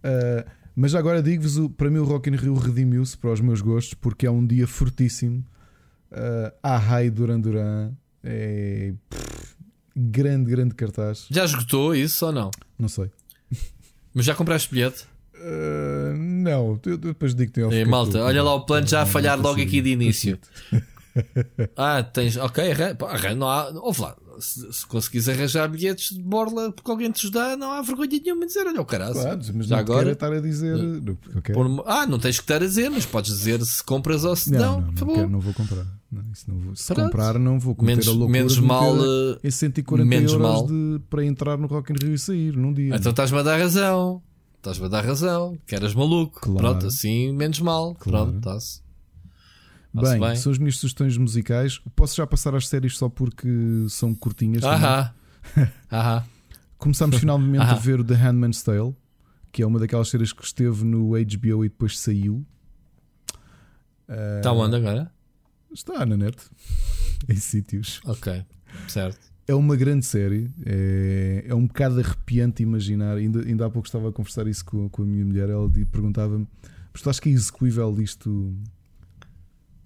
Uh, mas agora digo-vos, para mim o Rock in Rio redimiu-se para os meus gostos porque é um dia fortíssimo. Uh, a Rai Duran Duran é pff, grande, grande cartaz. Já esgotou isso ou não? Não sei. Mas já compraste bilhete? Uh, não, eu depois digo que tem Malta, olha lá o plano já a falhar logo aqui de início. ah, tens. Ok, não há. Ouve lá, se, se conseguires arranjar bilhetes de borla porque alguém te dá, não há vergonha nenhuma de dizer, olha o caralho. Claro, mas já não agora estar a dizer. Okay. Por, ah, não tens que estar a dizer, mas podes dizer se compras ou se não. Não, não, não, quero, não vou comprar. Não, não vou, se Pronto. comprar, não vou cometer menos, a loucura menos mal, em 140 menos euros mal. De, para entrar no Rock in Rio e sair num dia. Então estás-me a dar razão. Estás-me a dar razão. Que eras maluco. Claro. Pronto, assim menos mal. Claro. Pronto, está-se. Bem, bem, são as minhas sugestões musicais. Posso já passar às séries só porque são curtinhas. Ahá. Ahá. Começámos finalmente Ahá. a ver o The Handmaid's Tale, que é uma daquelas séries que esteve no HBO e depois saiu. Está uh, onde agora? Está na net, em sítios. Ok, certo. É uma grande série, é, é um bocado arrepiante imaginar. Ainda, ainda há pouco estava a conversar isso com, com a minha mulher. Ela perguntava-me: Mas tu achas que é execuível isto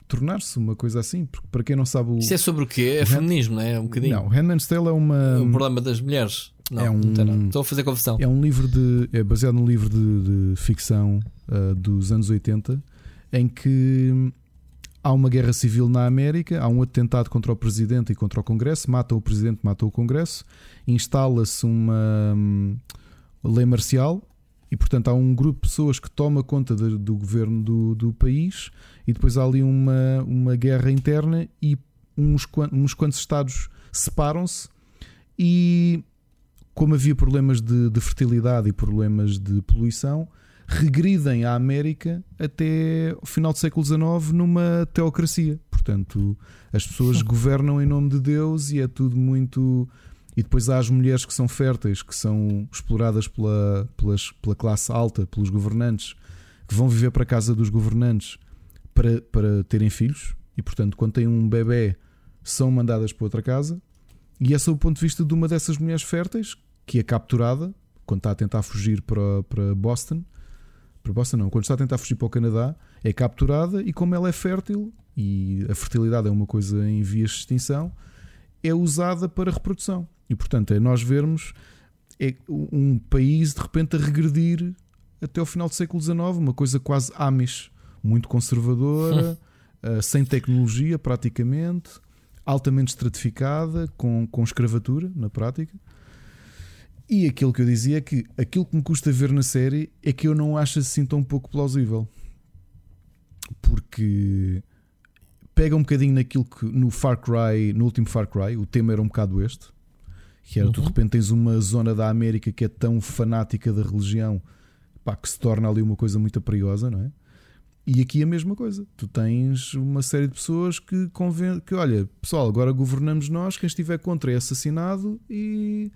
tornar-se uma coisa assim, porque para quem não sabe o. Isso é sobre o quê? É o feminismo, não é? Um bocadinho. Não, Handmaid's Tale é uma. O problema das mulheres. Não, é um, não Estou a fazer confusão. É um livro de. É baseado num livro de, de ficção uh, dos anos 80 em que há uma guerra civil na América, há um atentado contra o presidente e contra o Congresso, mata o presidente, mata o Congresso, instala-se uma um, lei marcial e, portanto, há um grupo de pessoas que toma conta de, do governo do, do, país e depois há ali uma, uma guerra interna e uns, uns quantos Estados separam-se e, como havia problemas de, de fertilidade e problemas de poluição, regridem a América até o final do século XIX numa teocracia. Portanto, as pessoas governam em nome de Deus e é tudo muito e depois há as mulheres que são férteis, que são exploradas pela, pelas, pela classe alta, pelos governantes, que vão viver para a casa dos governantes para, para terem filhos. E portanto, quando têm um bebê, são mandadas para outra casa. E é o ponto de vista de uma dessas mulheres férteis, que é capturada quando está a tentar fugir para, para Boston. Para Boston, não, quando está a tentar fugir para o Canadá, é capturada e, como ela é fértil, e a fertilidade é uma coisa em vias de extinção, é usada para reprodução. E portanto é nós vermos é um país de repente a regredir até ao final do século XIX, uma coisa quase Amish, muito conservadora, uh, sem tecnologia praticamente, altamente estratificada, com, com escravatura na prática. E aquilo que eu dizia é que aquilo que me custa ver na série é que eu não acho assim tão pouco plausível. Porque pega um bocadinho naquilo que no Far Cry, no último Far Cry, o tema era um bocado este que era uhum. tu de repente tens uma zona da América que é tão fanática da religião pá, que se torna ali uma coisa muito perigosa, não é? E aqui a mesma coisa. Tu tens uma série de pessoas que conven... que olha, pessoal, agora governamos nós, quem estiver contra é assassinado e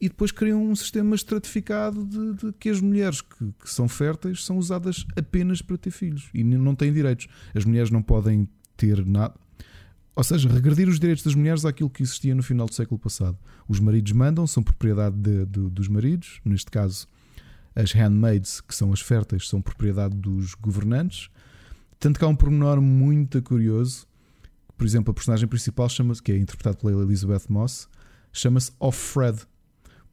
e depois criam um sistema estratificado de, de que as mulheres que, que, são férteis são usadas apenas para ter filhos e não têm direitos. As mulheres não podem ter nada. Ou seja, regredir os direitos das mulheres àquilo que existia no final do século passado. Os maridos mandam, são propriedade de, de, dos maridos, neste caso as handmaids, que são as férteis, são propriedade dos governantes. Tanto que há um pormenor muito curioso. Por exemplo, a personagem principal chama-se, que é interpretado pela Elizabeth Moss, chama-se Off Fred,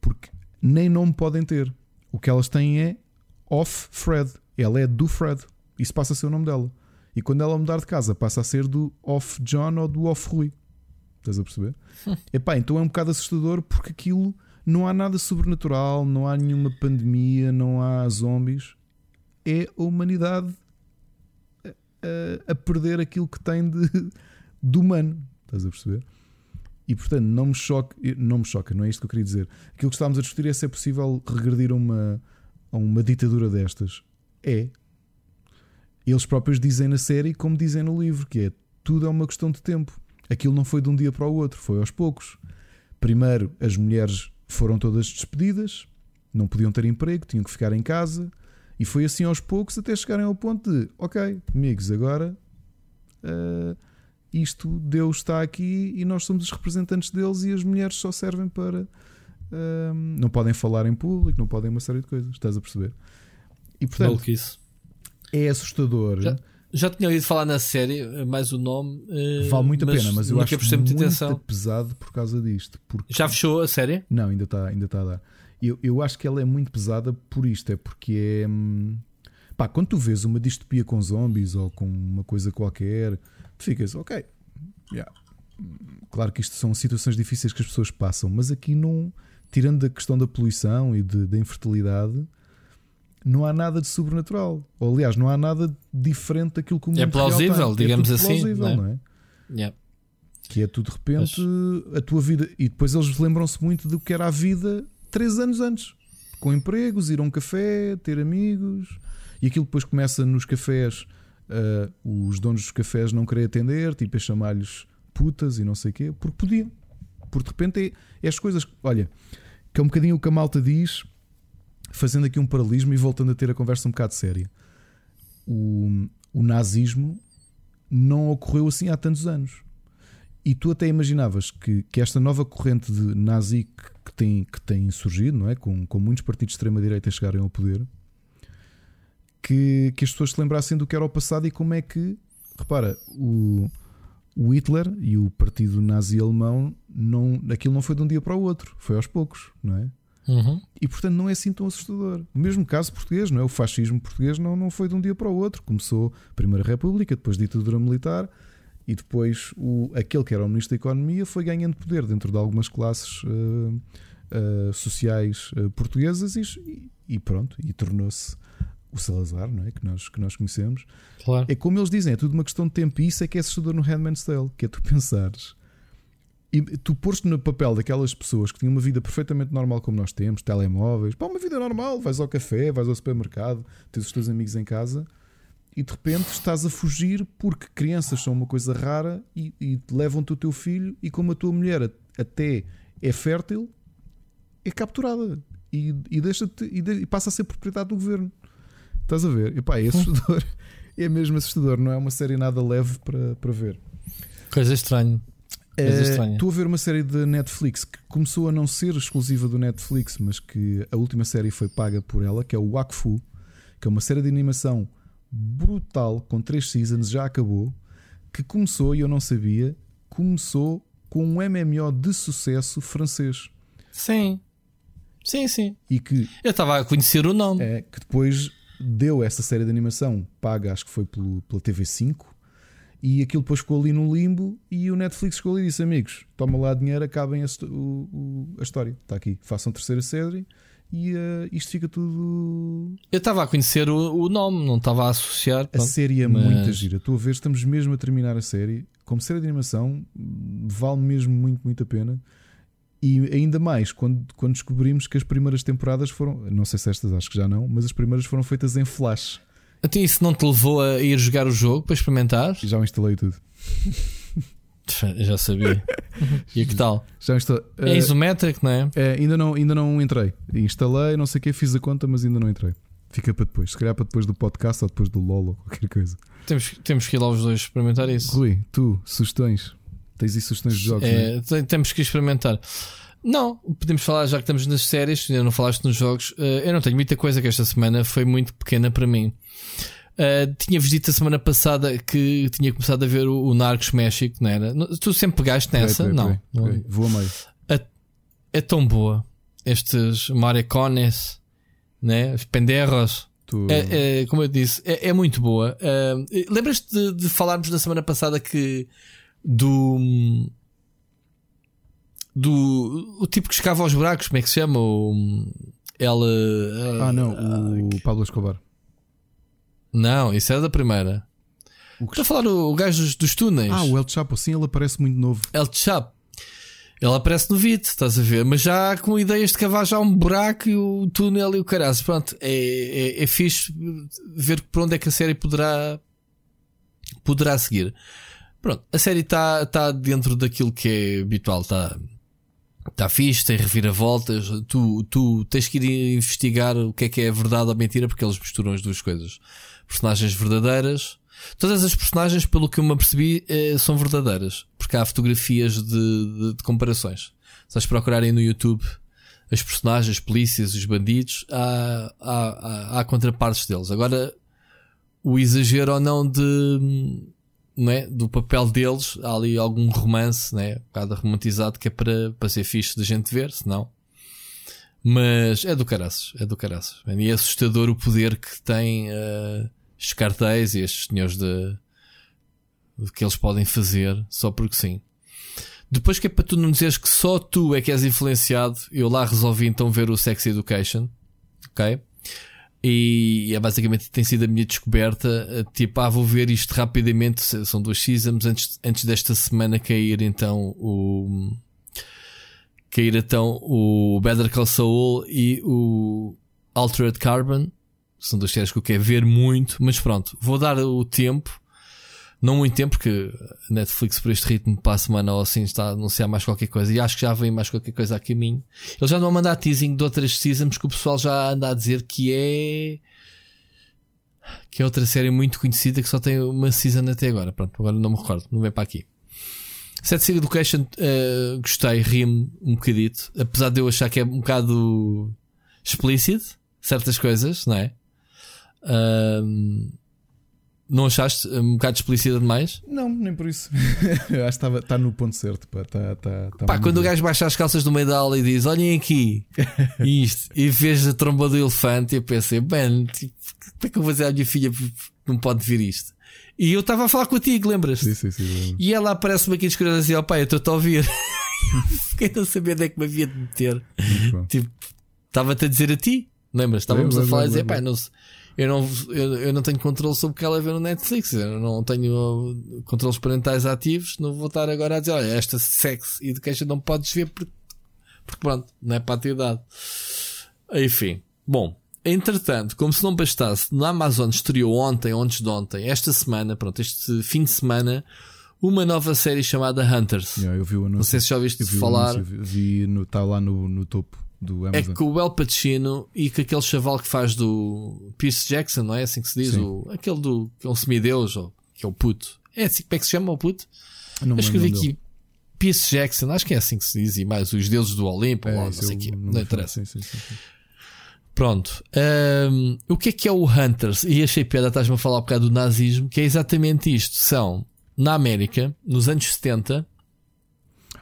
porque nem nome podem ter. O que elas têm é Off Fred. Ela é do Fred. Isso passa a ser o nome dela. E quando ela mudar de casa, passa a ser do Off John ou do Off Rui. Estás a perceber? Epá, então é um bocado assustador porque aquilo não há nada sobrenatural, não há nenhuma pandemia, não há zombies. É a humanidade a, a perder aquilo que tem de, de humano. Estás a perceber? E portanto, não me choca, não me choca, não é isto que eu queria dizer. Aquilo que estávamos a discutir é se é possível regredir a uma, a uma ditadura destas. É. Eles próprios dizem na série, como dizem no livro, que é tudo é uma questão de tempo. Aquilo não foi de um dia para o outro, foi aos poucos. Primeiro, as mulheres foram todas despedidas, não podiam ter emprego, tinham que ficar em casa, e foi assim aos poucos até chegarem ao ponto de: ok, amigos, agora uh, isto, Deus está aqui e nós somos os representantes deles, e as mulheres só servem para. Uh, não podem falar em público, não podem uma série de coisas, estás a perceber? E portanto, é assustador. Já, já tinha ouvido falar na série, mais o nome. Uh, vale muito a pena, mas eu acho muito atenção. pesado por causa disto. Porque... Já fechou a série? Não, ainda está ainda tá a dar. Eu, eu acho que ela é muito pesada por isto, é porque é. Hum, pá, quando tu vês uma distopia com zombies ou com uma coisa qualquer, tu ficas, ok, yeah. claro que isto são situações difíceis que as pessoas passam, mas aqui não, tirando a questão da poluição e de, da infertilidade, não há nada de sobrenatural. Ou, aliás, não há nada diferente daquilo que o é mundo É plausível, digamos é assim. Plausível, não é? Não é? Yeah. Que é tu de repente Mas... a tua vida. E depois eles lembram-se muito do que era a vida três anos antes. Com empregos, ir a um café, ter amigos. E aquilo depois começa nos cafés, uh, os donos dos cafés não querer atender, tipo a chamar-lhes putas e não sei o quê, porque podiam. Porque de repente é, é as coisas. Olha, que é um bocadinho o que a malta diz, fazendo aqui um paralelismo e voltando a ter a conversa um bocado séria. O, o nazismo não ocorreu assim há tantos anos. E tu até imaginavas que, que esta nova corrente de nazi que, que tem, que tem surgido, não é? Com, com muitos partidos de extrema-direita chegarem ao poder, que, que as pessoas se lembrassem do que era o passado e como é que, repara, o, o Hitler e o partido nazi alemão, não, aquilo não foi de um dia para o outro, foi aos poucos, não é? Uhum. E portanto não é assim tão assustador. O mesmo caso português, não é? O fascismo português não, não foi de um dia para o outro. Começou a Primeira República, depois ditadura militar, e depois o, aquele que era o Ministro da Economia foi ganhando poder dentro de algumas classes uh, uh, sociais uh, portuguesas e, e, pronto, e tornou-se o Salazar, não é? que, nós, que nós conhecemos. Claro. É como eles dizem, é tudo uma questão de tempo, e isso é que é assustador no Handman's Tale, que é tu pensares. E tu pôs-te no papel daquelas pessoas que tinham uma vida perfeitamente normal como nós temos, telemóveis, pá, uma vida normal, vais ao café, vais ao supermercado, tens os teus amigos em casa e de repente estás a fugir porque crianças são uma coisa rara e, e levam-te o teu filho e como a tua mulher até é fértil, é capturada e, e deixa-te e, de, e, passa a ser propriedade do governo. Estás a ver? E pá, é assustador. é mesmo assustador, não é uma série nada leve para, para ver. Coisa estranha. Uh, estou a ver uma série de Netflix que começou a não ser exclusiva do Netflix, mas que a última série foi paga por ela, que é o Wakfu, que é uma série de animação brutal, com três seasons, já acabou, que começou, e eu não sabia, começou com um MMO de sucesso francês. Sim. Sim, sim. E que eu estava a conhecer o nome. É, que depois deu essa série de animação paga, acho que foi pelo, pela TV5, e aquilo depois ficou ali no limbo. E o Netflix ficou ali e disse: Amigos, toma lá dinheiro, acabem a, o, o, a história. Está aqui, façam terceira série e uh, isto fica tudo. Eu estava a conhecer o, o, nome, não estava a associar. A série é mas... muito gira. Estou a ver, estamos mesmo a terminar a série. Como série de animação, vale mesmo muito, muito a pena. E ainda mais quando, quando descobrimos que as primeiras temporadas foram. Não sei se estas, acho que já não, mas as primeiras foram feitas em flash. Até isso não te levou a ir jogar o jogo para experimentar? Já o instalei tudo. Já sabia. e que tal? Já instal... É uh, isométrico, não é? é? ainda, não, ainda não entrei. Instalei, não sei o que, fiz a conta, mas ainda não entrei. Fica para depois. Se calhar para depois do podcast ou depois do LOL ou qualquer coisa. Temos, temos que ir lá os dois experimentar isso. Rui, tu, sugestões. Tens aí sugestões de jogos? É, é? temos que experimentar. Não, podemos falar já que estamos nas séries, ainda não falaste nos jogos. Uh, eu não tenho muita coisa que esta semana foi muito pequena para mim. Uh, Tinha-vos dito a semana passada que tinha começado a ver o, o Narcos México, não era? Tu sempre pegaste nessa? Peraí, peraí, não. Peraí, Vou a meio. É, é, tão boa. Estes maricones, né? Os penderros. Tu... É, é, como eu disse, é, é muito boa. Uh, Lembras-te de, de falarmos na semana passada que do do o tipo que escava aos buracos, como é que se chama? O, ela. Ah, não, o uh, Pablo Escobar. Não, isso era da primeira. O que... Estou a falar o, o gajo dos, dos, túneis. Ah, o El Chapo, sim, ele aparece muito novo. El Chapo. Ele aparece no vídeo, estás a ver? Mas já com ideias de cavar já um buraco e o túnel e o caralho. Pronto, é, é, é fixe ver por onde é que a série poderá, poderá seguir. Pronto, a série está tá dentro daquilo que é habitual, está Está fixe, tem reviravoltas. Tu, tu tens que ir investigar o que é que é verdade ou mentira, porque eles misturam as duas coisas. Personagens verdadeiras. Todas as personagens, pelo que eu me apercebi, eh, são verdadeiras. Porque há fotografias de, de, de comparações. Se vocês procurarem no YouTube as personagens, polícias, os bandidos, há, há, há, há contrapartes deles. Agora, o exagero ou não de não é? do papel deles, há ali algum romance, né? um bocado romantizado que é para, para ser fixe de gente ver, senão. Mas é do caraças, é do caraças. E é assustador o poder que têm uh, estes cartéis e estes senhores de, de que eles podem fazer só porque sim. Depois que é para tu não dizeres que só tu é que és influenciado, eu lá resolvi então ver o Sex Education, ok? E é basicamente tem sido a minha descoberta. Eh, tipo, ah, vou ver isto rapidamente. São dois seasons antes, antes desta semana cair então o. cair então o Better Call Saul e o Altered Carbon. São duas séries que eu quero ver muito, mas pronto, vou dar o tempo não muito tempo, porque Netflix por este ritmo para a semana ou assim está a anunciar mais qualquer coisa e acho que já vem mais qualquer coisa a caminho. Eles já a mandar teasing de outras seasons que o pessoal já anda a dizer que é que é outra série muito conhecida que só tem uma season até agora. Pronto, agora não me recordo, não vem para aqui. Sex Education uh, gostei, ri-me um bocadito, apesar de eu achar que é um bocado explícito certas coisas, não é? Não achaste um bocado explícita demais? Não, nem por isso. Acho que está no ponto certo. Pá, tá, tá, tá pá quando o gajo baixa as calças do meio da aula e diz: Olhem aqui, isto, e fez a tromba do elefante, eu pensei: Bem, tipo, como é que eu vou dizer à minha filha não pode ver isto? E eu estava a falar contigo, lembras? Sim, sim, sim. E ela aparece-me aqui descurada assim: Ó oh, pai, eu estou a ouvir. Fiquei a saber onde é que me havia de meter. Tipo, estava-te a dizer a ti, lembras? Estávamos a falar e dizer: Pai, não sei eu não, eu, eu não tenho controle sobre o que ela vê no Netflix. Eu não tenho uh, controles parentais ativos. Não vou estar agora a dizer, olha, esta sex education não podes ver porque, porque pronto, não é para a tua idade. Enfim, bom. Entretanto, como se não bastasse, na Amazon estreou ontem, antes de ontem, esta semana, pronto, este fim de semana, uma nova série chamada Hunters. Yeah, eu vi o Não sei se já ouviste falar. Vi, vi no, está lá no, no topo do Amazon. É com o El Pacino e com aquele chaval que faz do Pierce Jackson, não é assim que se diz? O, aquele do que é um semideus, ou, que é o puto. É assim como é que se chama o puto? Não eu escrevi aqui dele. Pierce Jackson, acho que é assim que se diz, e mais os deuses do Olimpo, é, lá, não sei o que, não, não interessa. Sim, sim, sim, Pronto. Um, o que é que é o Hunters? E achei piada, estás-me a falar um bocado do nazismo, que é exatamente isto. São, na América, nos anos 70,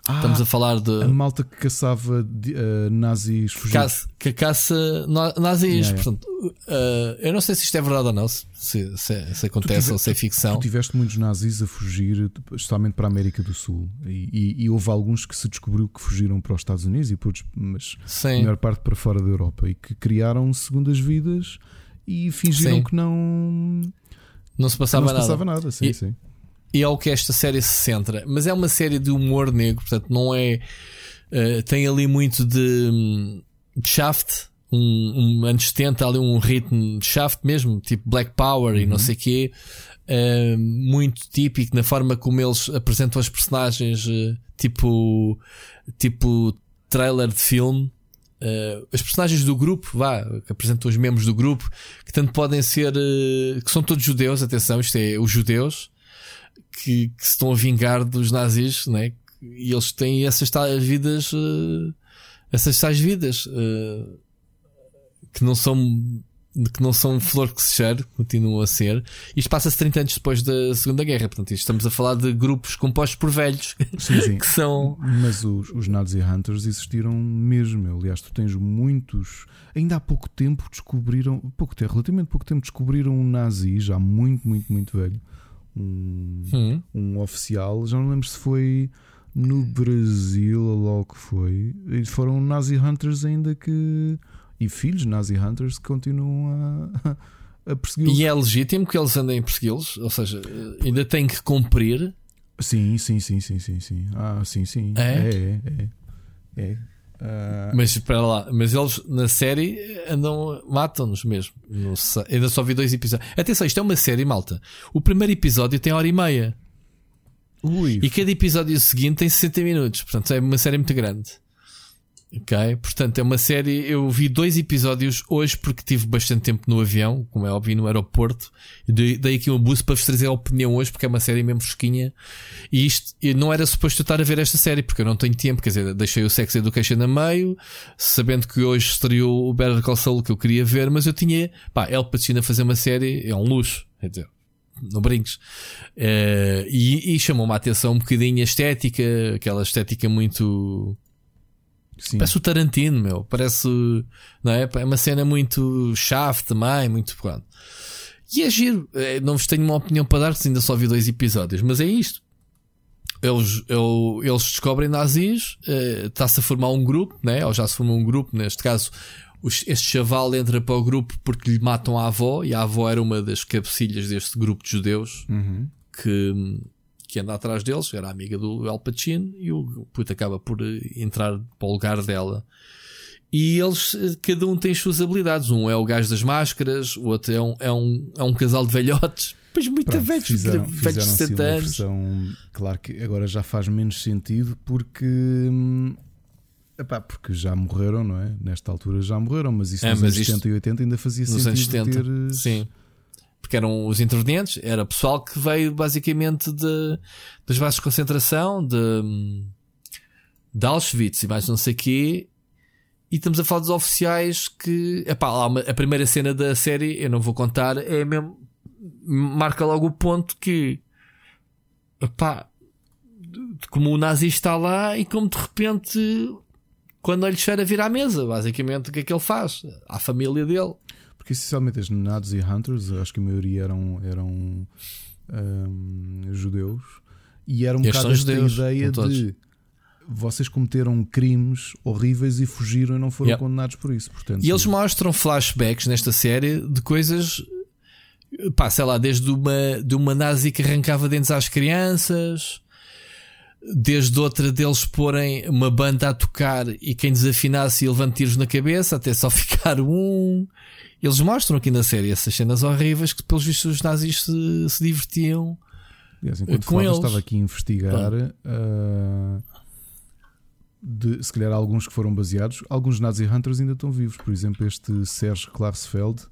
ah, Estamos a falar de. A malta que caçava uh, nazis fugidos. Caça, que caça nazis. Yeah. Portanto, uh, eu não sei se isto é verdade ou não, se, se, se acontece tive, ou se é ficção. Tu tiveste muitos nazis a fugir, especialmente para a América do Sul. E, e, e, houve alguns que se descobriu que fugiram para os Estados Unidos, e outros, mas Sim. a maior parte para fora da Europa. E que criaram segundas vidas e fingiram sim. que não. Não se passava, não se passava nada. nada. Sim, e, sim e é o que esta série se centra. Mas é uma série de humor negro, portanto, não é. Uh, tem ali muito de, de shaft. Um, um, anos 70, ali um ritmo de shaft mesmo, tipo Black Power uhum. e não uhum. sei o quê. Uh, muito típico na forma como eles apresentam os personagens, uh, tipo, tipo trailer de filme. Uh, os personagens do grupo, vá, que apresentam os membros do grupo, que tanto podem ser, que são todos judeus, atenção, isto é, os judeus, que, que, se estão a vingar dos nazis, né? E eles têm essas vidas uh, essas tais vidas uh, que não são que não são flor que se cheire, continuam a ser. Isto passa-se 30 anos depois da Segunda Guerra, portanto, estamos a falar de grupos compostos por velhos sim, sim. que são. Mas os, os Nazi Hunters existiram mesmo. Aliás, tu tens muitos. Ainda há pouco tempo descobriram, pouco tempo, relativamente pouco tempo, descobriram um nazi, já muito, muito, muito velho, um, hum. um oficial. Já não lembro se foi no Brasil ou logo que foi. E foram Nazi Hunters ainda que e filhos Nazi Hunters que continuam a, a persegui-los. E é legítimo que eles andem a persegui-los? Ou seja, ainda têm que cumprir? Sim, sim, sim, sim, sim, sim. Ah, sim, sim. É, é, é. é. Uh... Mas espera lá, mas eles na série andam, matam-nos mesmo. ainda só vi dois episódios. Atenção, isto é uma série, malta. O primeiro episódio tem hora e meia. Ui. E cada episódio seguinte tem 60 minutos. Portanto, é uma série muito grande. Ok? Portanto, é uma série. Eu vi dois episódios hoje porque tive bastante tempo no avião, como é óbvio, no aeroporto. Dei, aqui um boost para vos trazer a opinião hoje, porque é uma série mesmo fresquinha. E isto, não era suposto eu estar a ver esta série, porque eu não tenho tempo. Quer dizer, deixei o Sex Education a meio, sabendo que hoje estreou o Better Call Saul que eu queria ver, mas eu tinha. Pá, El Pacino a fazer uma série é um luxo. Quer dizer, não brinques. Uh, e, e chamou-me a atenção um bocadinho a estética, aquela estética muito Sim. Parece o Tarantino, meu. Parece. Não é? É uma cena muito chave também, muito. Pronto. E é giro. É, não vos tenho uma opinião para dar, porque ainda só vi dois episódios, mas é isto. Eles, eles descobrem nazis, uh, está-se a formar um grupo, né? ou já se formou um grupo, neste caso, este chaval entra para o grupo porque lhe matam a avó, e a avó era uma das cabecilhas deste grupo de judeus uhum. que que anda atrás deles, era amiga do Al Pacino, e o puto acaba por eh, entrar para o lugar dela. E eles, eh, cada um tem as suas habilidades. Um é o gajo das máscaras, o outro é um, é um, é um casal de velhotes. Pois muito Pronto, velhos, fizeram, velhos de 60 anos. Versão, claro que agora já faz menos sentido porque. Hum, epá, porque já morreram, não é? Nesta altura já morreram, mas isso é, nos mas anos 70 e 80 ainda fazia nos sentido. Anos 70, ter... sim porque eram os intervenientes, era pessoal que veio basicamente de, das bases de concentração, de, de Auschwitz e mais não sei quê. E estamos a falar dos oficiais que. Epá, a primeira cena da série, eu não vou contar, é mesmo. Marca logo o ponto que. Epá, como o nazi está lá e como de repente. Quando ele cheira vir à mesa, basicamente, o que é que ele faz? À família dele. Porque essencialmente as Nazi Hunters, acho que a maioria eram, eram um, judeus, e era um bocado esta ideia de vocês cometeram crimes horríveis e fugiram e não foram condenados por isso. Portanto, e eles mostram flashbacks nesta série de coisas, pá, sei lá, desde uma, de uma nazi que arrancava dentes às crianças, desde outra deles porem uma banda a tocar e quem desafinasse ia levando tiros na cabeça até só ficar um. Eles mostram aqui na série essas cenas horríveis que, pelos vistos, os nazis se, se divertiam yes, enquanto com eles. estava aqui a investigar. Uh, de, se calhar alguns que foram baseados, alguns Nazi Hunters ainda estão vivos. Por exemplo, este Serge Klarsfeld,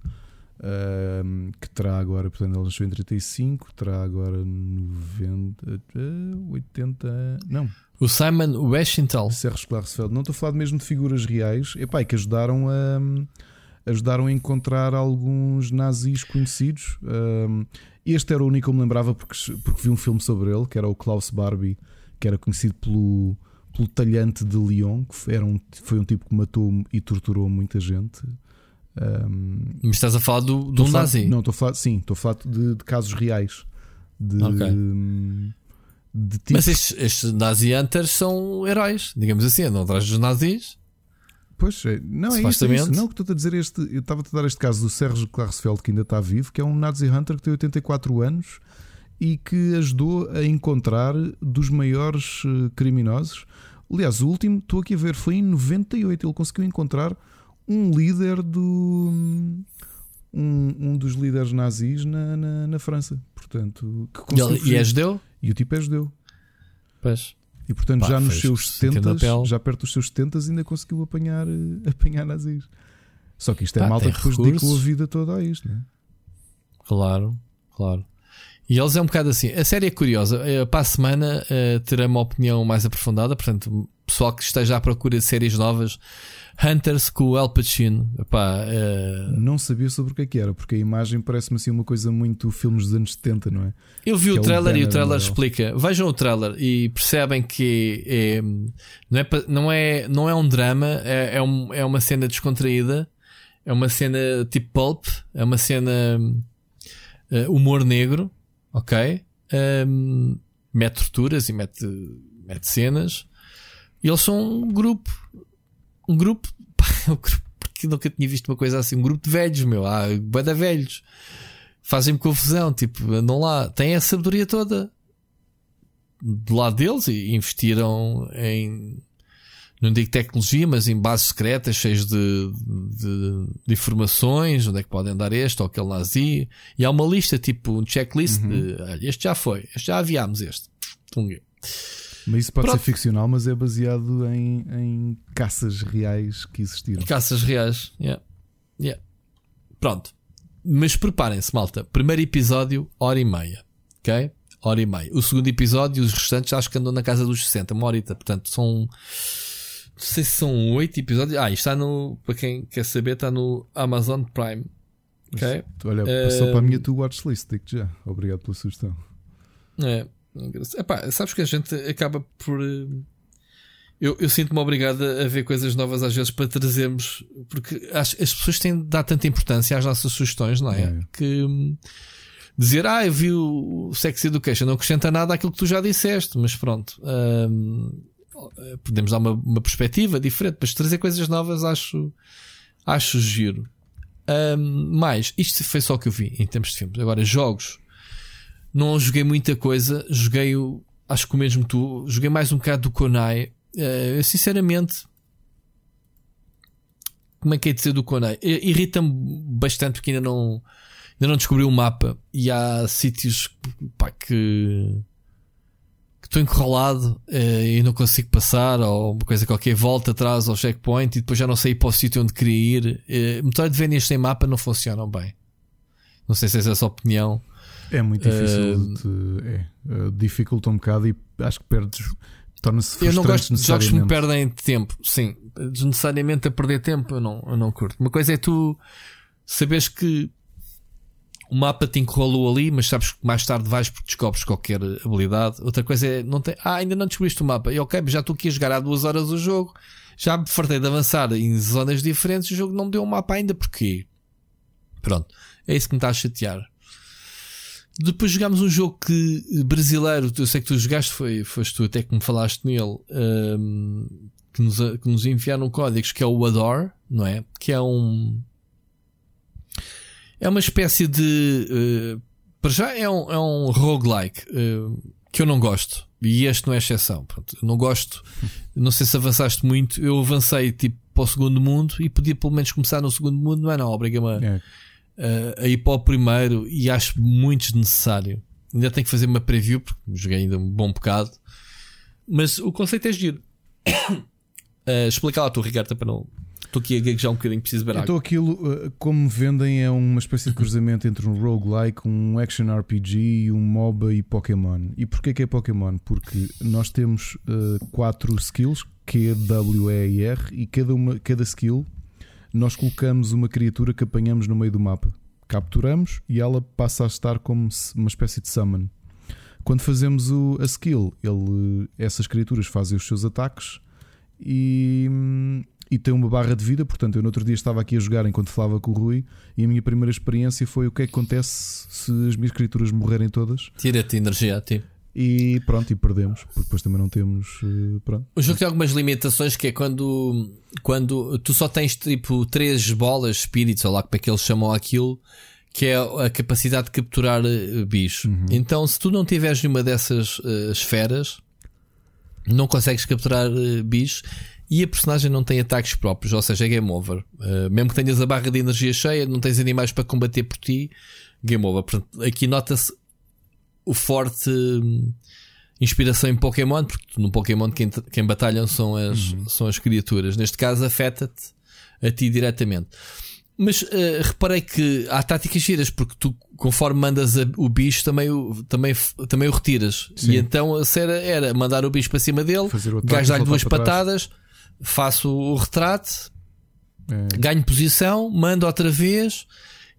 uh, que terá agora, portanto, ele nasceu em 35, terá agora 90, uh, 80. Não. O Simon Washington. Serge Klarsfeld. Não estou a falar mesmo de figuras reais, epá, que ajudaram a ajudaram a encontrar alguns nazis conhecidos. Um, este era o único que eu me lembrava porque, porque vi um filme sobre ele, que era o Klaus Barbie, que era conhecido pelo, pelo talhante de Lyon, que era um, foi um tipo que matou e torturou muita gente. Um, Mas estás a falar do, do nazi? Não, estou a falar, sim, estou a falar de, de casos reais. De, okay. de Mas estes, estes Nazi Hunters são heróis, digamos assim, andam atrás dos nazis. Pois, é. não é isso, é isso. Não, que estou a dizer este. Eu estava a dar este caso do Sérgio Klarsfeld, que ainda está vivo, que é um Nazi Hunter que tem 84 anos e que ajudou a encontrar dos maiores eh, criminosos. Aliás, o último, estou aqui a ver, foi em 98. Ele conseguiu encontrar um líder do. Um, um dos líderes nazis na, na, na França. Portanto, que e, e é judeu? E o tipo é judeu. Pois. E portanto, Pá, já nos seus 70, já perto dos seus 70, ainda conseguiu apanhar, eh, apanhar nazis. Só que isto é Pá, malta que depois dedicou a vida toda a isto, não é? Claro, claro. E eles é um bocado assim. A série é curiosa. Uh, para a semana uh, terá uma opinião mais aprofundada. Portanto, pessoal que esteja à procura de séries novas, Hunters com o Al Pacino. Epá, uh... Não sabia sobre o que, é que era, porque a imagem parece-me assim uma coisa muito filmes dos anos 70, não é? Eu vi que o é trailer e o trailer explica. Vejam o trailer e percebem que é, não, é, não, é, não é um drama, é, é, um, é uma cena descontraída, é uma cena tipo pulp, é uma cena uh, humor negro, ok? Um, mete torturas e mete, mete cenas. E eles são um grupo um grupo, um grupo porque nunca tinha visto uma coisa assim, um grupo de velhos, meu, há banda velhos. Fazem-me confusão, tipo, andam lá, têm a sabedoria toda do lado deles e investiram em não digo tecnologia, mas em bases secretas cheias de, de, de, informações, onde é que podem dar este ou aquele nazi. E há uma lista, tipo um checklist uhum. de este já foi, este já aviámos este. Mas isso pode Pronto. ser ficcional, mas é baseado em, em caças reais que existiram. Caças reais, yeah. Yeah. Pronto. Mas preparem-se, malta. Primeiro episódio, hora e meia. Ok? Hora e meia. O segundo episódio, os restantes acho que andam na casa dos 60, uma horita. Portanto, são. Não sei se são oito episódios. Ah, isto está no. Para quem quer saber, está no Amazon Prime. Ok? Olha, passou uh... para a minha tu watchlist, digo já. Obrigado pela sugestão. É. Epá, sabes que a gente acaba por. Eh, eu, eu sinto-me obrigado a ver coisas novas às vezes para trazermos, porque as, as pessoas têm de dar tanta importância às nossas sugestões, não é? é. Que hum, dizer, ah, eu vi o Sex Education, não acrescenta nada àquilo que tu já disseste, mas pronto. Hum, podemos dar uma, uma perspectiva diferente, mas trazer coisas novas acho, acho giro. Um, mais, isto foi só o que eu vi em termos de filmes. Agora, jogos não joguei muita coisa, joguei, acho que o mesmo tu, joguei mais um bocado do Konai. Uh, sinceramente, como é que é dizer do Konai? Irrita-me bastante porque ainda não, ainda não descobri o mapa e há sítios pá, que estou enrolado uh, e não consigo passar, ou uma coisa qualquer, volta atrás ao checkpoint e depois já não sei para o sítio onde queria ir. De VNs sem mapa não funcionam bem. Não sei se é essa a opinião. É muito difícil, uh, de, é, uh, dificulta um bocado e acho que perdes, torna-se. Eu não gosto de jogos que me perdem tempo, sim, desnecessariamente a perder tempo, eu não, eu não curto. Uma coisa é tu saberes que o mapa te enrolou ali, mas sabes que mais tarde vais porque descobres qualquer habilidade. Outra coisa é, não tem, ah, ainda não descobriste o mapa. E ok, já estou aqui a jogar há duas horas o jogo, já me fartei de avançar em zonas diferentes, o jogo não me deu um mapa ainda, porquê? Pronto, é isso que me está a chatear. Depois jogámos um jogo que brasileiro, eu sei que tu jogaste, foi, foste tu até que me falaste nele, um, que, nos, que nos enviaram códigos, que é o Adore, não é? Que é um. É uma espécie de. Uh, para já é um, é um roguelike uh, que eu não gosto. E este não é exceção. Pronto, não gosto. Não sei se avançaste muito. Eu avancei tipo para o segundo mundo e podia pelo menos começar no segundo mundo, não é? Não, obriga-me a. É uh, a ir para o primeiro e acho muito desnecessário. Ainda tenho que fazer uma preview, porque joguei ainda um bom bocado. Mas o conceito é giro. uh, explica lá tu, Ricardo, para não. Estou aqui a gaguejar um bocadinho, preciso ver Então aquilo, uh, como vendem, é uma espécie de cruzamento entre um roguelike, um action RPG, um MOBA e Pokémon. E porquê que é Pokémon? Porque nós temos uh, quatro skills, Q, W, E e R, e cada, uma, cada skill nós colocamos uma criatura que apanhamos no meio do mapa, capturamos e ela passa a estar como uma espécie de summon. Quando fazemos o, a skill, ele, essas criaturas fazem os seus ataques e, e tem uma barra de vida. Portanto, eu no outro dia estava aqui a jogar enquanto falava com o Rui e a minha primeira experiência foi o que é que acontece se as minhas criaturas morrerem todas. Tira-te energia a ti. E pronto, e perdemos, porque depois também não temos. Eh, pronto. O jogo tem algumas limitações que é quando, quando tu só tens tipo três bolas, espíritos, ou lá como é que eles chamam aquilo, que é a capacidade de capturar eh, bicho. Uhum. Então, se tu não tiveres nenhuma dessas uh, esferas, não consegues capturar uh, bicho e a personagem não tem ataques próprios, ou seja, é game over. Uh, mesmo que tenhas a barra de energia cheia, não tens animais para combater por ti, game over. Portanto, aqui nota-se forte hum, inspiração em Pokémon, porque no Pokémon quem, quem batalham são as, uhum. são as criaturas. Neste caso, afeta-te a ti diretamente. Mas uh, reparei que há táticas giras, porque tu, conforme mandas a, o bicho, também o, também, também o retiras. Sim. E então a cena era mandar o bicho para cima dele, gajo dar-lhe duas patadas, faço o retrato, é. ganho posição, mando outra vez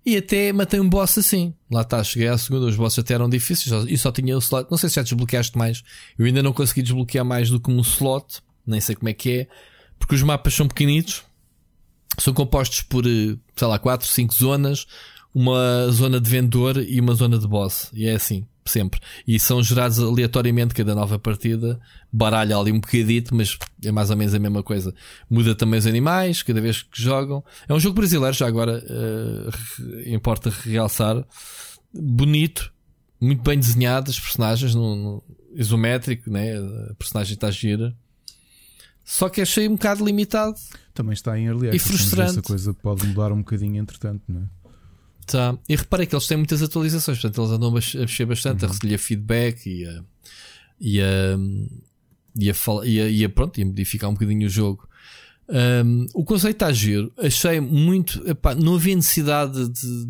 e até matei um boss assim. Lá está, cheguei à segunda, os bosses até eram difíceis e só tinha o slot. Não sei se já desbloqueaste mais. Eu ainda não consegui desbloquear mais do que um slot, nem sei como é que é, porque os mapas são pequenitos são compostos por, eh, sei lá, 4, 5 zonas, uma zona de vendedor e uma zona de boss. E é assim, sempre. E são gerados aleatoriamente cada nova partida. Baralha ali um bocadito, mas é mais ou menos a mesma coisa. Muda também os animais, cada vez que jogam. É um jogo brasileiro, já agora uh, importa realçar. Bonito, muito bem desenhado, os personagens no, no isométrico, né? A personagem está gira. Só que achei um bocado limitado. Também está em early access. E frustrante. Essa coisa pode mudar um bocadinho entretanto, não é? Tá. E reparei que eles têm muitas atualizações, portanto eles andam a mexer bastante, uhum. a recolher feedback e a, e a, e a, e a, e a, pronto, e modificar um bocadinho o jogo. Um, o conceito está giro, achei muito. Epá, não havia necessidade de.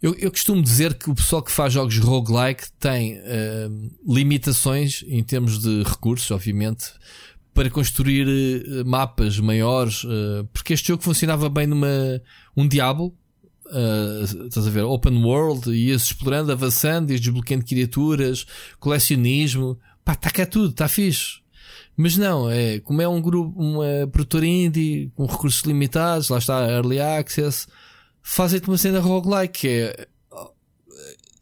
Eu, eu, costumo dizer que o pessoal que faz jogos roguelike tem uh, limitações em termos de recursos, obviamente, para construir uh, mapas maiores, uh, porque este jogo funcionava bem numa um Diablo, uh, estás a ver, open world, ias explorando, avançando, ias desbloqueando criaturas, colecionismo, pá, está cá tudo, está fixe. Mas não, é como é um grupo, uma produtora indie com recursos limitados, lá está Early Access, fazem-te uma cena roguelike que é.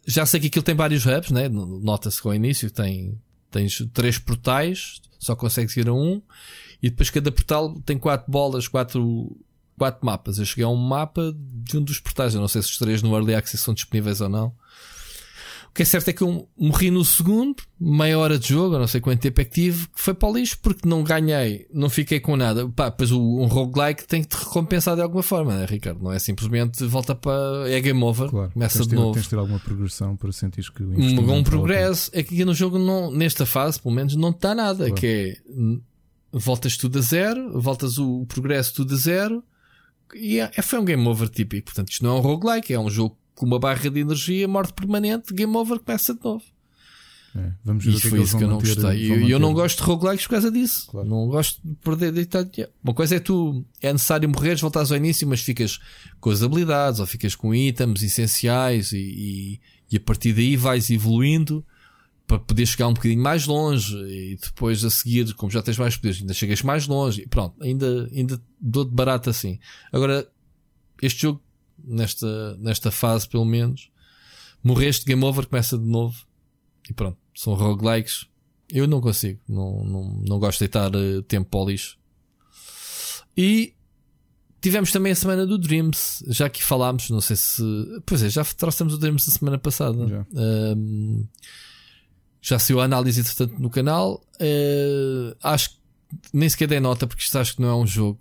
Já sei que aquilo tem vários hubs, né? Nota-se com o início, tem, tens três portais, só consegues ir a um, e depois cada portal tem quatro bolas, quatro, quatro mapas. Eu cheguei a um mapa de um dos portais, eu não sei se os três no Early Access são disponíveis ou não. O que é certo é que eu morri no segundo, meia hora de jogo, eu não sei quanto tempo é que tive, que foi para o lixo porque não ganhei, não fiquei com nada. Pá, pois um roguelike tem que te recompensar de alguma forma, né, Ricardo? Não é simplesmente volta para. é game over, claro, começa tens de novo. Tens de ter alguma progressão para sentir que o Um, um progresso. É que no jogo, não, nesta fase, pelo menos, não está nada. Claro. Que é voltas tudo a zero, voltas o progresso tudo a zero. E é, foi um game over típico. Portanto, isto não é um roguelike, é um jogo com uma barra de energia, morte permanente, game over, começa de novo. É, vamos ver e foi isso que eu não gostei. E eu, não gosto de roguelikes por causa disso. Claro. Não gosto de perder de Uma coisa é tu, é necessário morreres, voltares ao início, mas ficas com as habilidades ou ficas com itens essenciais e, e, e a partir daí vais evoluindo para poder chegar um bocadinho mais longe e depois a seguir, como já tens mais poderes, ainda chegas mais longe. E pronto, ainda, ainda dou de barato assim. Agora, este jogo nesta, nesta fase, pelo menos. Morreste, game over, começa de novo. E pronto, são roguelikes. Eu não consigo, não, não, não gosto de deitar uh, tempo para o lixo. E tivemos também a semana do Dreams, já que falámos, não sei se. Pois é, já trouxemos o Dreams na semana passada. Um, já saiu a análise, entretanto, no canal. Uh, acho que nem sequer dei nota, porque isto acho que não é um jogo,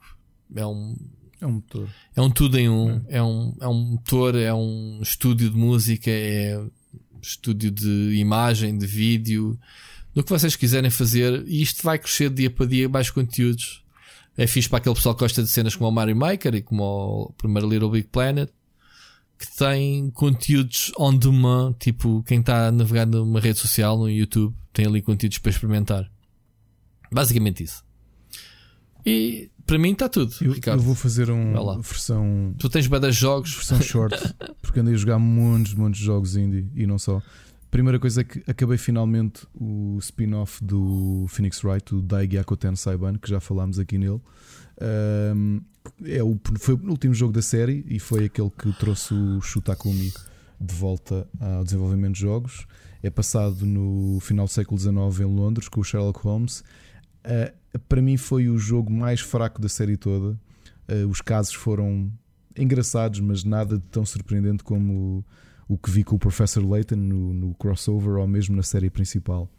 é um é um motor. É um tudo em um. É, é um, é um motor, é um estúdio de música, é estúdio de imagem, de vídeo, do que vocês quiserem fazer. E isto vai crescer dia para dia, mais conteúdos. É fixe para aquele pessoal que gosta de cenas como o Mario Maker e como o primeiro Little Big Planet, que tem conteúdos on demand, tipo quem está a navegar numa rede social, no YouTube, tem ali conteúdos para experimentar. Basicamente isso. E para mim está tudo. Eu, eu vou fazer uma versão. Tu tens bada jogos. Versão short, porque andei a jogar muitos, muitos jogos indie e não só. Primeira coisa é que acabei finalmente o spin-off do Phoenix Wright, o Daigi Ten Saiban, que já falámos aqui nele. Um, é o, foi o último jogo da série e foi aquele que trouxe o Shutakumi de volta ao desenvolvimento de jogos. É passado no final do século XIX em Londres com o Sherlock Holmes. Uh, para mim foi o jogo mais fraco da série toda. Uh, os casos foram engraçados, mas nada de tão surpreendente como o, o que vi com o Professor Layton no, no, crossover ou mesmo na série principal.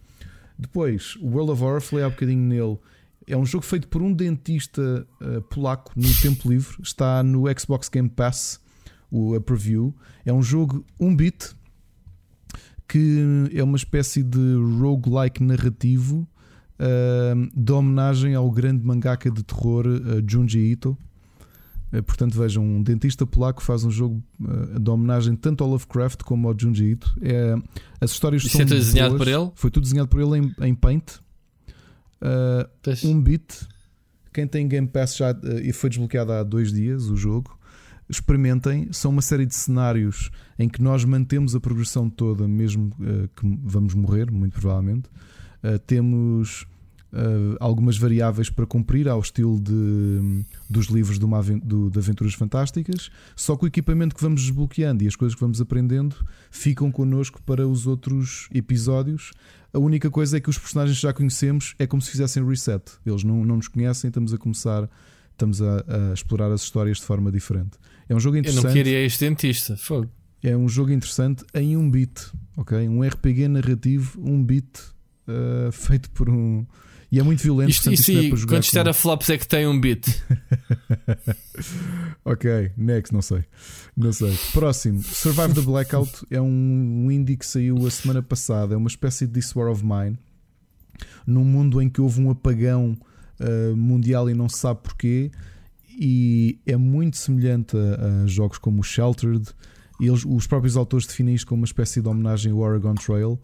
Depois, o World of Horror, falei há bocadinho nele. É um jogo feito por um dentista uh, polaco no tempo livre. Está no Xbox Game Pass, o a preview. É um jogo um bit que é uma espécie de roguelike narrativo uh, de homenagem ao grande mangaka de terror uh, Junji Ito. Portanto, vejam, um dentista polaco faz um jogo de homenagem tanto ao Lovecraft como ao Junji Ito. É, as histórias Isso são é tudo desenhado por ele? Foi tudo desenhado por ele em, em Paint. Uh, um bit. Quem tem Game Pass já e foi desbloqueado há dois dias o jogo experimentem. São uma série de cenários em que nós mantemos a progressão toda, mesmo uh, que vamos morrer, muito provavelmente. Uh, temos uh, algumas variáveis para cumprir, ao estilo de, dos livros de, uma, do, de Aventuras Fantásticas. Só que o equipamento que vamos desbloqueando e as coisas que vamos aprendendo ficam connosco para os outros episódios. A única coisa é que os personagens que já conhecemos é como se fizessem reset. Eles não, não nos conhecem, estamos a começar, estamos a, a explorar as histórias de forma diferente. É um jogo interessante. Eu não queria este dentista. Fogo. É um jogo interessante em um bit, ok? Um RPG narrativo, um bit uh, feito por um. E é muito violento. Isto, é para jogar quantos teraflops é que tem um bit? ok, next, não sei. Não sei. Próximo, Survive the Blackout é um indie que saiu a semana passada. É uma espécie de This War of Mine. Num mundo em que houve um apagão uh, mundial e não se sabe porquê e é muito semelhante a, a jogos como o Sheltered. Eles, os próprios autores definem isto como uma espécie de homenagem ao Oregon Trail.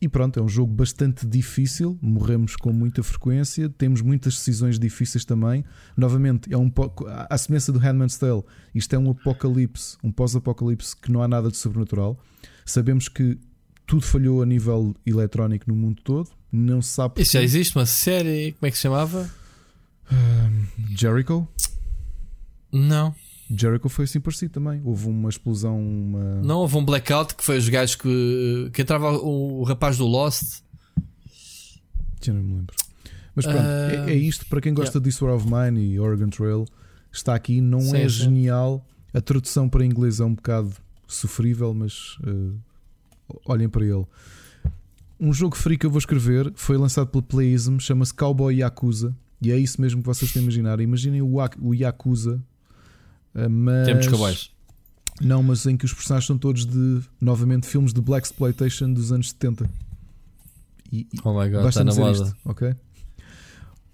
E pronto, é um jogo bastante difícil. Morremos com muita frequência, temos muitas decisões difíceis também. Novamente, é um pouco a semelhança do Handman's Tale. Isto é um apocalipse, um pós-apocalipse que não há nada de sobrenatural. Sabemos que tudo falhou a nível eletrónico no mundo todo. Não se sabe. Isso já existe uma série, como é que se chamava? Uh, Jericho? Não. Jericho foi assim por si também. Houve uma explosão. Uma... Não, houve um blackout que foi os gajos que, que entrava o, o rapaz do Lost. Já não me lembro. Mas pronto, uh... é, é, isto. Para quem gosta yeah. de War of Mine e Oregon Trail, está aqui. Não sim, é sim. genial. A tradução para inglês é um bocado sofrível, mas uh, olhem para ele. Um jogo free que eu vou escrever foi lançado pela Playism, chama-se Cowboy Yakuza. E é isso mesmo que vocês estão a imaginar. Imaginem o, o Yakuza. Eh, mas... Temos cowboys. Não, mas em que os personagens são todos de, novamente, filmes de Black Exploitation dos anos 70. E, oh my god, está na moda. Isto, ok?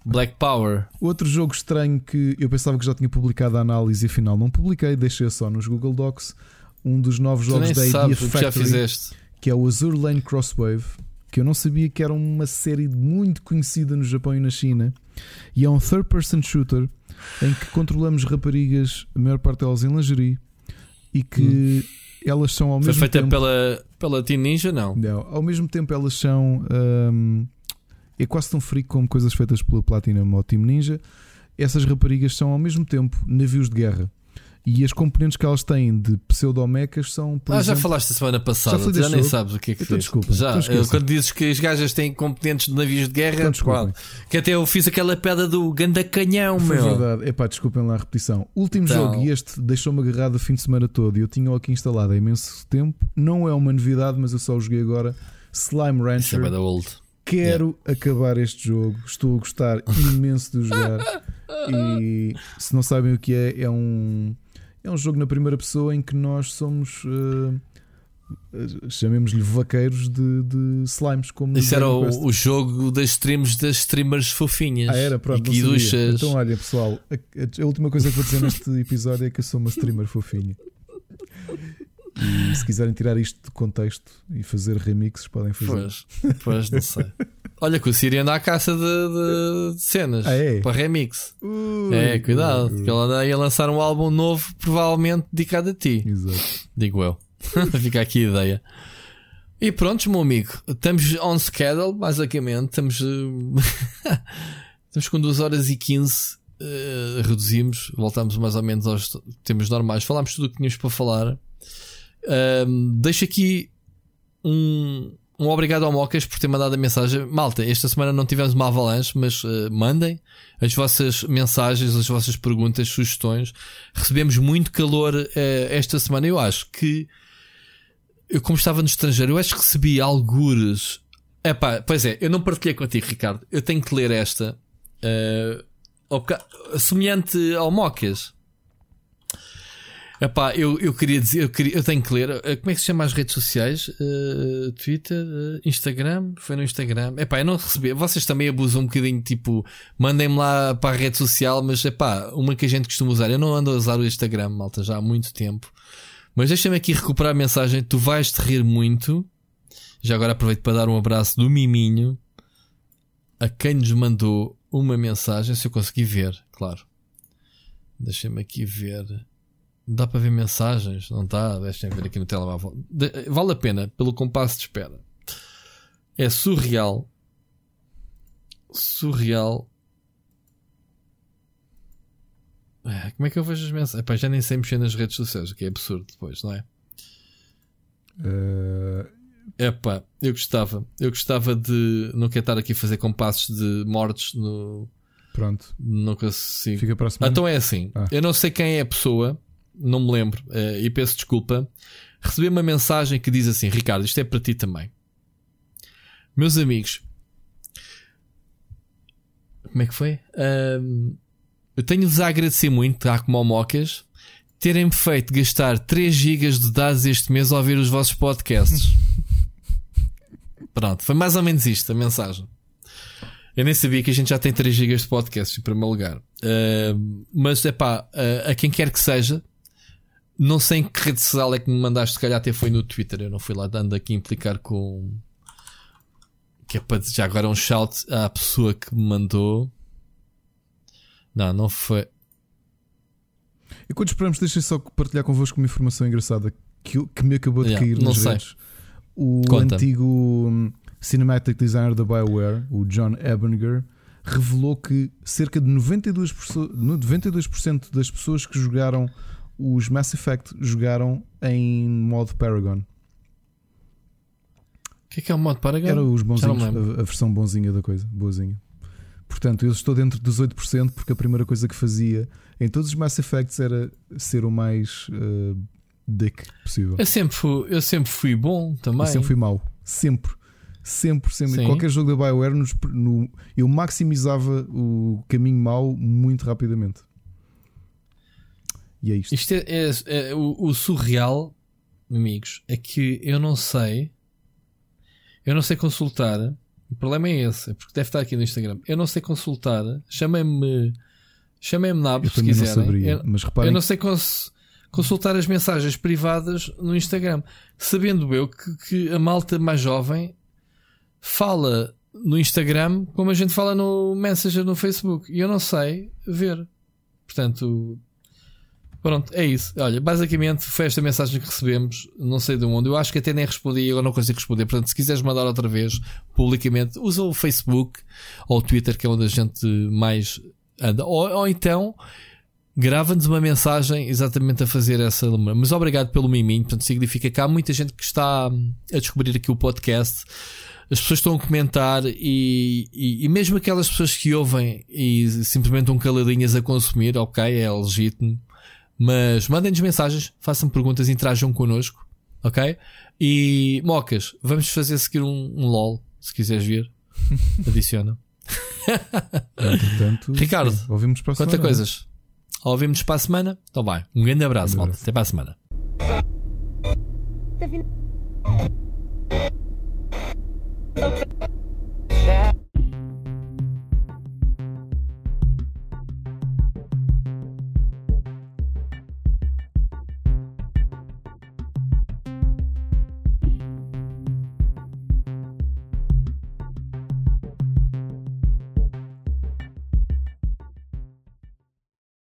Black Power. Outro jogo estranho que eu pensava que já tinha publicado a análise e afinal não publiquei, deixei só nos Google Docs. Um dos novos jogos da Idea Factory, que é o Azure Lane Crosswave, que eu não sabia que era uma série muito conhecida no Japão e na China e é um third person shooter em que controlamos raparigas, a maior parte delas em lingerie, e que hum. elas são ao Foi mesmo feita tempo. pela, pela Team Ninja, não? Não, ao mesmo tempo elas são. Um, é quase tão freak como coisas feitas pela Platinum ou Team Ninja. Essas raparigas são ao mesmo tempo navios de guerra. E as componentes que elas têm de pseudomecas são. ah, exemplo, já falaste semana passada, já, já nem sabes o que é que então, desculpa, Já, então quando dizes que as gajas têm componentes de navios de guerra, então, que até eu fiz aquela pedra do ganda canhão, Foi meu. verdade, epá, desculpem lá a repetição. Último então... jogo, e este deixou-me agarrado o fim de semana todo. E eu tinha-o aqui instalado há imenso tempo. Não é uma novidade, mas eu só o joguei agora. Slime Rancher. É old. Quero yeah. acabar este jogo, estou a gostar imenso de jogar. e se não sabem o que é, é um é um jogo na primeira pessoa em que nós somos. Uh, chamemos-lhe vaqueiros de, de slimes. Como Isso era o, o, jogo das streams das streamers fofinhas. Ah, era, pronto. E então, olha, pessoal, a, a, última coisa que vou dizer neste episódio é que eu sou uma streamer fofinha. E se quiserem tirar isto de contexto e fazer remixes, podem fazer. Pois, pois não sei. Olha que o Siri anda à caça de, de, de cenas ah, é? para remix. é, cuidado, porque ela anda aí a lançar um álbum novo, provavelmente dedicado a ti. Exato. Digo eu. Fica aqui a ideia. E pronto, meu amigo, estamos on schedule, basicamente. Estamos, eh, estamos com 2 horas e 15. Uh, eh, reduzimos, voltamos mais ou menos aos temas normais. Falámos tudo o que tínhamos para falar. Uh, deixo aqui um, um obrigado ao Mocas por ter mandado a mensagem. Malta, esta semana não tivemos uma avalanche, mas uh, mandem as vossas mensagens, as vossas perguntas, sugestões. Recebemos muito calor uh, esta semana. Eu acho que, eu como estava no estrangeiro, eu acho que recebi algures. Epá, pois é, eu não partilhei contigo, Ricardo. Eu tenho que ler esta. Uh, semelhante ao Mocas. Epá, eu, eu queria dizer, eu, queria, eu tenho que ler. Eh, como é que se chama as redes sociais? Uh, Twitter, uh, Instagram? Foi no Instagram. Epá, eu não recebi. Vocês também abusam um bocadinho, tipo, mandem-me lá para a rede social, mas epá, uma que a gente costuma usar. Eu não ando a usar o Instagram, malta, já há muito tempo. Mas deixa-me aqui recuperar a mensagem. Tu vais te rir muito. Já agora aproveito para dar um abraço do Miminho a quem nos mandou uma mensagem. Se eu conseguir ver, claro. Deixa-me aqui ver. Dá para ver mensagens, não está? Deixem ver aqui no telemóvel. Vale a pena, pelo compasso de espera. É surreal. Surreal. É, como é que eu vejo as mensagens? Epá, já nem sei mexer nas redes sociais, o que é absurdo depois, não é? Uh... Epá, eu gostava. Eu gostava de. Não quero estar aqui a fazer compassos de mortes no. Pronto. Não consigo. Fica para a semana. Então é assim. Ah. Eu não sei quem é a pessoa não me lembro, uh, e peço desculpa, recebi uma mensagem que diz assim: Ricardo, isto é para ti também. Meus amigos, como é que foi? Eu tenho-vos a agradecer muito, tá, como ao Mocas, terem-me feito gastar 3 GB de dados este mês a ouvir os vossos podcasts. Pronto, foi mais ou menos isto a mensagem. Eu nem sabia que a gente já tem 3 GB de podcasts em primeiro lugar. Uh, mas é pá, uh, a quem quer que seja, não sei em que rede social é que me mandaste, se calhar até foi no Twitter. Eu não fui lá dando aqui implicar com. Que é para já agora um shout à pessoa que me mandou. Não, não foi. E quando esperamos, deixem só partilhar convosco uma informação engraçada que, que me acabou de yeah, cair nas sei. redes. O Conta. antigo hum, cinematic designer da BioWare, o John Ebeninger, revelou que cerca de 92%, 92 das pessoas que jogaram os Mass Effect jogaram em modo Paragon. O que é que é o modo Paragon? Era os bonzinhos, a, a, versão bonzinha da coisa, boazinha. Portanto, eu estou dentro dos 8% porque a primeira coisa que fazia em todos os Mass Effects era ser o mais uh, dick possível. Eu sempre, fui, eu sempre fui bom também. Eu sempre fui mau. Sempre. Sempre, sempre. Sim. Qualquer jogo da Bioware, nos, no, eu maximizava o caminho mau muito rapidamente. E é isto. Isto é, é, é o, o, surreal, amigos, é que eu não sei. Eu não sei consultar. O problema é esse, é porque deve estar aqui no Instagram. Eu não sei consultar. Chamem-me. Chamem-me Nabo se quiserem. Saberia, eu, mas reparem... eu não sei cons, consultar as mensagens privadas no Instagram. Sabendo eu que, que a malta mais jovem fala no Instagram como a gente fala no Messenger no Facebook. E eu não sei ver. Portanto, Pronto, é isso. Olha, basicamente foi esta mensagem que recebemos, não sei de onde. Eu acho que até nem respondi e agora não consigo responder. Portanto, se quiseres mandar outra vez publicamente, usa o Facebook ou o Twitter, que é onde a gente mais anda. Ou, ou então grava-nos uma mensagem exatamente a fazer essa. Mas obrigado pelo miminho. Portanto, significa que há muita gente que está a descobrir aqui o podcast. As pessoas estão a comentar e, e, e mesmo aquelas pessoas que ouvem e simplesmente estão caladinhas a consumir, ok, é legítimo mas mandem-nos mensagens, façam perguntas, interajam connosco, ok? E mocas, vamos fazer seguir um, um LOL, se quiseres vir. Adiciona. Portanto, Ricardo, sim, ouvimos para a quantas semana. coisas? Ouvimos para a semana? Então vai. Um grande abraço, um malta. Até para a semana.